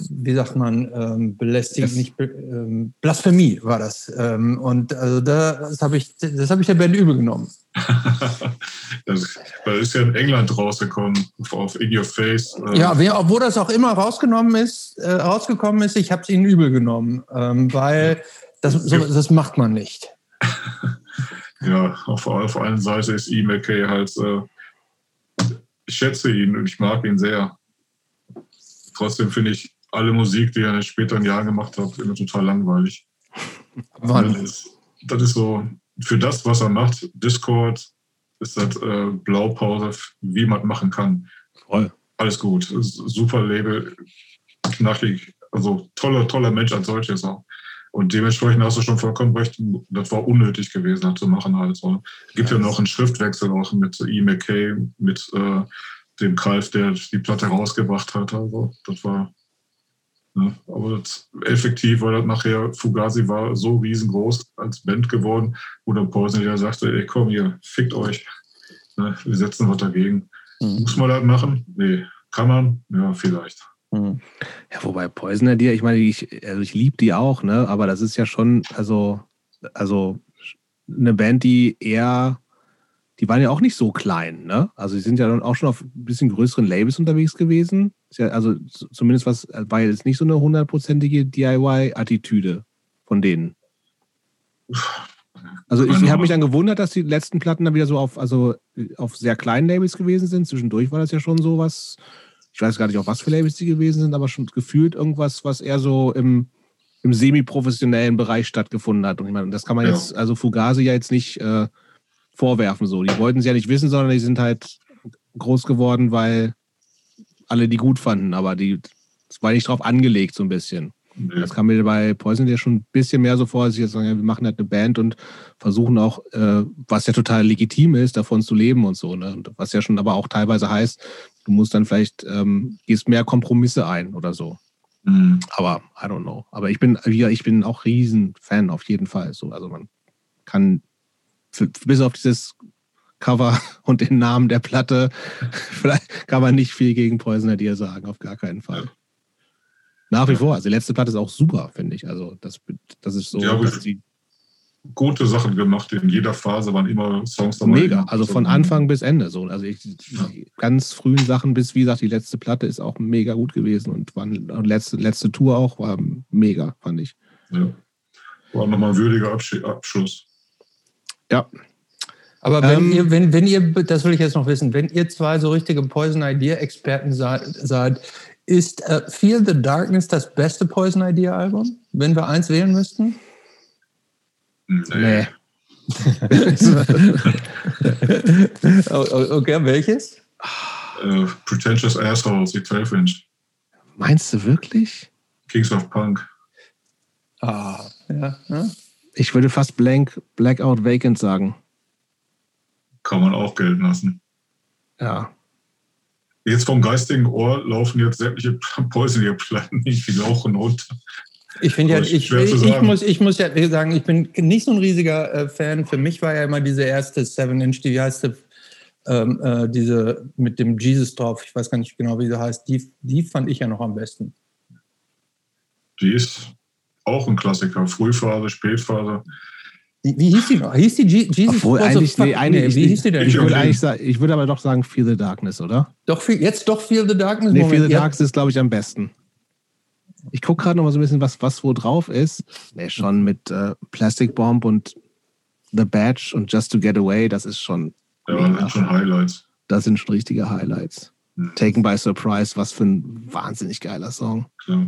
wie sagt man, ähm, belästigt, nicht ähm, Blasphemie war das. Ähm, und also das habe ich, das habe ich der Band übel genommen. Das, das ist ja in England rausgekommen, auf In Your Face. Äh. Ja, wer, obwohl das auch immer rausgenommen ist, äh, rausgekommen ist, ich habe es ihnen übel genommen, ähm, weil das, so, das macht man nicht. ja, auf, auf einer Seite ist E. McKay halt, äh, ich schätze ihn und ich mag ihn sehr. Trotzdem finde ich alle Musik, die er in den späteren Jahren gemacht hat, immer total langweilig. Wann? Das ist, das ist so, für das, was er macht, Discord, ist das äh, Blaupause, wie man machen kann. Voll. Alles gut. Super Label, knackig, also toller, toller Mensch als solches auch. Und dementsprechend hast du schon vollkommen recht, das war unnötig gewesen, das zu machen. Halt. So. Es gibt ja. ja noch einen Schriftwechsel auch mit E. McKay, mit äh, dem Greif, der die Platte rausgebracht hat. Also das war Ne? Aber das, effektiv war das nachher, Fugazi war so riesengroß als Band geworden, wo der Poison ja sagte, ey komm hier, fickt euch. Ne? Wir setzen was dagegen. Mhm. Muss man das machen? Nee. Kann man? Ja, vielleicht. Mhm. Ja, wobei Poisoner dir, ich meine, ich, also ich liebe die auch, ne? Aber das ist ja schon, also, also eine Band, die eher die waren ja auch nicht so klein, ne? Also sie sind ja dann auch schon auf ein bisschen größeren Labels unterwegs gewesen. Ja, also zumindest was war jetzt nicht so eine hundertprozentige DIY-Attitüde von denen. Also ich, ich habe mich dann gewundert, dass die letzten Platten dann wieder so auf, also auf sehr kleinen Labels gewesen sind. Zwischendurch war das ja schon so was, ich weiß gar nicht, auf was für Labels die gewesen sind, aber schon gefühlt irgendwas, was eher so im, im semi-professionellen Bereich stattgefunden hat. Und ich meine, das kann man ja. jetzt, also Fugazi ja jetzt nicht äh, vorwerfen. So. Die wollten es ja nicht wissen, sondern die sind halt groß geworden, weil alle die gut fanden. Aber die, das war nicht drauf angelegt, so ein bisschen. Nee. Das kam mir bei Poison ja schon ein bisschen mehr so vor, als ich jetzt sagen, ja, wir machen halt eine Band und versuchen auch, äh, was ja total legitim ist, davon zu leben und so. Ne? Und was ja schon aber auch teilweise heißt, du musst dann vielleicht, ähm, gehst mehr Kompromisse ein oder so. Mhm. Aber I don't know. Aber ich bin, ich bin auch riesen Fan auf jeden Fall. So, also man kann bis auf dieses Cover und den Namen der Platte, vielleicht kann man nicht viel gegen Poisoner dir sagen, auf gar keinen Fall. Nach wie vor. Also die letzte Platte ist auch super, finde ich. Also das, das ist so, ja, dass die gute Sachen gemacht. In jeder Phase waren immer Songs dabei. Mega, also von Anfang bis Ende. So. Also ich, ja. ganz frühen Sachen bis, wie gesagt, die letzte Platte ist auch mega gut gewesen und war, letzte, letzte Tour auch war mega, fand ich. Ja. War nochmal ein würdiger Abschluss. Ja. Aber wenn ähm, ihr, wenn, wenn ihr, das will ich jetzt noch wissen, wenn ihr zwei so richtige Poison Idea Experten seid, ist uh, Feel the Darkness das beste Poison Idea Album, wenn wir eins wählen müssten? Nee. okay, welches? Uh, Pretentious Assholes, die 12 Inch. Meinst du wirklich? Kings of Punk. Ah, ja. ja. Ich würde fast blank, Blackout Vacant sagen. Kann man auch gelten lassen. Ja. Jetzt vom geistigen Ohr laufen jetzt sämtliche Poison-Platten nicht wie Lauch und runter. Ich finde ja, ich, ich, muss, ich muss ja sagen, ich bin nicht so ein riesiger äh, Fan. Für mich war ja immer diese erste Seven Inch, die heißt ähm, äh, diese mit dem Jesus drauf. Ich weiß gar nicht genau, wie sie heißt. Die, die fand ich ja noch am besten. Die ist auch ein Klassiker. Frühphase, Spätphase. Wie, hieß die noch? Hieß die Jesus? Obwohl, eigentlich, nee, eigentlich nee, wie hieß die denn? Ich würde, eigentlich sagen, ich würde aber doch sagen Feel the Darkness, oder? Doch, jetzt doch Feel the Darkness? Nee, Moment. Feel the Darkness ist, glaube ich, am besten. Ich gucke gerade noch mal so ein bisschen, was, was wo drauf ist. Nee, schon mit äh, Plastic Bomb und The Badge und Just to Get Away, das ist schon. Ja, das sind schon Highlights. Das sind schon richtige Highlights. Hm. Taken by Surprise, was für ein wahnsinnig geiler Song. Klar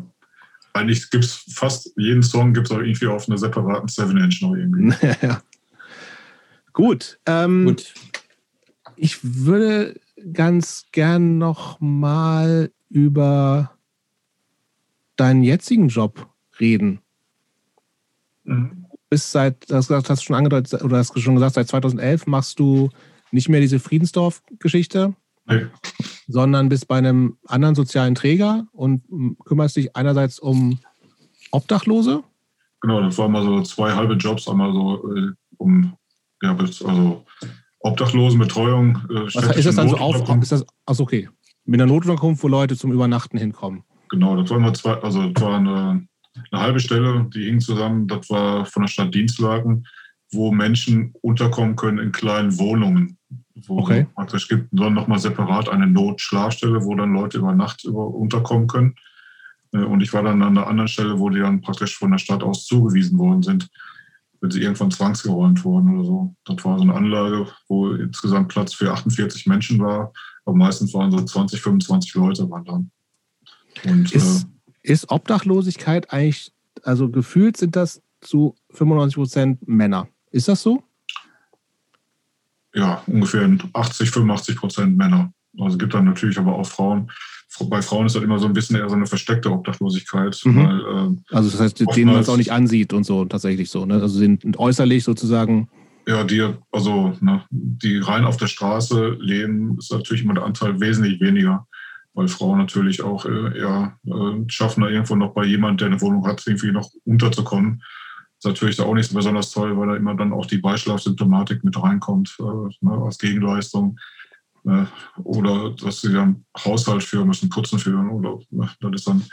eigentlich gibt es fast jeden Song gibt es auch irgendwie auf einer separaten 7-Inch noch irgendwie. ja. Gut. Ähm, Gut. Ich würde ganz gern noch mal über deinen jetzigen Job reden. Mhm. Bis seit, das hast du schon angedeutet, oder hast du schon gesagt, seit 2011 machst du nicht mehr diese Friedensdorf-Geschichte, Nee. Sondern bist bei einem anderen sozialen Träger und kümmerst dich einerseits um Obdachlose. Genau, das waren mal so zwei halbe Jobs, einmal so äh, um ja, also Obdachlosenbetreuung. Äh, Was ist das dann so auf? Ist das, achso, okay. Mit einer Notunterkunft, wo Leute zum Übernachten hinkommen. Genau, das waren mal zwei, also das war eine, eine halbe Stelle, die hing zusammen. Das war von der Stadt Dienstlagen, wo Menschen unterkommen können in kleinen Wohnungen Wo okay. es gibt dann nochmal separat eine Notschlafstelle, wo dann Leute über Nacht über, unterkommen können. Äh, und ich war dann an der anderen Stelle, wo die dann praktisch von der Stadt aus zugewiesen worden sind, wenn sie irgendwann zwangsgeräumt wurden oder so. Das war so eine Anlage, wo insgesamt Platz für 48 Menschen war, aber meistens waren so 20, 25 Leute waren dann. Und, ist, äh, ist Obdachlosigkeit eigentlich, also gefühlt sind das zu 95 Prozent Männer. Ist das so? Ja, ungefähr 80, 85 Prozent Männer. Also es gibt dann natürlich aber auch Frauen. Bei Frauen ist das immer so ein bisschen eher so eine versteckte Obdachlosigkeit. Mhm. Weil, äh, also das heißt, denen man es auch nicht ansieht und so tatsächlich so. Ne? Also sind äußerlich sozusagen. Ja, die, also ne, die rein auf der Straße leben, ist natürlich immer der Anteil wesentlich weniger weil Frauen natürlich auch äh, eher äh, schaffen, da irgendwo noch bei jemand, der eine Wohnung hat, irgendwie noch unterzukommen. Ist natürlich auch nicht so besonders toll, weil da immer dann auch die Beischlafsymptomatik mit reinkommt äh, ne, als Gegenleistung. Äh, oder dass sie dann Haushalt führen müssen, putzen führen. Oder ne, das ist dann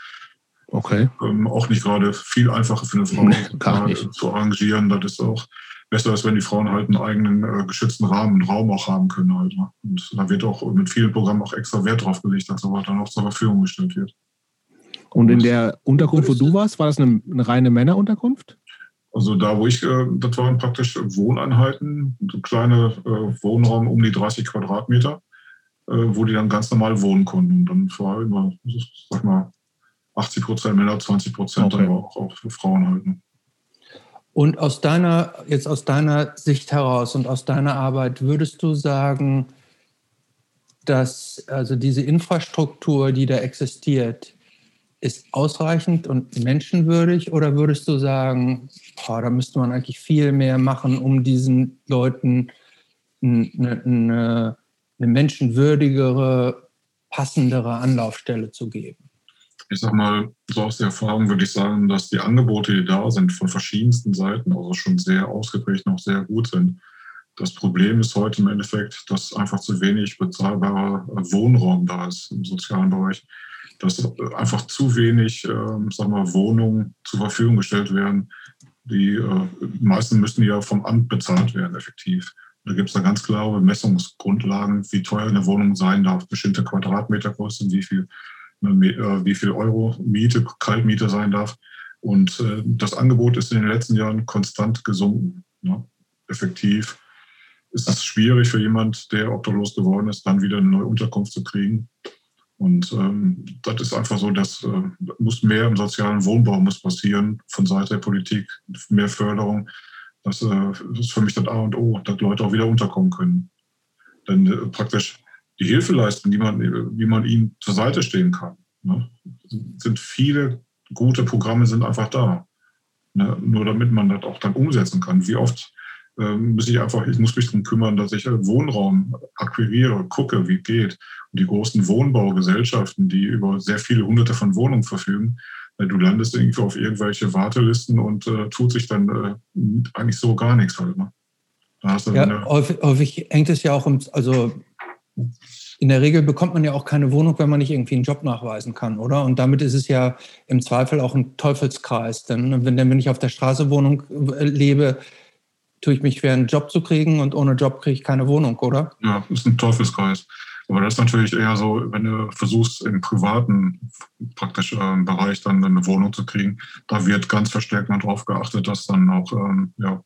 okay. ähm, auch nicht gerade viel einfacher für eine Frau nee, zu arrangieren. Das ist auch besser ist, wenn die Frauen halt einen eigenen äh, geschützten Rahmen, einen Raum auch haben können. Halt, ne? Und da wird auch mit vielen Programmen auch extra Wert drauf gelegt, dass sowas dann auch zur Verfügung gestellt wird. Und in der Unterkunft, wo du warst, war das eine, eine reine Männerunterkunft? Also da, wo ich, äh, das waren praktisch Wohneinheiten, so kleine äh, Wohnraum um die 30 Quadratmeter, äh, wo die dann ganz normal wohnen konnten. Und dann war immer, sag mal, 80 Prozent Männer, 20 Prozent okay. dann auch, auch für Frauen halt. Ne? Und aus deiner, jetzt aus deiner Sicht heraus und aus deiner Arbeit, würdest du sagen, dass also diese Infrastruktur, die da existiert, ist ausreichend und menschenwürdig? Oder würdest du sagen, boah, da müsste man eigentlich viel mehr machen, um diesen Leuten eine, eine, eine menschenwürdigere, passendere Anlaufstelle zu geben? ich sag mal, so aus der Erfahrung würde ich sagen, dass die Angebote, die da sind, von verschiedensten Seiten, also schon sehr ausgeprägt noch sehr gut sind. Das Problem ist heute im Endeffekt, dass einfach zu wenig bezahlbarer Wohnraum da ist im sozialen Bereich. Dass einfach zu wenig, äh, sagen wir, Wohnungen zur Verfügung gestellt werden. Die äh, meisten müssen ja vom Amt bezahlt werden, effektiv. Da gibt es da ganz klare Messungsgrundlagen, wie teuer eine Wohnung sein darf, bestimmte Quadratmetergrößen, wie viel äh, wie viel Euro Miete, Kaltmiete sein darf. Und äh, das Angebot ist in den letzten Jahren konstant gesunken. Ne? Effektiv ist es schwierig für jemand, der obdachlos geworden ist, dann wieder eine neue Unterkunft zu kriegen. Und ähm, das ist einfach so, dass äh, muss mehr im sozialen Wohnbau muss passieren von Seite der Politik, mehr Förderung. Das, äh, ist für mich das A und O, dass Leute auch wieder unterkommen können. Denn äh, praktisch die Hilfe leisten, die man, wie man ihnen zur Seite stehen kann. Ne? Sind viele gute Programme sind einfach da. Ne? Nur damit man das auch dann umsetzen kann. Wie oft muss ich einfach, ich muss mich darum kümmern, dass ich Wohnraum akquiriere, gucke, wie geht. Und die großen Wohnbaugesellschaften, die über sehr viele hunderte von Wohnungen verfügen, äh, du landest irgendwie auf irgendwelche Wartelisten und äh, tut sich dann äh, eigentlich so gar nichts halt. Ne? ja, häufig, häufig hängt es ja auch um, also in der Regel bekommt man ja auch keine Wohnung, wenn man nicht irgendwie einen Job nachweisen kann, oder? Und damit ist es ja im Zweifel auch ein Teufelskreis. Denn wenn, wenn ich auf der Straße Wohnung äh, lebe, tue ich mich schwer, einen Job zu kriegen und ohne Job kriege ich keine Wohnung, oder? Ja, ist ein Teufelskreis. Aber das ist natürlich eher so, wenn du versuchst, im privaten praktisch äh, Bereich dann eine Wohnung zu kriegen, da wird ganz verstärkt mal drauf geachtet, dass dann auch ähm, ja,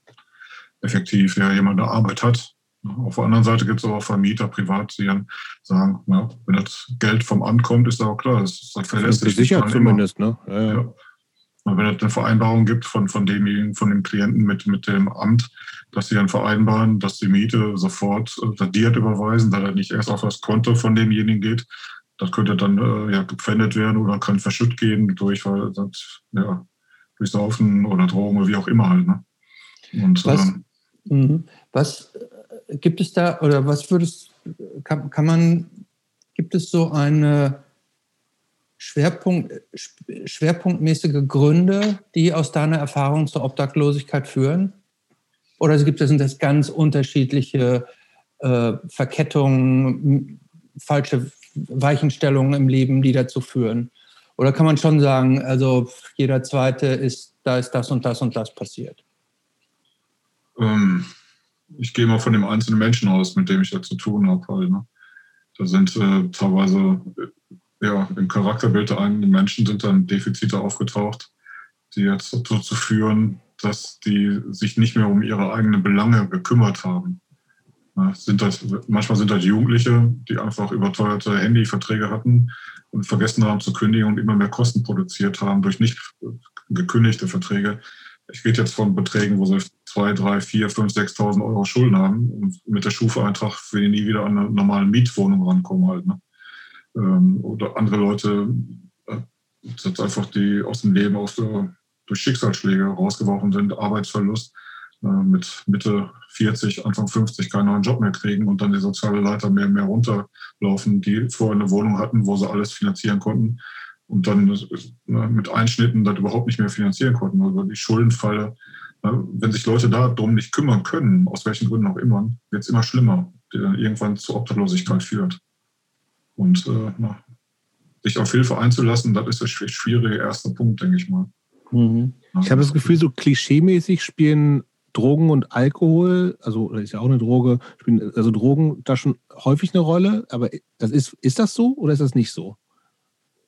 effektiv ja, jemand eine Arbeit hat auf der anderen Seite gibt es auch Vermieter, privat, die dann sagen, ja, wenn das Geld vom Amt kommt, ist auch klar, das ist halt verlässlich. Sicher zumindest, ne? Ja, ja. Wenn es eine Vereinbarung gibt von, von demjenigen, von dem Klienten mit, mit dem Amt, dass sie dann vereinbaren, dass die Miete sofort äh, datiert überweisen, da er nicht erst auf das Konto von demjenigen geht. Das könnte dann äh, ja, gepfändet werden oder kann verschütt gehen durch, das, ja, durch Saufen oder Drogen oder wie auch immer halt. Ne? Und, was, ähm, mhm. was gibt es da oder was würdest kann, kann man gibt es so eine Schwerpunkt, schwerpunktmäßige Gründe, die aus deiner Erfahrung zur Obdachlosigkeit führen? Oder gibt es das ganz unterschiedliche äh, Verkettungen, falsche Weichenstellungen im Leben, die dazu führen? Oder kann man schon sagen, also jeder zweite ist, da ist das und das und das passiert? Ähm, ich gehe mal von dem einzelnen Menschen aus, mit dem ich da zu tun habe. Halt, ne? Da sind äh, teilweise ja, im Charakterbild der eigenen Menschen sind dann Defizite aufgetaucht, die jetzt dazu führen, dass die sich nicht mehr um ihre eigenen Belange gekümmert haben. Sind das, manchmal sind das Jugendliche, die einfach überteuerte Handyverträge hatten und vergessen haben zu kündigen und immer mehr Kosten produziert haben durch nicht gekündigte Verträge. Ich rede jetzt von Beträgen, wo sie 2, 3, 4, 5, 6.000 Euro Schulden haben und mit der Schufa-Eintrag für die nie wieder an eine normale Mietwohnung rankommen halt. Ne? Ähm, oder andere Leute, äh, das einfach die aus dem Leben aus durch Schicksalsschläge rausgeworfen sind, Arbeitsverlust, äh, mit Mitte 40, Anfang 50 keinen neuen Job mehr kriegen und dann die soziale Leiter mehr und mehr runterlaufen, die vorher eine Wohnung hatten, wo sie alles finanzieren konnten und dann ne, mit Einschnitten das überhaupt nicht mehr finanzieren konnten. Also die Schuldenfalle, ne, wenn sich Leute darum nicht kümmern können, aus welchen Gründen auch immer, wird es immer schlimmer, die dann irgendwann zur Obdachlosigkeit führt. Und äh, na, sich auf Hilfe einzulassen, das ist der schwierige erste Punkt, denke ich mal. Mhm. Ich habe das Gefühl, so klischeemäßig spielen Drogen und Alkohol, also ist ja auch eine Droge, spielen also Drogen da schon häufig eine Rolle, aber das ist, ist das so oder ist das nicht so?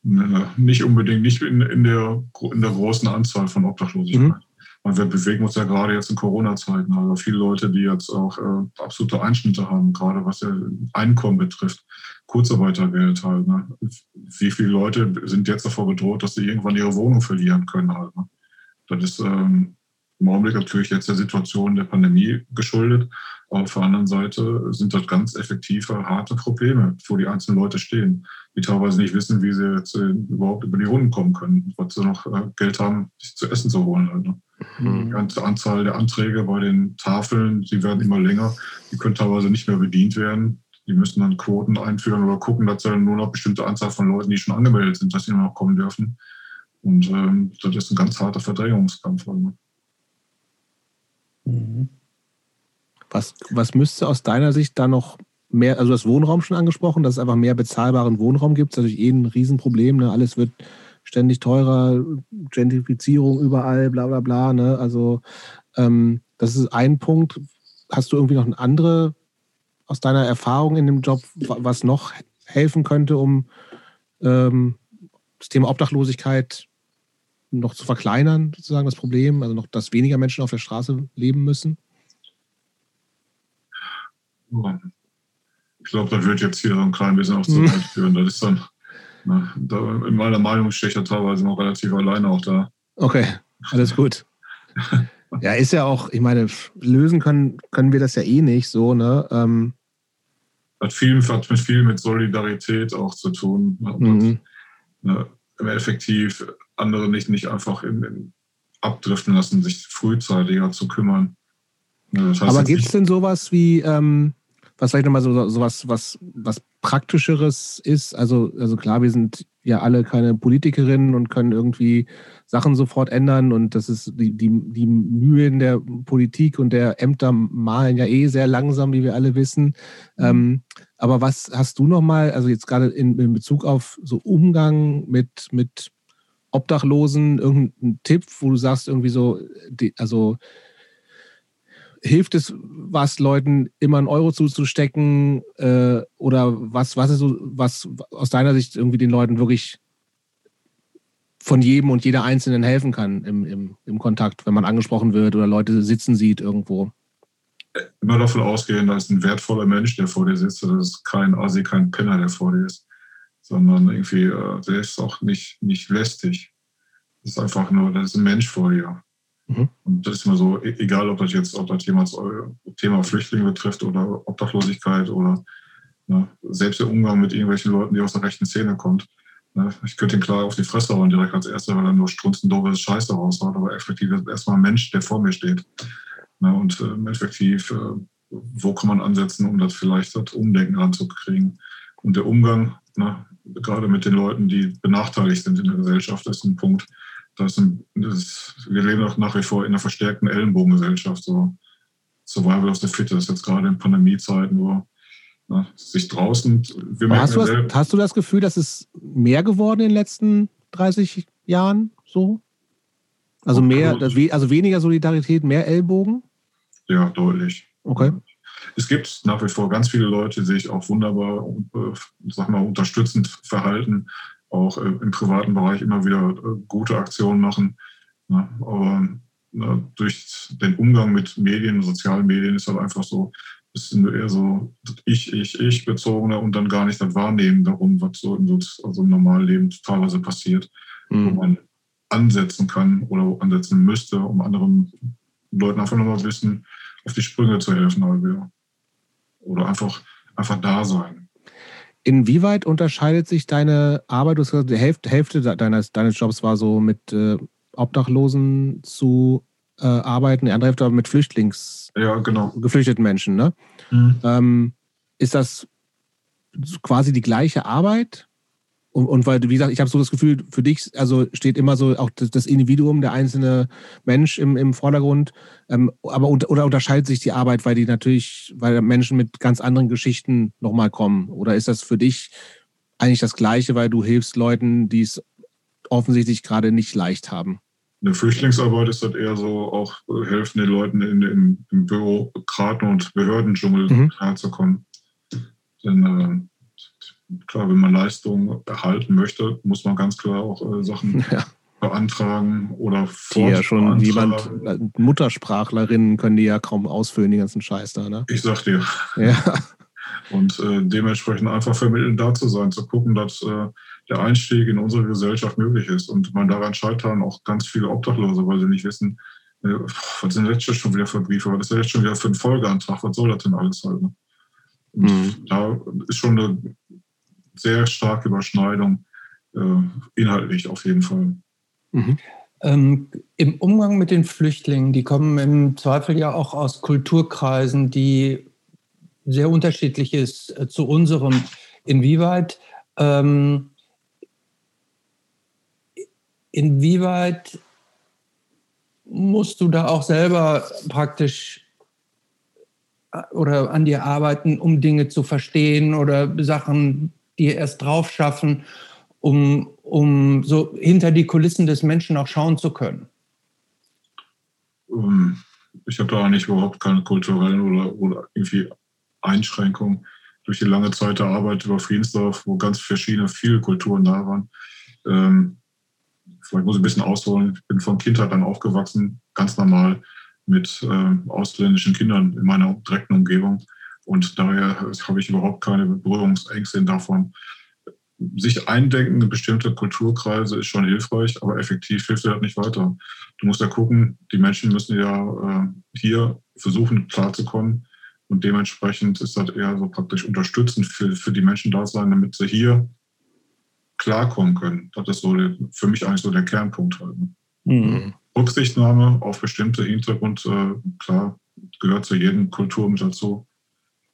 nicht unbedingt, nicht in, in, der, in der großen Anzahl von Obdachlosigkeit. Mhm. Und wir bewegen uns ja gerade jetzt in Corona-Zeiten. Also viele Leute, die jetzt auch äh, absolute Einschnitte haben, gerade was ja Einkommen betrifft, Kurzarbeitergeld halt. Ne? Wie viele Leute sind jetzt davor bedroht, dass sie irgendwann ihre Wohnung verlieren können halt. Ne? Das ist ähm, im Augenblick natürlich jetzt der Situation der Pandemie geschuldet. Aber auf der anderen Seite sind das ganz effektive, harte Probleme, wo die einzelnen Leute stehen, die teilweise nicht wissen, wie sie jetzt äh, überhaupt über die Runden kommen können, was sie noch äh, Geld haben, sich zu essen zu holen. Also. Mhm. Die ganze Anzahl der Anträge bei den Tafeln, die werden immer länger, die können teilweise nicht mehr bedient werden. Die müssen dann Quoten einführen oder gucken, dass dann nur noch bestimmte Anzahl von Leuten, die schon angemeldet sind, dass sie noch kommen dürfen. Und ähm, das ist ein ganz harter Verdrängungskampf. Also. Mhm. Was, was müsste aus deiner Sicht da noch mehr, also das Wohnraum schon angesprochen, dass es einfach mehr bezahlbaren Wohnraum gibt, das ist natürlich eh ein Riesenproblem, ne? alles wird ständig teurer, Gentrifizierung überall, bla bla bla, ne? also ähm, das ist ein Punkt. Hast du irgendwie noch eine andere aus deiner Erfahrung in dem Job, was noch helfen könnte, um ähm, das Thema Obdachlosigkeit noch zu verkleinern, sozusagen das Problem, also noch, dass weniger Menschen auf der Straße leben müssen? Ich glaube, da wird jetzt hier so ein klein bisschen auch zu weit führen. Das ist dann, na, da, in meiner Meinung stehe ich ja teilweise noch relativ alleine auch da. Okay, alles gut. ja, ist ja auch, ich meine, lösen können, können wir das ja eh nicht so, ne? Ähm, hat viel, hat mit viel mit Solidarität auch zu tun. Mhm. Ne, effektiv andere nicht, nicht einfach in, in abdriften lassen, sich frühzeitiger zu kümmern. Ja, das heißt Aber gibt es denn sowas wie, ähm, was vielleicht nochmal so, so was, was, was Praktischeres ist? Also, also klar, wir sind ja alle keine Politikerinnen und können irgendwie Sachen sofort ändern und das ist die, die, die Mühen der Politik und der Ämter malen ja eh sehr langsam, wie wir alle wissen. Mhm. Ähm, aber was hast du nochmal, also jetzt gerade in, in Bezug auf so Umgang mit, mit Obdachlosen irgendeinen Tipp, wo du sagst, irgendwie so, also hilft es was, Leuten immer einen Euro zuzustecken? Äh, oder was, was ist so, was aus deiner Sicht irgendwie den Leuten wirklich von jedem und jeder Einzelnen helfen kann im, im, im Kontakt, wenn man angesprochen wird oder Leute sitzen sieht irgendwo? Immer davon ausgehen, da ist ein wertvoller Mensch, der vor dir sitzt. Das ist kein Asi, kein Penner, der vor dir ist sondern irgendwie, äh, der ist auch nicht, nicht lästig. Das ist einfach nur, das ist ein Mensch vor dir. Mhm. Und das ist immer so, e-, egal ob das jetzt, ob das jemals Thema Flüchtlinge betrifft oder Obdachlosigkeit oder ne, selbst der Umgang mit irgendwelchen Leuten, die aus der rechten Szene kommt. Ne, ich könnte ihn klar auf die Fresse hauen direkt als Erster, weil er nur strunzendoofe Scheiße raushaut, aber effektiv ist erstmal ein Mensch, der vor mir steht. Ne, und äh, effektiv, äh, wo kann man ansetzen, um das vielleicht das Umdenken ranzukriegen? Und der Umgang, ne, gerade mit den Leuten, die benachteiligt sind in der Gesellschaft, ist ein Punkt. Das das wir leben auch nach wie vor in einer verstärkten Ellenbogengesellschaft, so Survival of the Fittest, jetzt gerade in Pandemiezeiten, wo na, sich draußen. Hast du, das, hast du das Gefühl, dass es mehr geworden in den letzten 30 Jahren so? Also mehr, also weniger Solidarität, mehr Ellbogen? Ja, deutlich. Okay. Es gibt nach wie vor ganz viele Leute, die sich auch wunderbar, äh, sag mal, unterstützend verhalten, auch äh, im privaten Bereich immer wieder äh, gute Aktionen machen. Ne? Aber ne, durch den Umgang mit Medien, sozialen Medien ist halt einfach so, ist eher so ich, ich, ich bezogener und dann gar nicht das Wahrnehmen darum, was so im, also im normalen Leben teilweise passiert, mhm. wo man ansetzen kann oder ansetzen müsste, um anderen Leuten einfach nochmal wissen, auf die Sprünge zu helfen. Oder einfach, einfach da sein. Inwieweit unterscheidet sich deine Arbeit? Du hast gesagt, die Hälfte, Hälfte deines, deines Jobs war so mit äh, Obdachlosen zu äh, arbeiten, die andere Hälfte aber mit Flüchtlings, ja, genau. geflüchteten Menschen. Ne? Mhm. Ähm, ist das quasi die gleiche Arbeit? Und, und weil, wie gesagt, ich habe so das Gefühl, für dich, also steht immer so auch das, das Individuum, der einzelne Mensch im, im Vordergrund. Ähm, aber oder unterscheidet sich die Arbeit, weil die natürlich, weil Menschen mit ganz anderen Geschichten nochmal kommen? Oder ist das für dich eigentlich das Gleiche, weil du hilfst Leuten, die es offensichtlich gerade nicht leicht haben? Eine Flüchtlingsarbeit ist halt eher so, auch äh, helfen den Leuten in, im, im Bürokraten- und Behördendschungel mhm. klarzukommen. Denn äh, klar, wenn man Leistungen erhalten möchte, muss man ganz klar auch äh, Sachen ja. beantragen oder Die ja schon jemand, äh, Muttersprachlerinnen können die ja kaum ausfüllen, die ganzen Scheiß da, ne? Ich sag dir. Ja. Und äh, dementsprechend einfach vermitteln, da zu sein, zu gucken, dass äh, der Einstieg in unsere Gesellschaft möglich ist. Und man daran scheitern auch ganz viele Obdachlose, weil sie nicht wissen, äh, was sind jetzt schon wieder für Briefe, was ist jetzt schon wieder für ein Folgeantrag, was soll das denn alles halt? Ne? Mhm. Da ist schon eine sehr starke Überschneidung, äh, inhaltlich auf jeden Fall. Mhm. Ähm, Im Umgang mit den Flüchtlingen, die kommen im Zweifel ja auch aus Kulturkreisen, die sehr unterschiedlich ist äh, zu unserem. Inwieweit, ähm, inwieweit musst du da auch selber praktisch äh, oder an dir arbeiten, um Dinge zu verstehen oder Sachen die erst drauf schaffen, um, um so hinter die Kulissen des Menschen auch schauen zu können? Ähm, ich habe da eigentlich überhaupt keine kulturellen oder, oder irgendwie Einschränkungen. Durch die lange Zeit der Arbeit über Friedensdorf, wo ganz verschiedene, viele Kulturen da waren. Ähm, vielleicht muss ich ein bisschen ausholen. Ich bin von Kindheit an aufgewachsen, ganz normal mit äh, ausländischen Kindern in meiner direkten Umgebung. Und daher habe ich überhaupt keine Berührungsängste davon. Sich eindenken in bestimmte Kulturkreise ist schon hilfreich, aber effektiv hilft das nicht weiter. Du musst ja gucken, die Menschen müssen ja äh, hier versuchen klarzukommen. Und dementsprechend ist das eher so praktisch unterstützend für, für die Menschen da sein, damit sie hier klarkommen können. Das ist so der, für mich eigentlich so der Kernpunkt. Halt. Mhm. Rücksichtnahme auf bestimmte Hintergrund, äh, klar, gehört zu jedem Kultur mit dazu.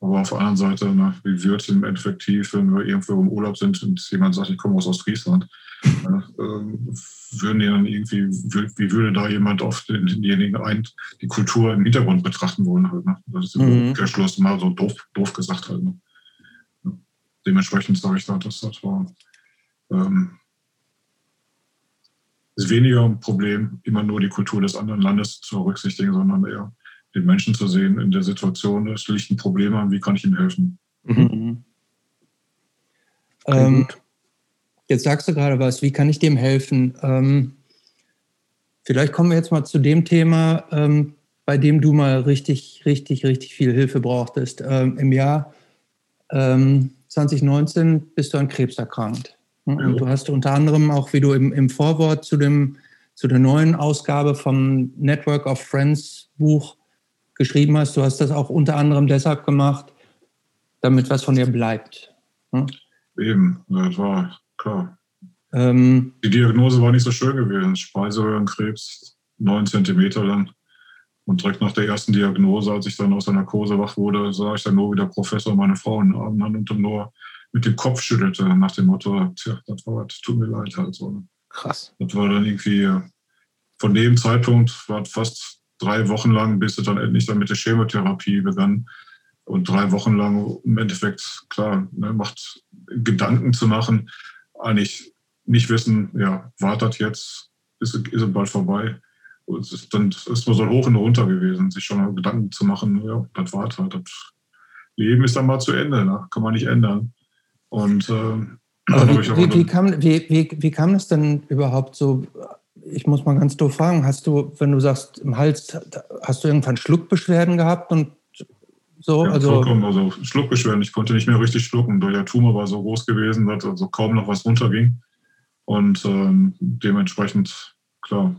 Aber auf der anderen Seite, na, wie wird es im Endeffekt, wenn wir irgendwo im Urlaub sind und jemand sagt, ich komme aus Ostfriesland, äh, würden die dann irgendwie, wie würde da jemand auf denjenigen ein, die Kultur im Hintergrund betrachten wollen? Halt, ne? Das ist mhm. geschlossen, mal so doof, doof gesagt halt. Ne? Dementsprechend sage ich da, dass das war. Ähm, ist weniger ein Problem, immer nur die Kultur des anderen Landes zu berücksichtigen, sondern eher den Menschen zu sehen in der Situation, es liegt ein Problem an, wie kann ich ihm helfen? Mhm. mhm. Ähm, jetzt sagst du gerade was, wie kann ich dem helfen? Ähm, vielleicht kommen wir jetzt mal zu dem Thema, ähm, bei dem du mal richtig, richtig, richtig viel Hilfe brauchtest. Ähm, Im Jahr 2019 ähm, bist du an Krebs erkrankt. Und ja. du hast unter anderem auch, wie du im, im Vorwort zu, dem, zu der neuen Ausgabe vom Network of Friends Buch geschrieben hast, du hast das auch unter anderem deshalb gemacht, damit was von dir bleibt. Hm? Eben, das war klar. Ähm, die Diagnose war nicht so schön gewesen. Speiseröhrenkrebs, neun Zentimeter lang. Und direkt nach der ersten Diagnose, als ich dann aus der Narkose wach wurde, sah ich dann nur wieder Professor meine Frau in den Armen an und dann nur mit dem Kopf schüttelte nach dem Motto, tja, das war, das tut mir leid halt so. Krass. Das war dann irgendwie, von dem Zeitpunkt war fast drei Wochen lang, bis es dann endlich dann mit der Chemotherapie begann. Und drei Wochen lang im Endeffekt, klar, ne, macht Gedanken zu machen, eigentlich nicht wissen, ja, wartet jetzt, ist, ist es bald vorbei. es ist dann ist man so hoch und runter gewesen, sich schon Gedanken zu machen, ja, das war halt. Das Leben ist dann mal zu Ende, ne? kann man nicht ändern. Und äh, wie, wie, wie, kam, wie, wie, wie kam es denn überhaupt so? Ich muss mal ganz doof fragen, hast du, wenn du sagst, im Hals, hast du irgendwann Schluckbeschwerden gehabt und so? Ja, also, vollkommen, also Schluckbeschwerden. Ich konnte nicht mehr richtig schlucken. Der Tumor war so groß gewesen, dass also kaum noch was runterging. Und ähm, dementsprechend, klar,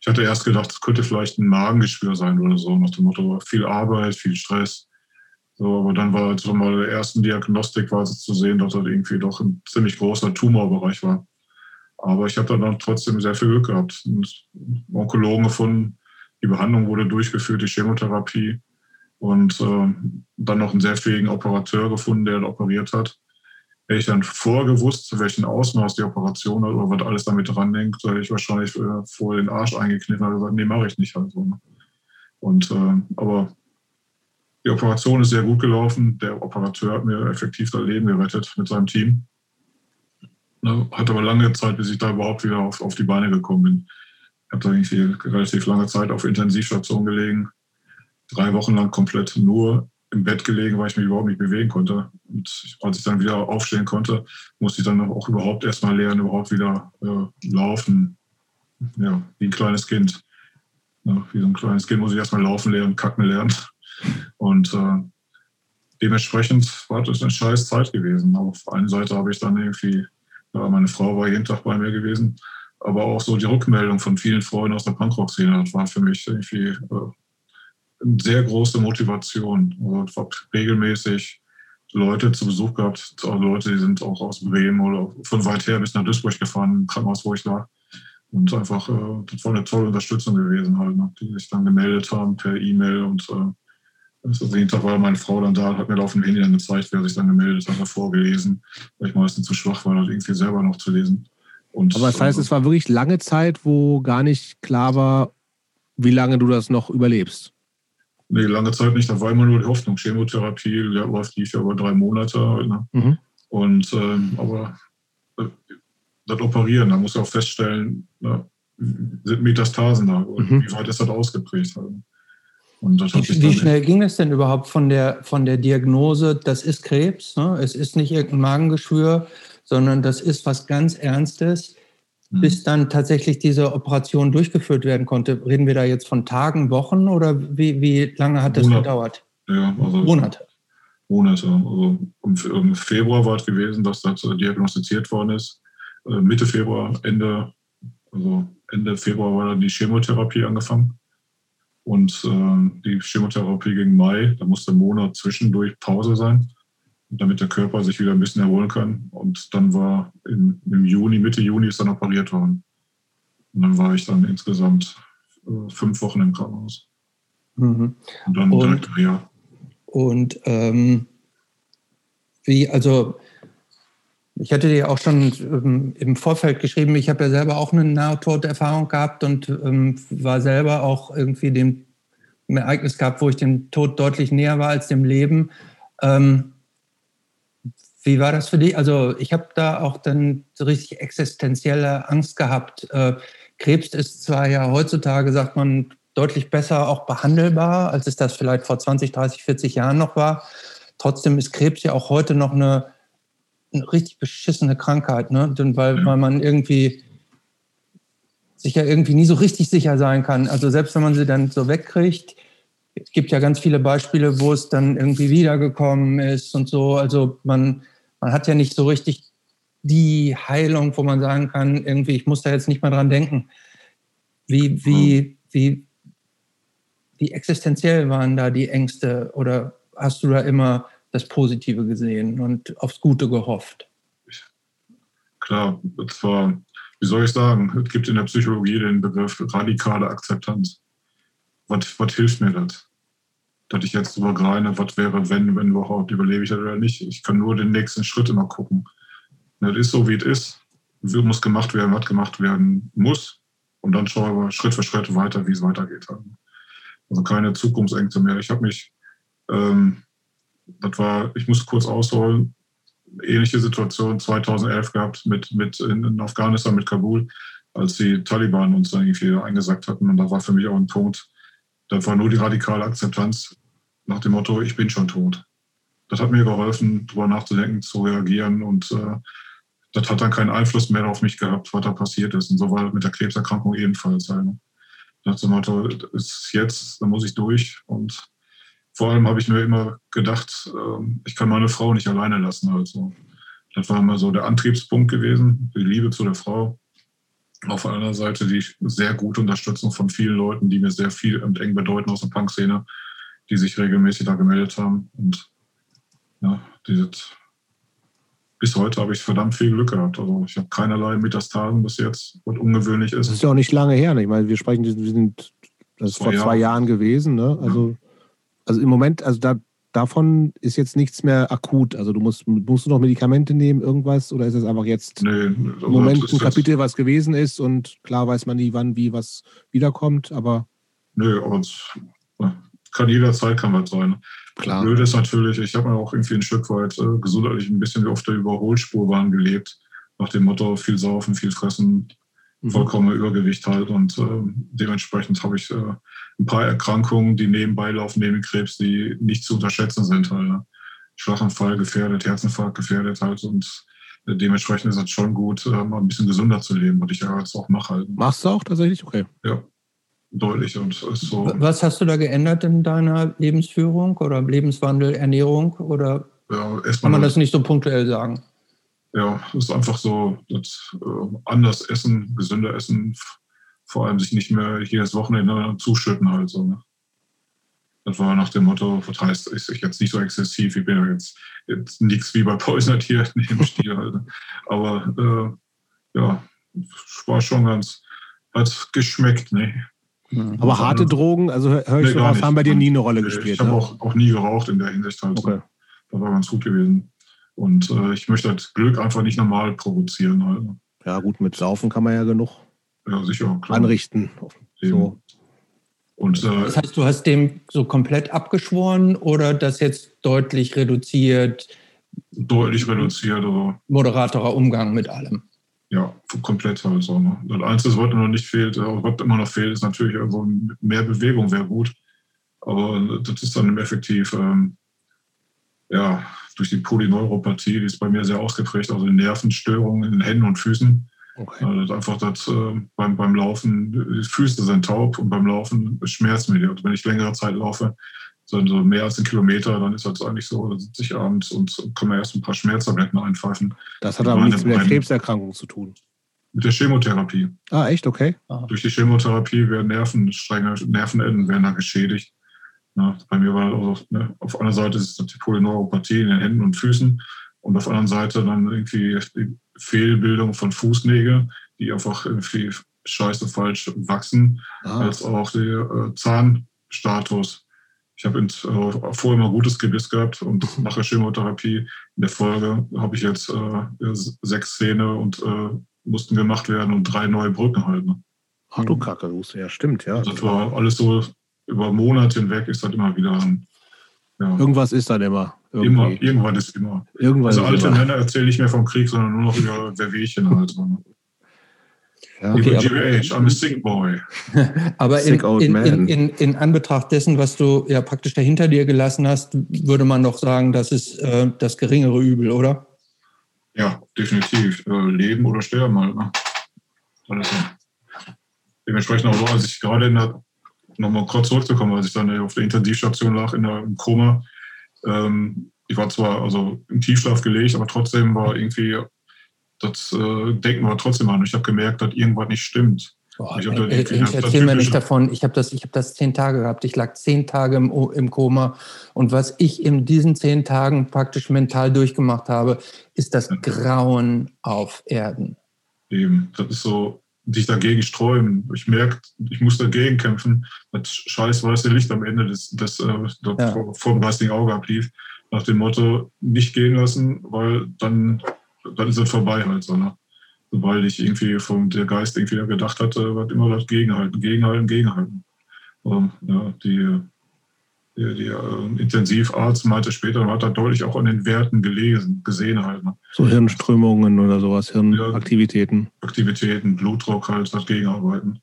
ich hatte erst gedacht, es könnte vielleicht ein Magengeschwür sein oder so, nach dem Motto, viel Arbeit, viel Stress. So, aber dann war halt schon mal der ersten Diagnostik war es zu sehen, dass das irgendwie doch ein ziemlich großer Tumorbereich war. Aber ich habe dann trotzdem sehr viel Glück gehabt. Und Onkologen gefunden, die Behandlung wurde durchgeführt, die Chemotherapie. Und äh, dann noch einen sehr fähigen Operateur gefunden, der operiert hat. Hätte ich dann vorgewusst, welchen Ausmaß die Operation hat oder was alles damit dranhängt, hätte ich wahrscheinlich äh, vor den Arsch eingekniffen und gesagt, nee, mache ich nicht halt so. Ne? Und äh, aber die Operation ist sehr gut gelaufen. Der Operateur hat mir effektiv das Leben gerettet mit seinem Team. Ne, hat aber lange Zeit, bis ich da überhaupt wieder auf, auf die Beine gekommen bin. Ich habe da irgendwie relativ lange Zeit auf Intensivstation gelegen. Drei Wochen lang komplett nur im Bett gelegen, weil ich mich überhaupt nicht bewegen konnte. Und als ich dann wieder aufstehen konnte, musste ich dann auch überhaupt erstmal lernen, überhaupt wieder äh, laufen. Ja, wie ein kleines Kind. Ja, wie so ein kleines Kind muss ich erstmal laufen lernen, kacken lernen. Und äh, dementsprechend war das eine scheiß Zeit gewesen. Auf der einen Seite habe ich dann irgendwie, meine Frau war jeden Tag bei mir gewesen, aber auch so die Rückmeldung von vielen Freunden aus der Punkrock-Szene, das war für mich irgendwie äh, eine sehr große Motivation. Also ich habe regelmäßig Leute zu Besuch gehabt, Leute, die sind auch aus Bremen oder von weit her bis nach Duisburg gefahren, im Krankenhaus, wo ich war. Und einfach, äh, das war eine tolle Unterstützung gewesen, halt, ne, die sich dann gemeldet haben per E-Mail und äh, also jeden Tag war meine Frau dann da, hat mir auf dem Handy dann gezeigt, wer sich dann gemeldet hat, vorgelesen, weil ich meistens zu schwach war, das irgendwie selber noch zu lesen. Und, Aber das heißt, äh, es war wirklich lange Zeit, wo gar nicht klar war, wie lange du das noch überlebst. Nee, lange Zeit nicht. Da war immer nur die Hoffnung. Chemotherapie der lief ja über drei Monate. Ne? Mhm. Und ähm, aber äh, das Operieren, da muss ja auch feststellen, ne, sind Metastasen da. Mhm. Wie weit ist das ausgeprägt? Halt? Wie, wie schnell ging es denn überhaupt von der, von der Diagnose, das ist Krebs, ne? es ist nicht irgendein Magengeschwür, sondern das ist was ganz Ernstes, mhm. bis dann tatsächlich diese Operation durchgeführt werden konnte? Reden wir da jetzt von Tagen, Wochen oder wie, wie lange hat das Monat. gedauert? Ja, also Monate. Monate. Also im Februar war es gewesen, dass das diagnostiziert worden ist. Äh, Mitte Februar, Ende, also Ende Februar war dann die Chemotherapie angefangen. Und äh, die Chemotherapie gegen Mai, da musste ein Monat zwischendurch Pause sein, damit der Körper sich wieder ein bisschen erholen kann. Und dann war im, im Juni, Mitte Juni ist dann operiert worden. Und dann war ich dann insgesamt äh, fünf Wochen im Krankenhaus. Mhm. Und dann und, direkt ja. Und ähm, wie, also ich hatte dir auch schon ähm, im Vorfeld geschrieben, ich habe ja selber auch eine Nahtoderfahrung gehabt und ähm, war selber auch irgendwie dem Ereignis gehabt, wo ich dem Tod deutlich näher war als dem Leben. Ähm, wie war das für dich? Also ich habe da auch dann so richtig existenzielle Angst gehabt. Äh, Krebs ist zwar ja heutzutage, sagt man, deutlich besser auch behandelbar, als es das vielleicht vor 20, 30, 40 Jahren noch war. Trotzdem ist Krebs ja auch heute noch eine eine richtig beschissene Krankheit, ne? Denn weil, weil man irgendwie sich ja irgendwie nie so richtig sicher sein kann. Also selbst wenn man sie dann so wegkriegt, es gibt ja ganz viele Beispiele, wo es dann irgendwie wiedergekommen ist und so. Also man, man hat ja nicht so richtig die Heilung, wo man sagen kann, irgendwie, ich muss da jetzt nicht mal dran denken. Wie, wie, wie, wie existenziell waren da die Ängste oder hast du da immer das Positive gesehen und aufs Gute gehofft. Klar, zwar, wie soll ich sagen, es gibt in der Psychologie den Begriff radikale Akzeptanz. Was, was hilft mir das? Dass ich jetzt übergreine, was wäre, wenn, wenn überhaupt, überlebe ich das oder nicht. Ich kann nur den nächsten Schritt immer gucken. Das ist so, wie es ist. Wie muss gemacht werden, was gemacht werden muss. Und dann schaue ich Schritt für Schritt weiter, wie es weitergeht. Also keine Zukunftsängste mehr. Ich habe mich ähm, das war, ich muss kurz ausholen, ähnliche Situation 2011 gehabt mit, mit in, Afghanistan, mit Kabul. als die Taliban uns dann irgendwie eingesackt hatten. Und da war für mich auch ein Punkt, das war nur die radikale Akzeptanz nach dem Motto, ich bin schon tot. Das hat mir geholfen, darüber nachzudenken, zu reagieren und äh, das hat dann keinen Einfluss mehr auf mich gehabt, was da passiert ist. Und so war mit der Krebserkrankung ebenfalls. Halt. Nach dem Motto, ist jetzt, da muss ich durch. Und vor allem habe ich mir immer gedacht, ähm, ich kann meine Frau nicht alleine lassen. Also das war immer so der Antriebspunkt gewesen, die Liebe zu der Frau. Auf der anderen Seite die sehr gute Unterstützung von vielen Leuten, die mir sehr viel und eng bedeuten aus der Punk-Szene, die sich regelmäßig da gemeldet haben. Und ja, dieses bis heute habe ich verdammt viel Glück gehabt. Also ich habe keinerlei Metastasen bis jetzt, was ungewöhnlich ist. Das ist ja auch nicht lange her. Ne? Ich meine, wir sprechen, wir sind, das ist vor zwei Jahren gewesen. Ne? Also, ja. Also im Moment, also da, davon ist jetzt nichts mehr akut. Also du musst, musst du noch Medikamente nehmen, irgendwas, oder ist es einfach jetzt nee, also im Moment ein Kapitel, was gewesen ist und klar weiß man nie, wann, wie was wiederkommt, aber. Nö, aber es kann jederzeit kann was sein. Klar. Blöd ist natürlich, ich habe auch irgendwie ein Stück weit äh, gesundheitlich ein bisschen wie auf der Überholspurbahn gelebt, nach dem Motto viel saufen, viel fressen, mhm. vollkommen Übergewicht halt. Und äh, dementsprechend habe ich äh, ein paar Erkrankungen, die nebenbei laufen, neben Krebs, die nicht zu unterschätzen sind. Halt, ne? Schlaganfall gefährdet, Herzinfarkt gefährdet halt und äh, dementsprechend ist es schon gut, mal ein bisschen gesünder zu leben, was ich ja jetzt auch mache. Halt. Machst du auch tatsächlich? Okay. Ja deutlich. Und so Was hast du da geändert in deiner Lebensführung oder Lebenswandel, Ernährung? Oder ja, kann man das nicht so punktuell sagen? Ja, es ist einfach so, das, äh, anders essen, gesünder essen, vor allem sich nicht mehr jedes Wochenende zuschütten halt so. Ne? Das war nach dem Motto, ist ich jetzt nicht so exzessiv, ich bin ja jetzt, jetzt nichts wie bei Poisonert hier im Stil halt. Aber äh, ja, war schon ganz, hat geschmeckt, ne? Mhm. Aber harte Drogen, also höre ich nee, so raus, haben bei dir nie eine Rolle gespielt. Ich habe ne? auch, auch nie geraucht in der Hinsicht. Halt. Okay. Das war ganz gut gewesen. Und äh, ich möchte das Glück einfach nicht normal provozieren. Halt. Ja, gut, mit Saufen kann man ja genug ja, sicher, klar. anrichten. So. Und, äh, das heißt, du hast dem so komplett abgeschworen oder das jetzt deutlich reduziert? Deutlich reduziert. Aber moderatorer Umgang mit allem ja, komplett halt so. Ne? Das Einzige, was noch nicht fehlt, äh, was immer noch fehlt, ist natürlich irgendwo mehr Bewegung wäre gut. Aber das ist dann effektiv, ähm, ja, durch die Polyneuropathie, die ist bei mir sehr ausgeprägt, also Nervenstörungen in den Händen und Füßen. Okay. Also einfach das, äh, beim, beim Laufen, die Füße sind taub und beim Laufen schmerzt mir. Und wenn ich längere Zeit laufe, so mehr als einen Kilometer, dann ist das eigentlich so, da sitze ich abends und kann mir erst ein paar Schmerztabletten einpfeifen. Das hat aber nichts mit der Krebserkrankung zu tun. Mit der Chemotherapie. Ah, echt? Okay. Aha. Durch die Chemotherapie werden Nervenstränge, Nervenenden werden da geschädigt. Ja, bei mir war also, ne, auf einer Seite ist die Polyneuropathie in den Händen und Füßen und auf der anderen Seite dann irgendwie die Fehlbildung von Fußnägeln, die einfach irgendwie scheiße falsch wachsen, ah. als auch der äh, Zahnstatus ich habe äh, vorher immer gutes Gebiss gehabt und nach der Chemotherapie in der Folge habe ich jetzt äh, sechs Zähne und äh, mussten gemacht werden und drei neue Brücken halt. Ne? Ach du Kacke, ja, stimmt, ja. Also das war alles so über Monate hinweg ist das immer wieder. Ja. Irgendwas ist dann immer. Immer, irgendwann ist immer. Irgendwann also alte immer. Männer erzählen nicht mehr vom Krieg, sondern nur noch über Wehwehchen halt. Ja, okay, GBH, I'm a sick boy. aber in, in, in, in, in, Anbetracht dessen, was du ja praktisch dahinter dir gelassen hast, würde man doch sagen, das ist äh, das geringere Übel, oder? Ja, definitiv. Äh, leben oder sterben halt. Ne? Alles so. Dementsprechend auch so, als ich gerade in der, nochmal kurz zurückzukommen, als ich dann auf der Intensivstation lag, in der, im Koma, ähm, ich war zwar also im Tiefschlaf gelegt, aber trotzdem war irgendwie das äh, denken wir trotzdem an. Ich habe gemerkt, dass irgendwas nicht stimmt. Boah, ich, äh, ich, ich erzähle mir nicht davon. Ich habe das, hab das zehn Tage gehabt. Ich lag zehn Tage im, im Koma. Und was ich in diesen zehn Tagen praktisch mental durchgemacht habe, ist das Grauen auf Erden. Eben, das ist so, sich dagegen sträuben. Ich merke, ich muss dagegen kämpfen. Das scheiß weiße Licht am Ende des, des, äh, ja. vor, vor dem weißen Auge ablief. Nach dem Motto, nicht gehen lassen, weil dann dann ist es vorbei halt so. Ne? Sobald ich irgendwie vom der Geist irgendwie gedacht hatte, wird immer das Gegenhalten, Gegenhalten, Gegenhalten. Und, ja, die die, die äh, Intensivarzt meinte später, man hat da deutlich auch an den Werten gelesen, gesehen halt. Ne? So Hirnströmungen oder sowas, Hirnaktivitäten. Ja, Aktivitäten, Blutdruck halt, das Gegenarbeiten,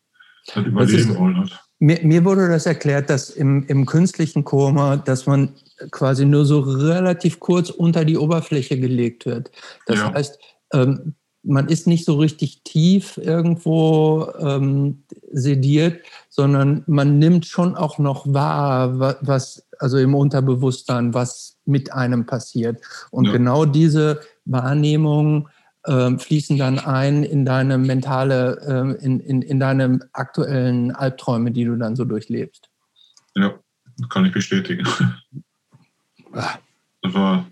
das überleben wollen halt. Mir, mir, wurde das erklärt, dass im, im künstlichen Koma, dass man quasi nur so relativ kurz unter die Oberfläche gelegt wird. Das ja. heißt, ähm, man ist nicht so richtig tief irgendwo ähm, sediert, sondern man nimmt schon auch noch wahr, was, also im Unterbewusstsein, was mit einem passiert. Und ja. genau diese Wahrnehmung äh, fließen dann ein in deine mentale, äh, in, in, in deine aktuellen Albträume, die du dann so durchlebst. Ja, kann ich bestätigen. Ah. Das war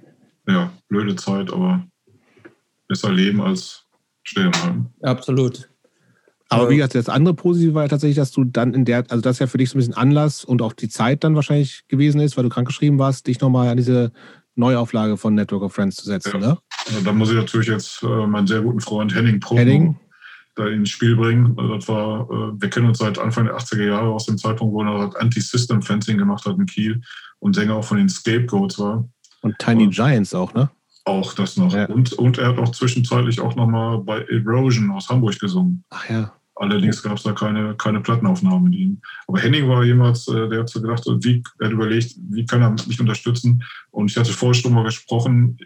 ja blöde Zeit, aber besser leben als sterben. Absolut. Aber wie gesagt, das andere Positive war ja tatsächlich, dass du dann in der, also das ja für dich so ein bisschen Anlass und auch die Zeit dann wahrscheinlich gewesen ist, weil du krankgeschrieben warst, dich nochmal an diese Neuauflage von Network of Friends zu setzen, ja. ne? Also da muss ich natürlich jetzt äh, meinen sehr guten Freund Henning Henning. da ins Spiel bringen. Also das war, äh, wir kennen uns seit Anfang der 80er Jahre aus dem Zeitpunkt, wo er Anti-System-Fencing gemacht hat in Kiel und Sänger auch von den Scapegoats war. Und Tiny und, Giants auch, ne? Auch das noch. Ja. Und, und er hat auch zwischenzeitlich auch nochmal bei Erosion aus Hamburg gesungen. Ach ja. Allerdings gab es da keine, keine Plattenaufnahme mit ihm. Aber Henning war jemals, äh, der hat so gedacht, wie, er hat überlegt, wie kann er mich unterstützen? Und ich hatte vorher schon mal gesprochen,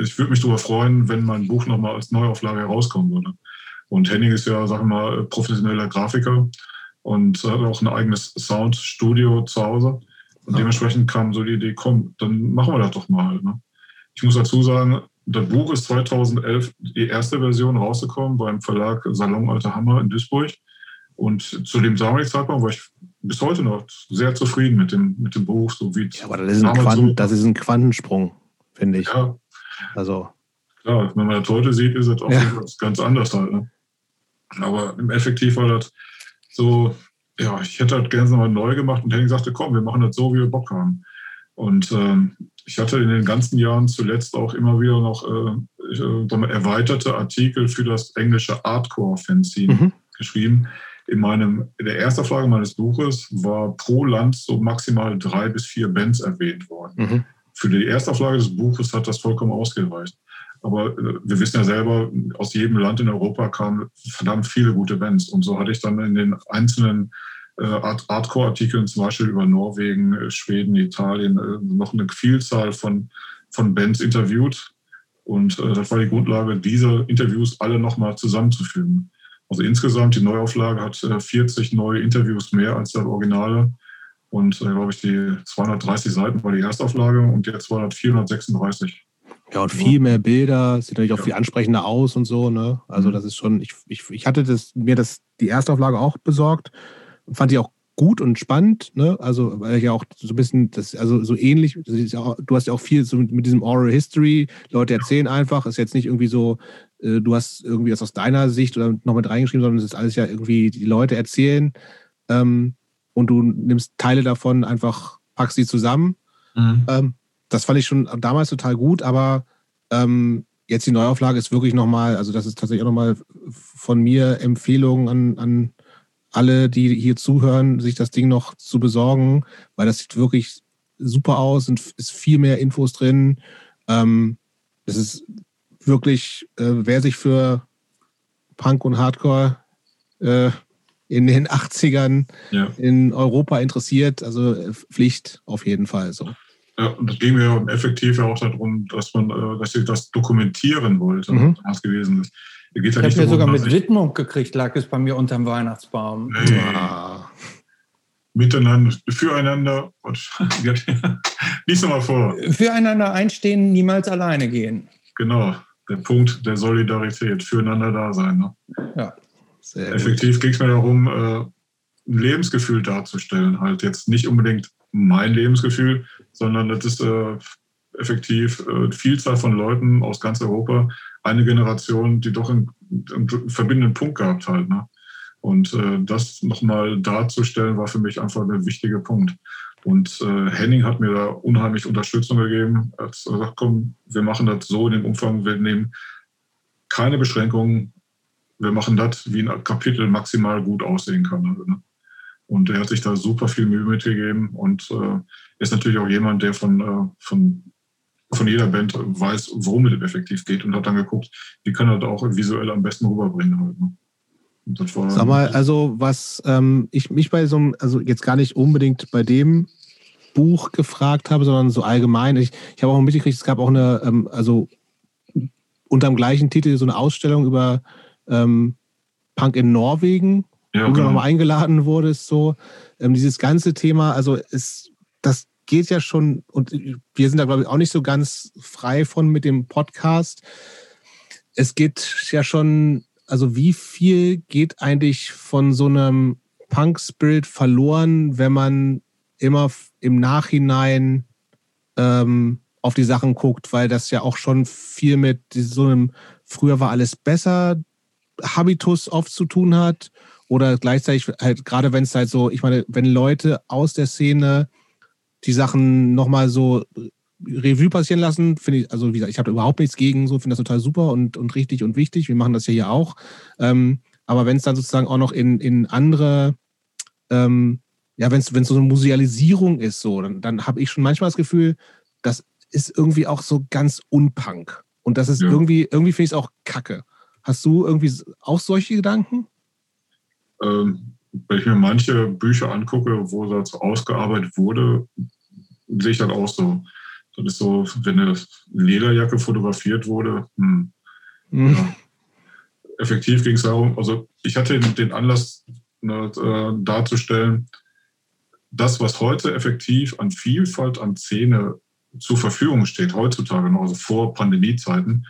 ich würde mich darüber freuen, wenn mein Buch nochmal als Neuauflage herauskommen würde. Und Henning ist ja, sagen wir mal, professioneller Grafiker und hat auch ein eigenes Soundstudio zu Hause. Und dementsprechend kam so die Idee, komm, dann machen wir das doch mal. Ne? Ich muss dazu sagen, das Buch ist 2011 die erste Version rausgekommen beim Verlag Salon Alter Hammer in Duisburg. Und zu dem damaligen Zeitpunkt war ich bis heute noch sehr zufrieden mit dem, mit dem Buch. So wie ja, aber das ist, ein Quant, so das ist ein Quantensprung, finde ich. Ja. Also. Klar, wenn man das heute sieht, ist es auch ja. ganz anders halt. Ne? Aber im Effektiv war das so, ja, ich hätte das gerne nochmal neu gemacht und Henning sagte, komm, wir machen das so, wie wir Bock haben. Und ähm, ich hatte in den ganzen Jahren zuletzt auch immer wieder noch äh, äh erweiterte Artikel für das englische Hardcore-Fanzine mhm. geschrieben. In, meinem, in der ersten Frage meines Buches war pro Land so maximal drei bis vier Bands erwähnt worden. Mhm. Für die erste Auflage des Buches hat das vollkommen ausgereicht. Aber äh, wir wissen ja selber, aus jedem Land in Europa kamen verdammt viele gute Bands. Und so hatte ich dann in den einzelnen Hardcore-Artikeln, zum Beispiel über Norwegen, äh, Schweden, Italien, äh, noch eine Vielzahl von, von Bands interviewt. Und das war die Grundlage, diese Interviews alle nochmal zusammenzufügen. Also insgesamt, die Neuauflage hat 40 neue Interviews mehr als das Originale. Und, glaube ich, die 230 Seiten war die Erstauflage und jetzt war das 436. Ja, und viel mehr Bilder, sieht natürlich auch ja. viel ansprechender aus und so, ne? Also, mhm. das ist schon, ich, ich, ich hatte das, mir das, die Erstauflage auch besorgt fand ich auch gut und spannend, ne? Also, weil ich ja auch so ein bisschen, das, also so ähnlich, ja auch, du hast ja auch viel so mit, mit, diesem Oral History, Leute erzählen einfach, ist jetzt nicht irgendwie so, äh, du hast irgendwie das aus deiner Sicht oder noch mit reingeschrieben, sondern es ist alles ja irgendwie, die Leute erzählen ähm, und du nimmst Teile davon einfach, packst sie zusammen. Mhm. Ähm, das fand ich schon damals total gut, aber ähm, jetzt die Neuauflage ist wirklich nochmal, also das ist tatsächlich auch nochmal von mir Empfehlung an, an alle, die hier zuhören, sich das Ding noch zu besorgen, weil das sieht wirklich super aus und ist viel mehr Infos drin. Ähm, es ist wirklich, äh, wer sich für Punk und Hardcore äh, in den 80ern ja. in Europa interessiert, also äh, Pflicht auf jeden Fall so. Ja, und das ging mir effektiv ja auch darum, dass man, äh, dass ich das dokumentieren wollte, mhm. was gewesen ist. Ich habe mir sogar mit Widmung gekriegt, lag es bei mir unterm Weihnachtsbaum. Ja. Miteinander, füreinander, lies mal vor. Füreinander einstehen, niemals alleine gehen. Genau, der Punkt der Solidarität, füreinander da sein. Ne? Ja. Sehr Effektiv ging es mir darum, äh, ein Lebensgefühl darzustellen. Halt jetzt nicht unbedingt mein Lebensgefühl, sondern das ist äh, effektiv äh, Vielzahl von Leuten aus ganz Europa, eine Generation, die doch einen, einen verbindenden Punkt gehabt hat. Ne? Und äh, das nochmal darzustellen, war für mich einfach ein wichtiger Punkt. Und äh, Henning hat mir da unheimlich Unterstützung gegeben. Er hat gesagt, komm, wir machen das so in dem Umfang, wir nehmen keine Beschränkungen, wir machen das, wie ein Kapitel maximal gut aussehen kann. Also, ne? Und er hat sich da super viel Mühe mitgegeben und äh, ist natürlich auch jemand, der von, äh, von, von jeder Band weiß, worum es effektiv geht und hat dann geguckt, wie kann er das auch visuell am besten rüberbringen. Halt, ne? Sag mal, also was ähm, ich mich bei so einem, also jetzt gar nicht unbedingt bei dem Buch gefragt habe, sondern so allgemein. Ich, ich habe auch mitgekriegt, es gab auch eine, ähm, also unter dem gleichen Titel so eine Ausstellung über ähm, Punk in Norwegen, ja, wo genau. du nochmal eingeladen wurdest. So ähm, dieses ganze Thema, also ist das geht ja schon und wir sind da glaube ich auch nicht so ganz frei von mit dem Podcast. Es geht ja schon also wie viel geht eigentlich von so einem Punk-Spirit verloren, wenn man immer im Nachhinein ähm, auf die Sachen guckt, weil das ja auch schon viel mit so einem früher war alles besser Habitus oft zu tun hat oder gleichzeitig halt gerade wenn es halt so, ich meine, wenn Leute aus der Szene die Sachen nochmal so Revue passieren lassen. Finde ich, also wie gesagt, ich habe überhaupt nichts gegen, so finde das total super und, und richtig und wichtig. Wir machen das ja hier auch. Ähm, aber wenn es dann sozusagen auch noch in, in andere, ähm, ja, wenn es so eine Musealisierung ist, so, dann, dann habe ich schon manchmal das Gefühl, das ist irgendwie auch so ganz unpunk. Und das ist ja. irgendwie, irgendwie finde ich es auch kacke. Hast du irgendwie auch solche Gedanken? Ähm, wenn ich mir manche Bücher angucke, wo das ausgearbeitet wurde, sehe ich das auch so. Das ist so, wenn eine Lederjacke fotografiert wurde. Hm, mhm. ja. Effektiv ging es darum, also ich hatte den Anlass ne, äh, darzustellen, das, was heute effektiv an Vielfalt an Szene zur Verfügung steht, heutzutage noch, also vor Pandemiezeiten,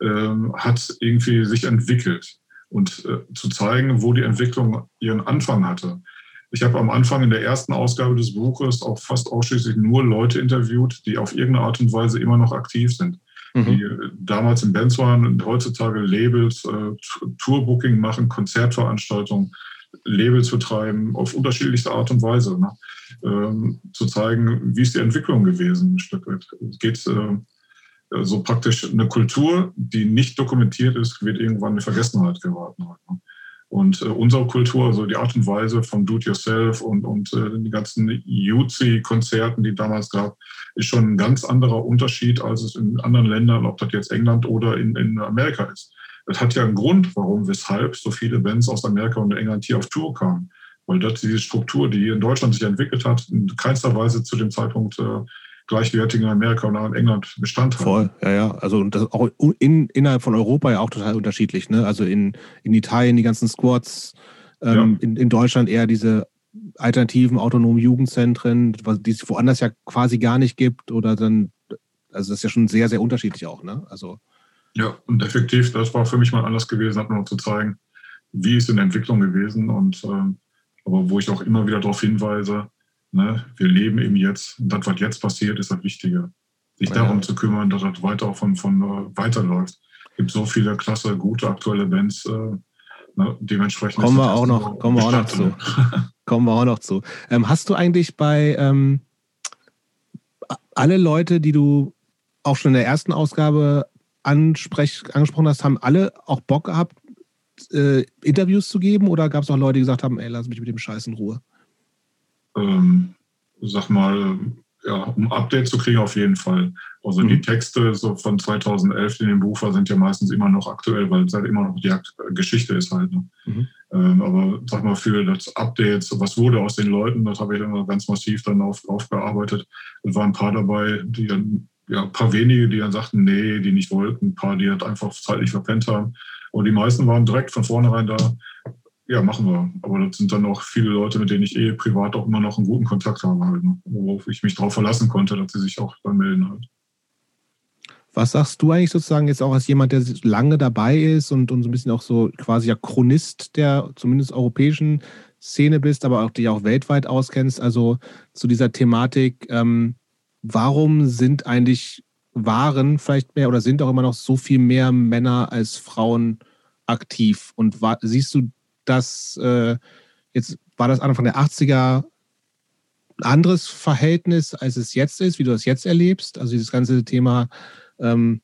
äh, hat irgendwie sich entwickelt. Und äh, zu zeigen, wo die Entwicklung ihren Anfang hatte. Ich habe am Anfang in der ersten Ausgabe des Buches auch fast ausschließlich nur Leute interviewt, die auf irgendeine Art und Weise immer noch aktiv sind. Mhm. Die äh, damals in Bands waren und heutzutage Labels, äh, Tourbooking machen, Konzertveranstaltungen, Labels betreiben, auf unterschiedlichste Art und Weise. Ne? Ähm, zu zeigen, wie ist die Entwicklung gewesen, ein Stück weit. Es geht äh, so praktisch eine Kultur, die nicht dokumentiert ist, wird irgendwann in Vergessenheit geraten. Halt, ne? Und äh, unsere Kultur, also die Art und Weise von Do-it-yourself und, und äh, die ganzen Jutzi-Konzerten, die damals gab, ist schon ein ganz anderer Unterschied, als es in anderen Ländern, ob das jetzt England oder in, in Amerika ist. Das hat ja einen Grund, warum, weshalb so viele Bands aus Amerika und England hier auf Tour kamen. Weil das diese Struktur, die hier in Deutschland sich entwickelt hat, in keinster Weise zu dem Zeitpunkt äh, gleichwertig in Amerika und in England Bestand haben. Voll, ja, ja. Also das auch in, innerhalb von Europa ja auch total unterschiedlich. Ne? Also in, in Italien die ganzen Squads, ähm, ja. in, in Deutschland eher diese alternativen autonomen Jugendzentren, die es woanders ja quasi gar nicht gibt oder dann, also das ist ja schon sehr, sehr unterschiedlich auch, ne? Also. Ja, und effektiv, das war für mich mal anders gewesen, hat noch zu zeigen, wie ist in der Entwicklung gewesen und ähm, aber wo ich auch immer wieder darauf hinweise, Ne? Wir leben eben jetzt. Und das, was jetzt passiert, ist das Wichtige. Sich ja. darum zu kümmern, dass das weiter auch von, von uh, weiterläuft. Es gibt so viele klasse, gute, aktuelle Bands. Uh, ne? Dementsprechend kommen wir auch noch, kommen wir auch noch zu. kommen wir auch noch zu. Ähm, hast du eigentlich bei ähm, alle Leute, die du auch schon in der ersten Ausgabe ansprech, angesprochen hast, haben alle auch Bock gehabt, äh, Interviews zu geben? Oder gab es auch Leute, die gesagt haben, ey, lass mich mit dem Scheiß in Ruhe? Ähm, sag mal, ja, um Update zu kriegen, auf jeden Fall. Also mhm. die Texte so von 2011, die in dem Buch sind ja meistens immer noch aktuell, weil es halt immer noch die Geschichte ist halt. Ne? Mhm. Ähm, aber sag mal, für das Update, was wurde aus den Leuten, das habe ich dann ganz massiv dann auf, aufgearbeitet. Es waren ein paar dabei, die dann, ja, ein paar wenige, die dann sagten, nee, die nicht wollten, ein paar, die halt einfach zeitlich verpennt haben. Und die meisten waren direkt von vornherein da, ja, machen wir. Aber das sind dann auch viele Leute, mit denen ich eh privat auch immer noch einen guten Kontakt habe, halt, ne? worauf ich mich darauf verlassen konnte, dass sie sich auch dann melden halt. Was sagst du eigentlich sozusagen jetzt auch als jemand, der lange dabei ist und, und so ein bisschen auch so quasi ja Chronist der zumindest europäischen Szene bist, aber auch dich auch weltweit auskennst, also zu dieser Thematik, ähm, warum sind eigentlich, waren vielleicht mehr oder sind auch immer noch so viel mehr Männer als Frauen aktiv? Und siehst du dass äh, jetzt war das Anfang der 80er ein anderes Verhältnis, als es jetzt ist, wie du das jetzt erlebst. Also dieses ganze Thema, ähm,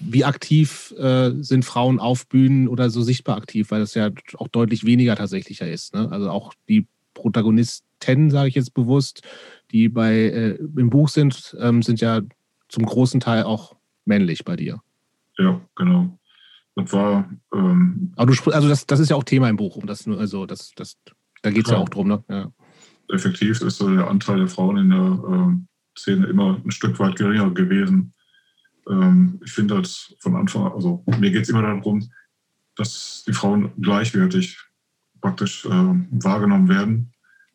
wie aktiv äh, sind Frauen auf Bühnen oder so sichtbar aktiv, weil das ja auch deutlich weniger tatsächlicher ist. Ne? Also auch die Protagonisten, sage ich jetzt bewusst, die bei äh, im Buch sind, ähm, sind ja zum großen Teil auch männlich bei dir. Ja, genau. Das war. Ähm, Aber du also das, das ist ja auch Thema im Buch, um das also das, das, da geht es ja auch drum, ne? Ja. Effektiv ist so der Anteil der Frauen in der äh, Szene immer ein Stück weit geringer gewesen. Ähm, ich finde das von Anfang an, also mir geht es immer darum, dass die Frauen gleichwertig praktisch äh, wahrgenommen werden.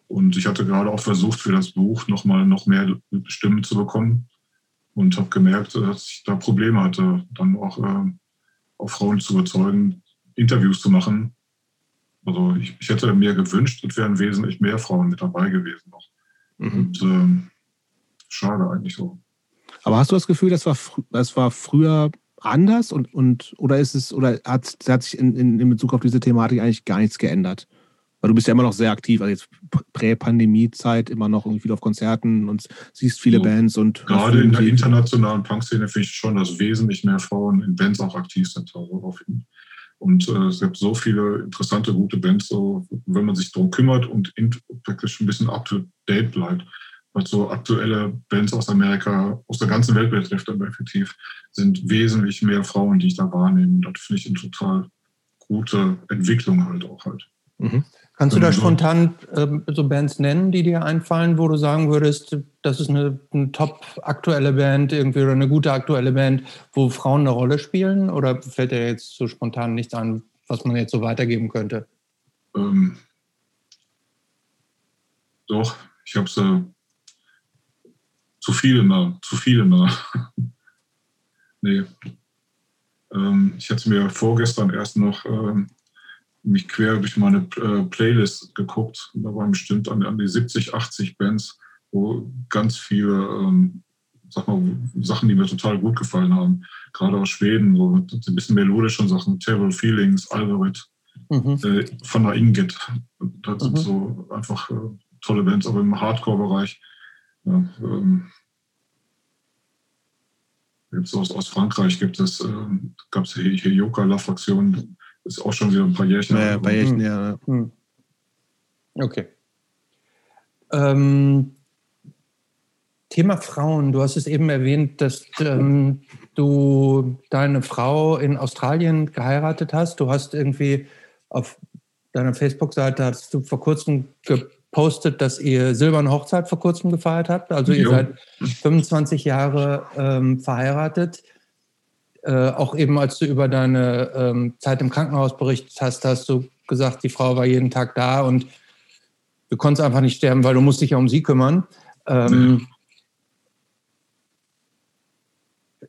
Und ich hatte gerade auch versucht, für das Buch nochmal noch mehr Stimmen zu bekommen und habe gemerkt, dass ich da Probleme hatte, dann auch, äh, auch Frauen zu überzeugen, Interviews zu machen. Also ich, ich hätte mir gewünscht, es wären wesentlich mehr Frauen mit dabei gewesen noch. Mhm. Und ähm, schade eigentlich so. Aber hast du das Gefühl, das war, das war früher anders und, und oder ist es oder hat, hat sich in, in, in Bezug auf diese Thematik eigentlich gar nichts geändert? Weil du bist ja immer noch sehr aktiv, also jetzt Prä-Pandemie-Zeit immer noch irgendwie auf Konzerten und siehst viele so, Bands und. Gerade in der internationalen Punk-Szene finde ich schon, dass wesentlich mehr Frauen in Bands auch aktiv sind. Und äh, es gibt so viele interessante, gute Bands, so, wenn man sich darum kümmert und praktisch ein bisschen up to date bleibt was so aktuelle Bands aus Amerika, aus der ganzen Welt betrifft, aber effektiv, sind wesentlich mehr Frauen, die ich da wahrnehme. Das finde ich eine total gute Entwicklung halt auch halt. Mhm. Kannst du da spontan äh, so Bands nennen, die dir einfallen, wo du sagen würdest, das ist eine, eine top aktuelle Band irgendwie oder eine gute aktuelle Band, wo Frauen eine Rolle spielen? Oder fällt dir jetzt so spontan nichts an, was man jetzt so weitergeben könnte? Ähm, doch, ich habe sie zu viele nah, zu viele nah. nee. Ähm, ich hatte mir vorgestern erst noch ähm, mich quer durch meine äh, Playlist geguckt. Da waren bestimmt an, an, die 70, 80 Bands, wo ganz viele ähm, sag mal, Sachen, die mir total gut gefallen haben. Gerade aus Schweden, so mit ein bisschen melodischen Sachen, Terrible Feelings, Algorithm, mhm. äh, von der Ingrid. Das mhm. sind so einfach äh, tolle Bands, aber im Hardcore-Bereich ja, ähm, gibt's aus, aus Frankreich gibt es, äh, gab es hier, hier Yoka-La-Fraktion, ist auch schon wieder ein paar Jährchen. Ja, ein paar Jährchen, ja. Hm. Okay. Ähm, Thema Frauen, du hast es eben erwähnt, dass ähm, du deine Frau in Australien geheiratet hast. Du hast irgendwie auf deiner Facebook-Seite hast du vor kurzem postet, dass ihr silberne Hochzeit vor kurzem gefeiert habt. Also ihr jo. seid 25 Jahre ähm, verheiratet. Äh, auch eben als du über deine ähm, Zeit im Krankenhaus berichtet hast, hast du gesagt, die Frau war jeden Tag da und du konntest einfach nicht sterben, weil du musst dich ja um sie kümmern. Ähm,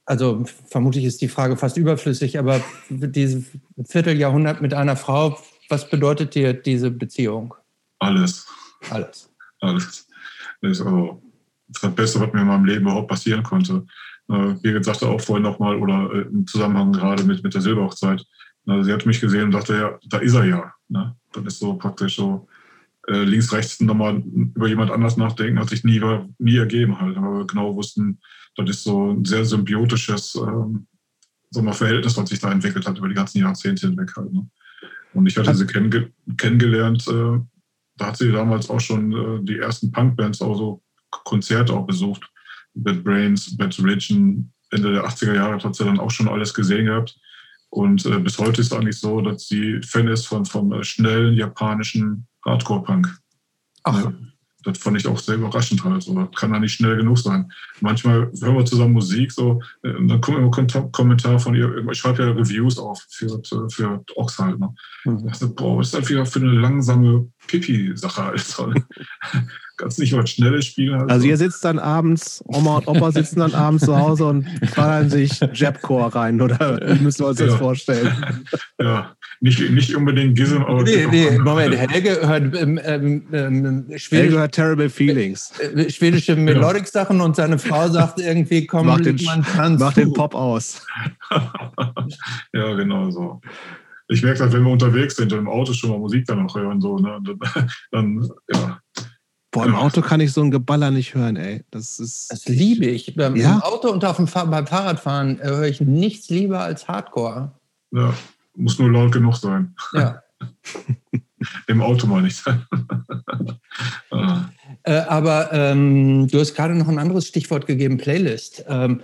also vermutlich ist die Frage fast überflüssig, aber dieses Vierteljahrhundert mit einer Frau, was bedeutet dir diese Beziehung? Alles. Alles. Alles. Das ist also das Beste, was mir in meinem Leben überhaupt passieren konnte. Äh, Birgit sagte auch vorhin nochmal, oder äh, im Zusammenhang gerade mit, mit der Silberhochzeit, also sie hat mich gesehen und dachte, ja, da ist er ja. Ne? Das ist so praktisch so äh, links, rechts nochmal über jemand anders nachdenken, hat sich nie, nie ergeben halt. Aber wir genau wussten, das ist so ein sehr symbiotisches ähm, so ein Verhältnis, was sich da entwickelt hat über die ganzen Jahrzehnte hinweg halt. Ne? Und ich hatte sie kennenge kennengelernt äh, da hat sie damals auch schon äh, die ersten Punkbands, auch so Konzerte auch besucht. Bad Brains, Bad Religion, Ende der 80er Jahre hat sie dann auch schon alles gesehen gehabt. Und äh, bis heute ist es eigentlich so, dass sie Fan ist von, vom äh, schnellen japanischen Hardcore-Punk. Ach. Ja das fand ich auch sehr überraschend halt. So, das kann da nicht schnell genug sein. Manchmal hören wir zusammen Musik, so, äh, dann kommt immer ein Kommentar von ihr. Ich schreibe ja Reviews auf für, für Ox halt. Ne? Mhm. Ich dachte, boah, was ist das wieder für eine langsame Pipi-Sache, Alter? Kannst nicht was Schnelles spielen. Halt. Also ihr sitzt dann abends, Oma und Opa sitzen dann abends zu Hause und ballern sich Jabcore rein, oder wie müssen wir uns ja. das vorstellen? Ja, nicht, nicht unbedingt Gism, aber. Nee, nee, Moment, Helge hört, ähm, ähm, ähm, Helge hört Terrible Feelings. Äh, schwedische Melodic-Sachen und seine Frau sagt irgendwie, komm, mach den, man mach den Pop aus. ja, genau so. Ich merke das, wenn wir unterwegs sind und im Auto schon mal Musik dann noch hören, so, ne, dann, dann ja. Boah, im Auto kann ich so ein Geballer nicht hören, ey. Das ist. Das liebe ich. Beim ja? Auto und auf dem Fahr beim Fahrradfahren höre ich nichts lieber als Hardcore. Ja, muss nur laut genug sein. Ja. Im Auto mal nicht. äh, aber ähm, du hast gerade noch ein anderes Stichwort gegeben, Playlist. Ähm,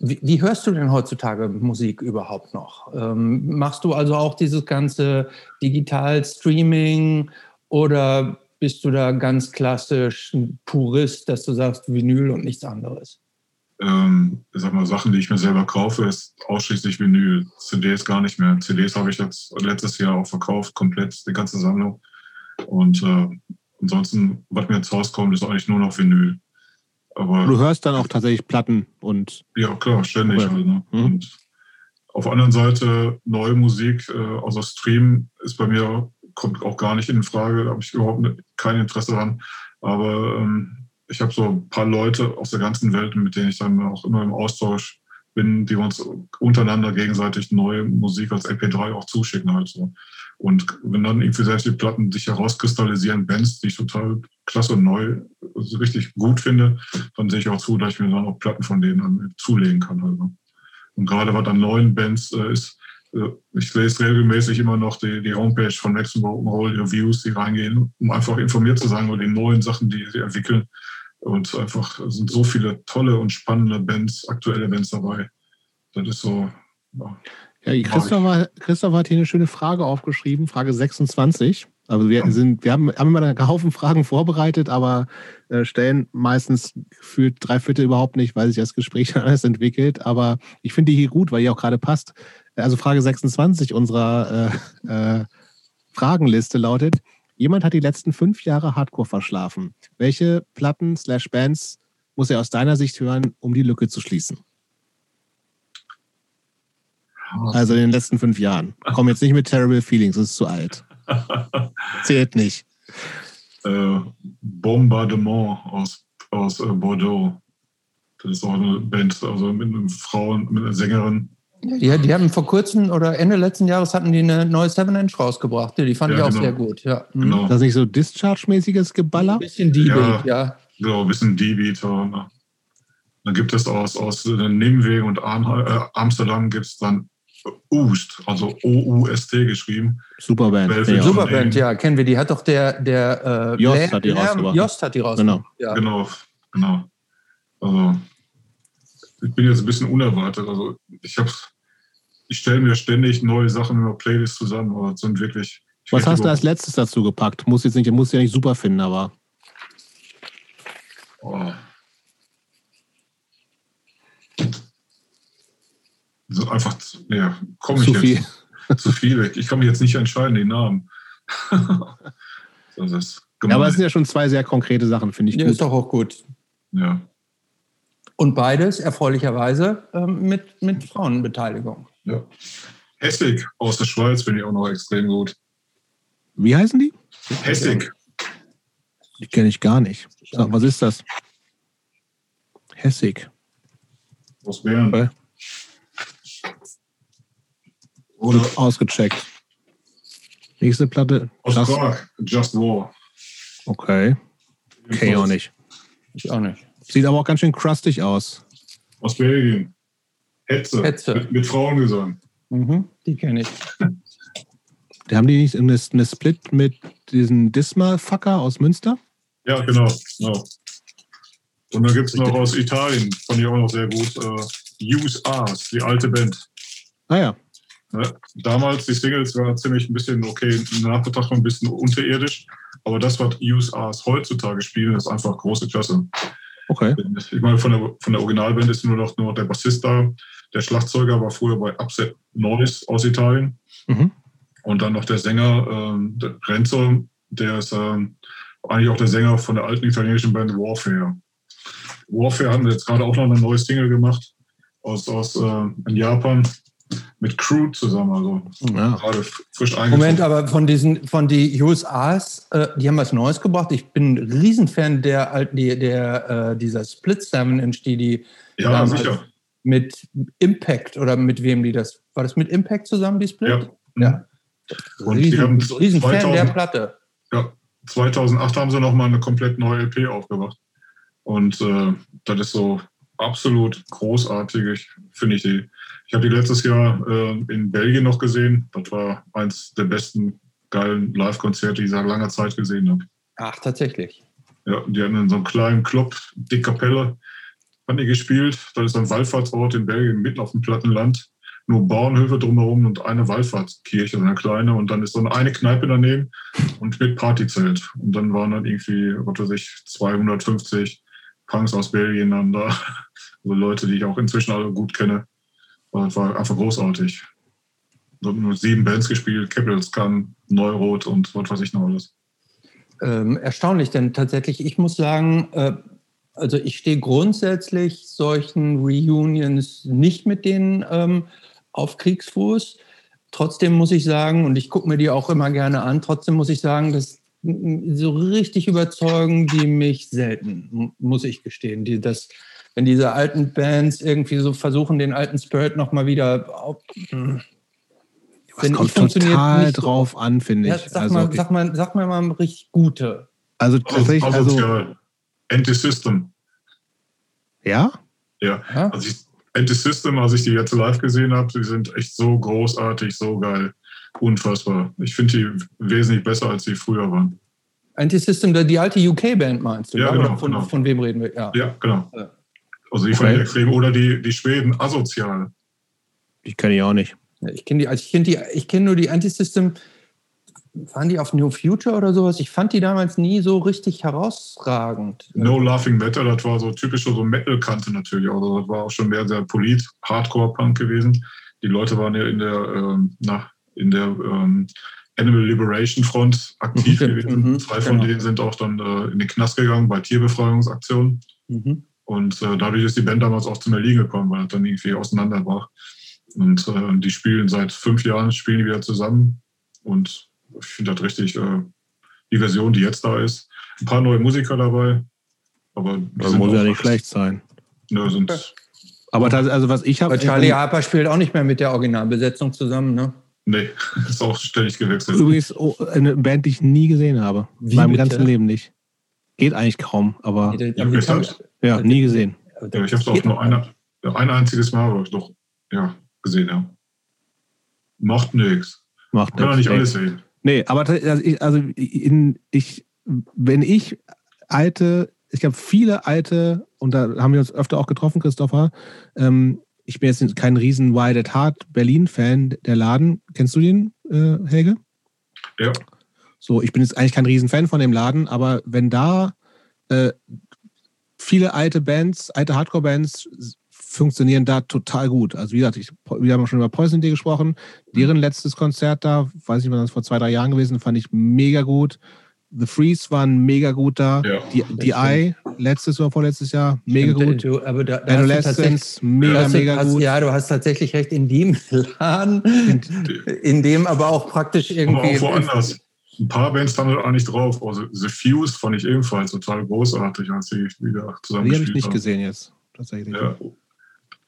wie, wie, hörst du denn heutzutage Musik überhaupt noch? Ähm, machst du also auch dieses ganze Digital-Streaming oder bist du da ganz klassisch ein Purist, dass du sagst Vinyl und nichts anderes? Ähm, ich sag mal, Sachen, die ich mir selber kaufe, ist ausschließlich Vinyl. CDs gar nicht mehr. CDs habe ich jetzt letztes Jahr auch verkauft, komplett die ganze Sammlung. Und äh, ansonsten, was mir ins Haus kommt, ist eigentlich nur noch Vinyl. Aber du hörst dann auch tatsächlich Platten und. Ja, klar, ständig. Halt, ne? mhm. Und auf der anderen Seite, neue Musik, äh, also Stream ist bei mir, kommt auch gar nicht in Frage, da habe ich überhaupt kein Interesse dran. Aber ähm, ich habe so ein paar Leute aus der ganzen Welt, mit denen ich dann auch immer im Austausch bin, die uns untereinander gegenseitig neue Musik als MP3 auch zuschicken halt so. Und wenn dann irgendwie selbst die Platten sich herauskristallisieren, Bands, die ich total klasse und neu, also richtig gut finde, dann sehe ich auch zu, dass ich mir dann auch Platten von denen zulegen kann. Also. Und gerade was an neuen Bands äh, ist, ich lese regelmäßig immer noch die, die Homepage von Maximum Rock'n'Roll Reviews, die reingehen, um einfach informiert zu sein über die neuen Sachen, die sie entwickeln. Und einfach sind so viele tolle und spannende Bands, aktuelle Bands dabei. Das ist so. Ja. Ja, Christoph, Christoph hat hier eine schöne Frage aufgeschrieben, Frage 26. Also wir sind, wir haben, haben immer einen Haufen Fragen vorbereitet, aber äh, stellen meistens gefühlt drei Viertel überhaupt nicht, weil sich das Gespräch dann alles entwickelt. Aber ich finde die hier gut, weil die auch gerade passt. Also Frage 26 unserer äh, äh, Fragenliste lautet: Jemand hat die letzten fünf Jahre Hardcore verschlafen. Welche Platten slash Bands muss er aus deiner Sicht hören, um die Lücke zu schließen? Also in den letzten fünf Jahren. Komm jetzt nicht mit Terrible Feelings, das ist zu alt. Zählt nicht. Äh, Bombardement aus, aus äh, Bordeaux. Das ist auch eine Band, also mit einer Frau, mit einer Sängerin. Ja, die haben vor kurzem oder Ende letzten Jahres hatten die eine neue Seven Inch rausgebracht. Die fand ja, ich auch genau. sehr gut. Ja. Mhm. Genau. Das ist nicht so Discharge-mäßiges Geballer? Ein bisschen D-Beat, ja. ja. Genau, ein bisschen D-Beat. Dann gibt es aus, aus Nimwegen und äh, Amsterdam gibt es dann Oost, also O-U-S-T geschrieben. Superband. Ja. Superband, ja, kennen wir. Die hat doch der, der äh, Jost, hat die rausgebracht. Jost hat die rausgebracht. Genau. Ja. genau, genau. Also ich bin jetzt ein bisschen unerwartet. Also ich habe, ich stelle mir ständig neue Sachen in der Playlist zusammen, aber sind wirklich. Was hast du als letztes dazu gepackt? Muss jetzt nicht, muss ja nicht super finden, aber. Oh. So einfach, ja, komme ich zu viel. Jetzt, zu viel. Ich kann mich jetzt nicht entscheiden, den Namen. das ist ja, aber es sind ja schon zwei sehr konkrete Sachen, finde ich. Ja, gut. ist doch auch gut. Ja. Und beides erfreulicherweise ähm, mit, mit Frauenbeteiligung. Ja. Hessig aus der Schweiz finde ich auch noch extrem gut. Wie heißen die? Hessig. Die kenne ich gar nicht. Sag, was ist das? Hessig. Aus Bern. Okay. Oder ausgecheckt. Nächste Platte. Aus Just, Prag, Just War. Okay. Okay, ich auch nicht. Ich auch nicht. Sieht aber auch ganz schön crustig aus. Aus Belgien. Hetze. Hetze. Mit, mit Frauengesang. Mhm, die kenne ich. Die haben die nicht eine, eine Split mit diesem Dismal-Fucker aus Münster? Ja, genau. genau. Und dann gibt es noch aus Italien, fand ich auch noch sehr gut, äh, Use Ars, die alte Band. Ah ja. Ne? Damals, die Singles waren ziemlich ein bisschen, okay, nach Betrachtung ein bisschen unterirdisch, aber das, was USAs heutzutage spielen, ist einfach große Klasse. Okay. Ich meine, von der, von der Originalband ist nur noch nur der Bassist da. Der Schlagzeuger war früher bei Upset Noise aus Italien. Mhm. Und dann noch der Sänger, ähm, der Renzo, der ist ähm, eigentlich auch der Sänger von der alten italienischen Band Warfare. Warfare haben jetzt gerade auch noch eine neue Single gemacht aus, aus äh, in Japan mit Crew zusammen, also ja. gerade frisch. Moment, aber von diesen, von die USAs, äh, die haben was Neues gebracht. Ich bin ein Riesenfan der alten, der, der äh, dieser Split 7 Inch, die die ja, sicher. mit Impact oder mit wem die das, war das mit Impact zusammen, die Split? Ja. ja. Und Riesen, die haben Riesenfan 2000, der Platte. Ja, 2008 haben sie nochmal eine komplett neue LP aufgebracht. Und äh, das ist so absolut großartig, finde ich die. Ich habe die letztes Jahr äh, in Belgien noch gesehen. Das war eins der besten geilen Live-Konzerte, die ich seit langer Zeit gesehen habe. Ach, tatsächlich. Ja, die hatten in so einem kleinen Club, Dick Kapelle, haben die gespielt. Das ist ein Wallfahrtsort in Belgien, mitten auf dem Plattenland. Nur Bauernhöfe drumherum und eine Wallfahrtskirche, eine kleine. Und dann ist so eine Kneipe daneben und mit Partyzelt. Und dann waren dann irgendwie, was weiß ich, 250 Punks aus Belgien dann da. Also Leute, die ich auch inzwischen alle gut kenne. Das war einfach großartig. Nur sieben Bands gespielt, Capitals Can, Neurot und was weiß ich noch alles. Ähm, erstaunlich, denn tatsächlich, ich muss sagen, äh, also ich stehe grundsätzlich solchen Reunions nicht mit denen ähm, auf Kriegsfuß. Trotzdem muss ich sagen, und ich gucke mir die auch immer gerne an, trotzdem muss ich sagen, dass so richtig überzeugen die mich selten, muss ich gestehen. Die, das, wenn diese alten Bands irgendwie so versuchen, den alten Spirit nochmal wieder auf, das kommt total drauf so. an, finde ich. Ja, sag, also, mal, sag, mal, sag mal mal richtig gute. Also tatsächlich, also, also Anti-System. Ja? Ja. ja? Also ich, Anti-System, als ich die jetzt live gesehen habe, die sind echt so großartig, so geil. Unfassbar. Ich finde die wesentlich besser, als sie früher waren. Anti-System, die alte UK-Band meinst du? Ja, genau, von, genau. von, wem reden wir? Ja, ja genau. Also die okay. fand ich extrem. Oder die, die Schweden, asozial. Die kenne ich auch nicht. Ich kenne die, also ich kenne die, ich kenne nur die Anti-System. Waren die auf New Future oder sowas? Ich fand die damals nie so richtig herausragend. No Laughing Matter, das war so typisch so Metal-Kante natürlich. Also das war auch schon mehr sehr polit, Hardcore-Punk gewesen. Die Leute waren ja in der, ähm, na, in der ähm, Animal Liberation Front aktiv mhm. gewesen. Mhm, Zwei von genau. denen sind auch dann äh, in den Knast gegangen bei Tierbefreiungsaktionen. Mhm. Und äh, dadurch ist die Band damals auch zum Erliegen gekommen, weil es dann irgendwie auseinander war. Und äh, die spielen seit fünf Jahren, spielen die wieder zusammen. Und ich finde das richtig, äh, die Version, die jetzt da ist. Ein paar neue Musiker dabei. Aber das muss ja nicht schlecht sein. Ne, sind, aber das, also was ich habe. Charlie Harper spielt auch nicht mehr mit der Originalbesetzung zusammen, ne? Nee, ist auch ständig gewechselt. Übrigens oh, eine Band, die ich nie gesehen habe. Wie meinem bitte? ganzen Leben nicht. Geht eigentlich kaum, aber. Ich ja, nie gesehen. Ja, ich habe es auch nur eine, ein einziges Mal, aber doch, ja, gesehen, ja. Macht nichts. Macht nichts. Kann nicht alles sehen. Nee, aber also, ich, also in, ich, wenn ich alte, ich habe viele alte, und da haben wir uns öfter auch getroffen, Christopher, ähm, ich bin jetzt kein riesen Wild at Heart Berlin-Fan, der Laden. Kennst du den, äh, Helge? Ja. So, ich bin jetzt eigentlich kein Riesen-Fan von dem Laden, aber wenn da äh, viele alte Bands, alte Hardcore-Bands funktionieren da total gut. Also wie gesagt, ich, wir haben schon über Poison Day gesprochen. Deren letztes Konzert da, weiß nicht, wann das vor zwei, drei Jahren gewesen, fand ich mega gut. The Freeze waren mega gut da. Ja, die, die Eye, letztes oder vorletztes Jahr, mega Stimmt, gut. Du, aber da, da Adolescence, mega, mega hast, gut. Ja, du hast tatsächlich recht, in dem Laden, in dem aber auch praktisch irgendwie. Aber auch woanders. Ein paar Bands haben da nicht drauf. Also The Fuse fand ich ebenfalls total großartig, als sie wieder zusammen Die habe ich nicht haben. gesehen jetzt, tatsächlich. Ja.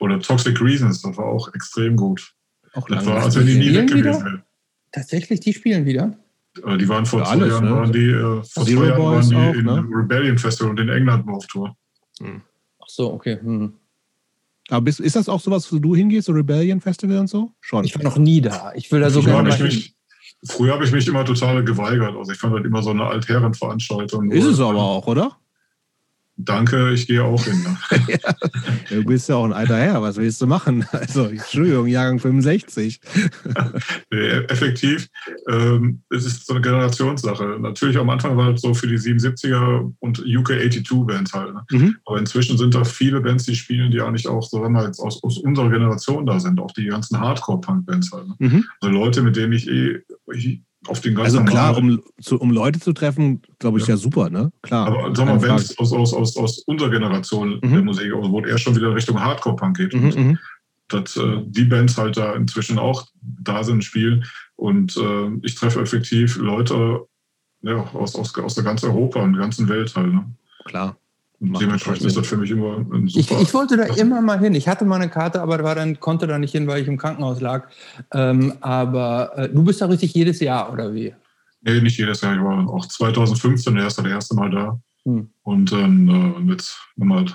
Oder Toxic Reasons, das war auch extrem gut. Auch das war, als wenn die nie weg gewesen wären. Tatsächlich, die spielen wieder? Äh, die waren vor ja, zwei alles, Jahren, ne? waren die, äh, vor zwei Jahren waren die auch, in ne? Rebellion Festival und in England auf Tour. Hm. Ach so, okay. Hm. Aber bist, ist das auch sowas, wo du hingehst, so Rebellion Festival und so? Schon. Ich war noch nie da. Ich will da so gerne mal mich, Früher habe ich mich immer total geweigert. Also ich fand halt immer so eine Altherrenveranstaltung. Ist es aber auch, oder? Danke, ich gehe auch hin. Ne? ja, du bist ja auch ein alter Herr, was willst du machen? Also, Entschuldigung, Jahrgang 65. nee, effektiv, ähm, es ist so eine Generationssache. Natürlich am Anfang war es so für die 77er und UK 82 Bands halt. Ne? Mhm. Aber inzwischen sind da viele Bands, die spielen, die eigentlich auch, so wir jetzt aus, aus unserer Generation da sind, auch die ganzen Hardcore-Punk-Bands halt. Ne? Mhm. Also Leute, mit denen ich eh auf den ganzen Also klar, um, zu, um Leute zu treffen, glaube ich, ja. ja. super, ne? Klar. Aber sag mal, wenn es aus, aus, aus, aus unserer Generation mhm. der Musik, also wo er schon wieder Richtung Hardcore-Punk geht, mhm, mhm, dass äh, die Bands halt da inzwischen auch da sind, spielen. Und äh, ich treffe effektiv Leute ja, aus, aus, aus der ganzen Europa und der ganzen Welt halt. Ne? Klar. Dementsprechend ist das für mich immer. Ich, ich wollte da immer mal hin. Ich hatte mal eine Karte, aber war dann, konnte da nicht hin, weil ich im Krankenhaus lag. Ähm, aber äh, du bist da richtig jedes Jahr, oder wie? Nee, nicht jedes Jahr. Ich war auch 2015 erst das erste Mal da. Hm. Und dann äh, jetzt nochmal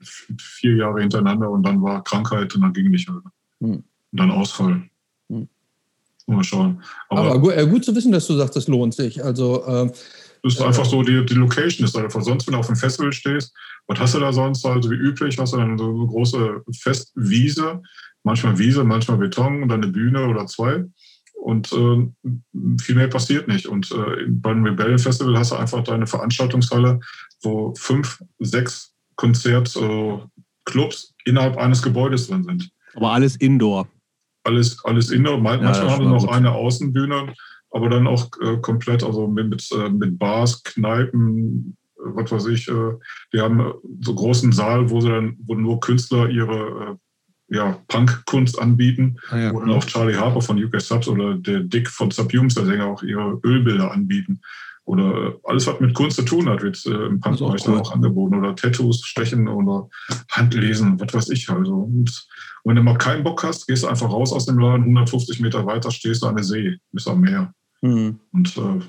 vier Jahre hintereinander und dann war Krankheit und dann ging nicht. Halt. Hm. Und dann Ausfall. Hm. Mal schauen. Aber, Aber gut, äh, gut, zu wissen, dass du sagst, das lohnt sich. Also äh, ist äh, einfach so, die, die Location ist einfach. Sonst, wenn du auf einem Festival stehst, was hast du da sonst? Also wie üblich hast du dann so eine große Festwiese, manchmal Wiese, manchmal Beton und dann eine Bühne oder zwei. Und äh, viel mehr passiert nicht. Und äh, beim Rebellion Festival hast du einfach deine Veranstaltungshalle, wo fünf, sechs Konzertclubs äh, innerhalb eines Gebäudes drin sind. Aber alles Indoor. Alles, alles Indoor. Manchmal ja, haben wir noch gut. eine Außenbühne, aber dann auch äh, komplett, also mit, mit, äh, mit Bars, Kneipen, äh, was weiß ich. Äh, die haben so großen Saal, wo sie dann, wo nur Künstler ihre ja, Punk-Kunst anbieten. Ah, ja. Oder auch Charlie Harper von UK Subs oder der Dick von Subhumes, der Sänger, auch ihre Ölbilder anbieten. Oder alles, was mit Kunst zu tun hat, wird äh, im Punk-Bereich auch, cool. auch angeboten. Oder Tattoos stechen oder Handlesen, was weiß ich. Also. Und wenn du mal keinen Bock hast, gehst du einfach raus aus dem Laden, 150 Meter weiter stehst du an der See, bis am Meer. Mhm. Und äh,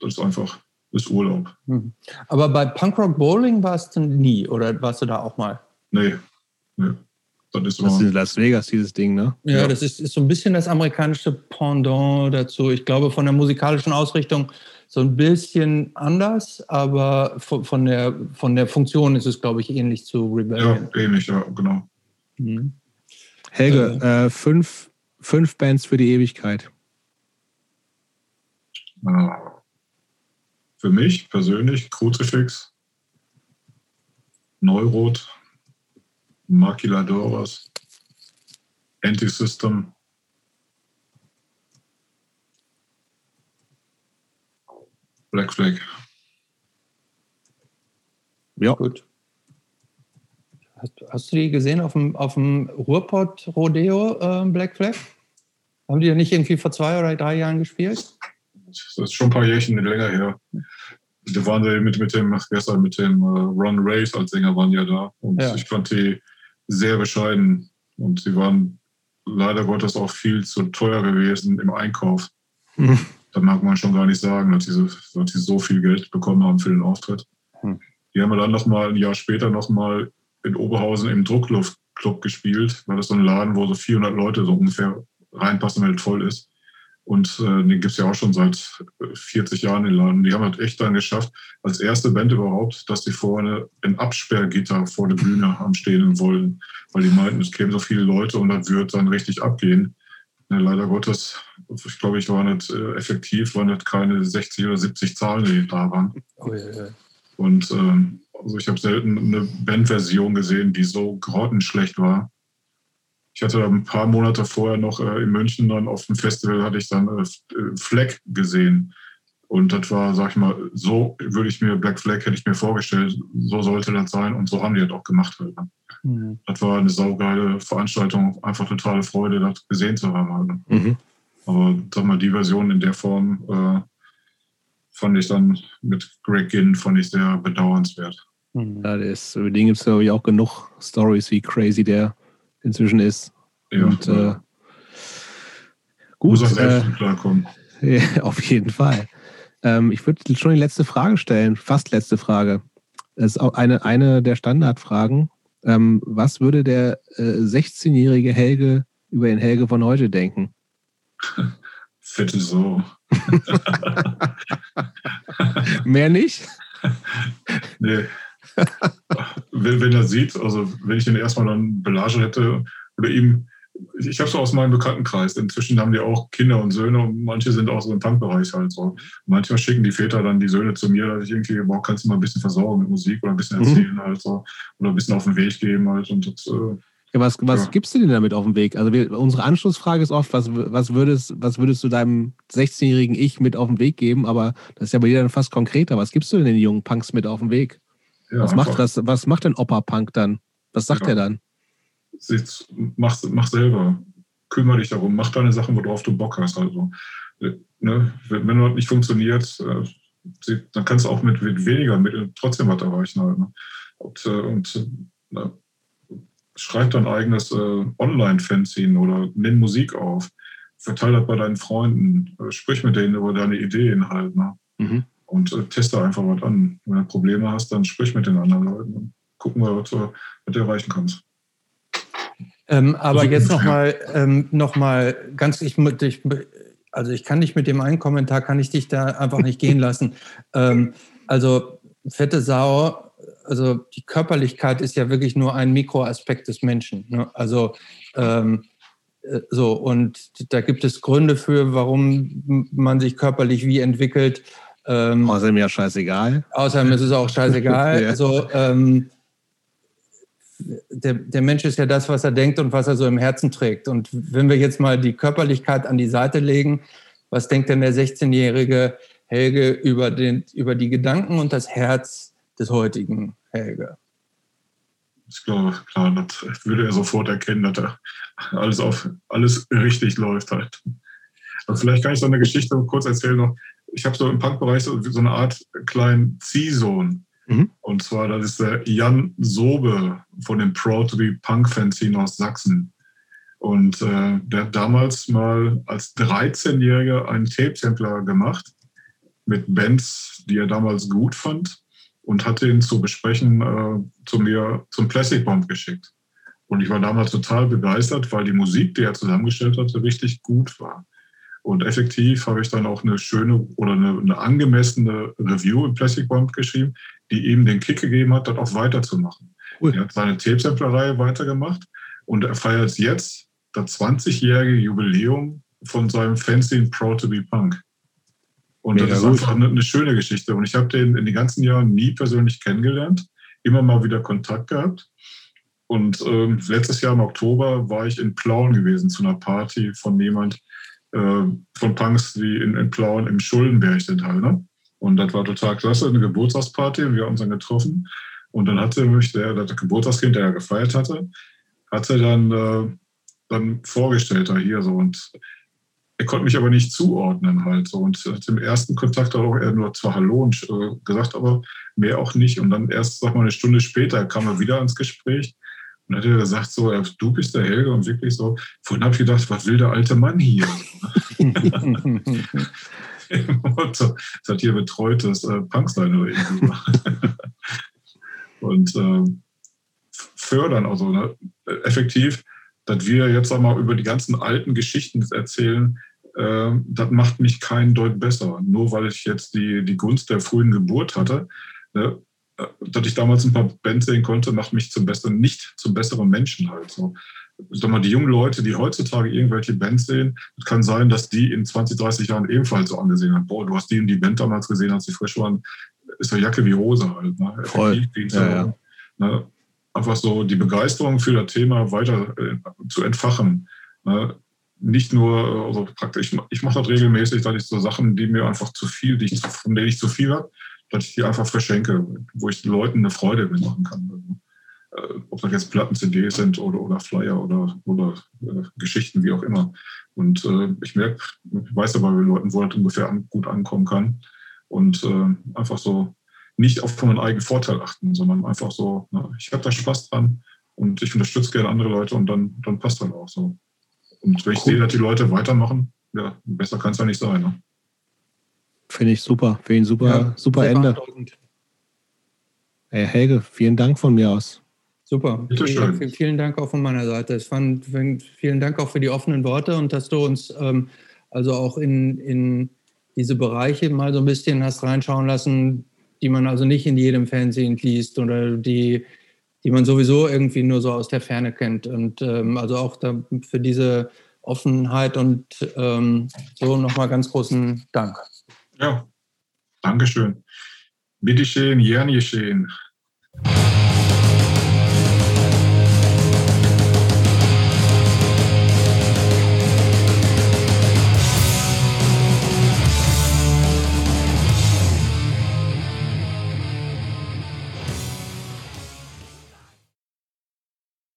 das ist einfach das Urlaub. Mhm. Aber bei Punkrock Bowling warst du nie oder warst du da auch mal? Nee, nee. Das ist, das ist in Las Vegas, dieses Ding, ne? Ja, ja, das ist, ist so ein bisschen das amerikanische Pendant dazu. Ich glaube, von der musikalischen Ausrichtung so ein bisschen anders, aber von, von, der, von der Funktion ist es, glaube ich, ähnlich zu Rebellion. Ja, ähnlich, ja, genau. Mhm. Helge, äh, äh, fünf, fünf Bands für die Ewigkeit. Für mich persönlich Crucifix, Neurot, Maquiladoras, Anti-System, Black Flag. Ja. Gut. Hast, hast, du die gesehen auf dem, auf dem Ruhrpott-Rodeo, äh, Black Flag? Haben die ja nicht irgendwie vor zwei oder drei Jahren gespielt? Das ist schon ein paar Jährchen länger her. Da waren sie mit, mit dem, gestern mit dem uh, Ron Race als Sänger waren ja da. Und ja. ich fand die sehr bescheiden. Und sie waren leider Gottes auch viel zu teuer gewesen im Einkauf. Hm. Da mag man schon gar nicht sagen, dass sie, so, dass sie so viel Geld bekommen haben für den Auftritt. Hm. Die haben wir dann noch mal ein Jahr später noch mal in Oberhausen im Druckluftclub gespielt, weil das so ein Laden, wo so 400 Leute so ungefähr reinpassen, wenn es voll ist. Und äh, den gibt es ja auch schon seit 40 Jahren den Laden. Die haben halt echt dann geschafft, als erste Band überhaupt, dass die vorne ein Absperrgitter vor der Bühne am Stehen wollen, weil die meinten, es kämen so viele Leute und das wird dann richtig abgehen. Ja, leider Gottes, ich glaube, ich war nicht äh, effektiv, waren nicht keine 60 oder 70 Zahlen, die da waren. Oh, ja, ja. Und ähm, also ich habe selten eine Bandversion gesehen, die so grottenschlecht war. Ich hatte ein paar Monate vorher noch äh, in München dann auf dem Festival hatte ich dann äh, Fleck gesehen. Und das war, sag ich mal, so würde ich mir, Black Flag hätte ich mir vorgestellt, so sollte das sein und so haben die das auch gemacht. Halt. Ne? Mhm. Das war eine saugeile Veranstaltung, einfach totale Freude, das gesehen zu haben. Halt. Ne? Mhm. Aber sag mal, die Version in der Form äh, fand ich dann mit Greg Ginn fand ich sehr bedauernswert. Mhm. Ja, das, über den gibt es, glaube ich, auch genug Stories, wie crazy der inzwischen ist. Ja, und, äh, gut. Muss er äh, klarkommen. Ja, auf jeden Fall. Ähm, ich würde schon die letzte Frage stellen, fast letzte Frage. Das ist auch eine, eine der Standardfragen. Ähm, was würde der äh, 16-jährige Helge über den Helge von heute denken? Fette so. Mehr nicht? nee, wenn, wenn er sieht, also wenn ich ihn erstmal dann Belage hätte oder ihm, ich habe es aus meinem Bekanntenkreis, inzwischen haben die auch Kinder und Söhne und manche sind auch so im Punkbereich halt so. Manchmal schicken die Väter dann die Söhne zu mir, dass ich irgendwie, boah, kannst du mal ein bisschen versorgen mit Musik oder ein bisschen mhm. erzählen mhm. halt so oder ein bisschen auf den Weg geben halt und das, äh, ja, was, was ja. gibst du denn damit auf den Weg? Also wir, unsere Anschlussfrage ist oft, was, was, würdest, was würdest du deinem 16-jährigen Ich mit auf den Weg geben? Aber das ist ja bei dir dann fast konkreter. Was gibst du denn den jungen Punks mit auf den Weg? Ja, was, macht das, was macht denn Opa Punk dann? Was sagt ja. er dann? Mach, mach selber. Kümmere dich darum. Mach deine Sachen, worauf du Bock hast. Also, ne, wenn, wenn das nicht funktioniert, äh, dann kannst du auch mit, mit weniger Mitteln trotzdem was erreichen. Halt, ne? Und, äh, und ne, schreib dein eigenes äh, Online-Fanzine oder nimm Musik auf. Verteile das bei deinen Freunden. Äh, sprich mit denen über deine Ideen halt. Ne? Mhm und äh, teste einfach was an. Wenn du Probleme hast, dann sprich mit den anderen Leuten und gucken wir, was du, was du erreichen kannst. Ähm, aber also, jetzt nochmal ähm, noch ganz, ich, ich, also ich kann dich mit dem einen Kommentar, kann ich dich da einfach nicht gehen lassen. Ähm, also fette Sau, also die Körperlichkeit ist ja wirklich nur ein Mikroaspekt des Menschen. Ne? Also ähm, äh, so, und da gibt es Gründe für, warum man sich körperlich wie entwickelt. Ähm, außerdem ja scheißegal. Außerdem ist es auch scheißegal. ja. Also ähm, der, der Mensch ist ja das, was er denkt und was er so im Herzen trägt. Und wenn wir jetzt mal die Körperlichkeit an die Seite legen, was denkt denn der 16-jährige Helge über, den, über die Gedanken und das Herz des heutigen Helge? Ich glaube, klar, das würde er sofort erkennen, dass er alles, auf, alles richtig läuft halt. Aber vielleicht kann ich so eine Geschichte kurz erzählen noch. Ich habe so im Punkbereich so, so eine Art kleinen Ziehsohn. Mhm. Und zwar, das ist der Jan Sobe von dem Proud to be Punk Fanzine aus Sachsen. Und äh, der hat damals mal als 13-Jähriger einen Tape-Sampler gemacht mit Bands, die er damals gut fand und hat den zu besprechen äh, zu mir zum Plastic Bomb geschickt. Und ich war damals total begeistert, weil die Musik, die er zusammengestellt hatte, richtig gut war. Und effektiv habe ich dann auch eine schöne oder eine, eine angemessene Review im Plastic Bomb geschrieben, die ihm den Kick gegeben hat, das auch weiterzumachen. Cool. Er hat seine Tape-Sampler-Reihe weitergemacht und er feiert jetzt das 20-jährige Jubiläum von seinem Fanzine Proud to be Punk. Und Mega das ist gut. einfach eine, eine, schöne Geschichte. Und ich habe den in den ganzen Jahren nie persönlich kennengelernt, immer mal wieder Kontakt gehabt. Und ähm, letztes Jahr im Oktober war ich in Plauen gewesen zu einer Party von jemand von Punks, die in, in Plauen im Schuldenberg sind halt. Ne? Und das war total klasse, eine Geburtstagsparty. Wir haben uns dann getroffen. Und dann hatte mich der, der Geburtstagskind, der ja gefeiert hatte, hatte dann, äh, dann vorgestellt da hier so. Und er konnte mich aber nicht zuordnen halt so. Und hat im ersten Kontakt auch eher nur zwar Hallo und äh, gesagt, aber mehr auch nicht. Und dann erst, sag mal, eine Stunde später kam er wieder ins Gespräch. Und hat er gesagt, so, du bist der Helge und wirklich so, vorhin habe ich gedacht, was will der alte Mann hier? das hat hier betreutes äh, Punksein oder irgendwie. und äh, fördern, also ne, effektiv, dass wir jetzt einmal über die ganzen alten Geschichten erzählen, äh, das macht mich keinen Deut besser. Nur weil ich jetzt die, die Gunst der frühen Geburt hatte, ne, dass ich damals ein paar Bands sehen konnte, macht mich zum besseren, nicht zum besseren Menschen halt. So sag mal, die jungen Leute, die heutzutage irgendwelche Bands sehen, es kann sein, dass die in 20, 30 Jahren ebenfalls so angesehen haben. Boah, du hast die und die Band damals gesehen, als sie frisch waren, ist ja Jacke wie Hose halt. Ne? Voll. Ja, ja. Ne? Einfach so die Begeisterung für das Thema weiter äh, zu entfachen. Ne? Nicht nur, also praktisch, ich mache das regelmäßig, dass ich so Sachen, die mir einfach zu viel, die ich, von denen ich zu viel habe, dass ich die einfach verschenke, wo ich den Leuten eine Freude machen kann. Äh, ob das jetzt Platten-CDs sind oder, oder Flyer oder, oder äh, Geschichten, wie auch immer. Und äh, ich merke, ich weiß aber bei Leuten, wo das ungefähr an, gut ankommen kann. Und äh, einfach so nicht auf meinen eigenen Vorteil achten, sondern einfach so, na, ich habe da Spaß dran und ich unterstütze gerne andere Leute und dann, dann passt das auch so. Und wenn ich cool. sehe, dass die Leute weitermachen, ja, besser kann es ja nicht sein. Ne? Finde ich super. Finde ich super, ja, super Ende. Hey Helge, vielen Dank von mir aus. Super. Vielen, vielen, Dank auch von meiner Seite. Es fand, vielen Dank auch für die offenen Worte und dass du uns ähm, also auch in, in diese Bereiche mal so ein bisschen hast reinschauen lassen, die man also nicht in jedem Fernsehen liest oder die, die man sowieso irgendwie nur so aus der Ferne kennt. Und ähm, also auch da für diese Offenheit und ähm, so nochmal ganz großen Dank. Ja, Dankeschön. Bitte schön, gern geschehen.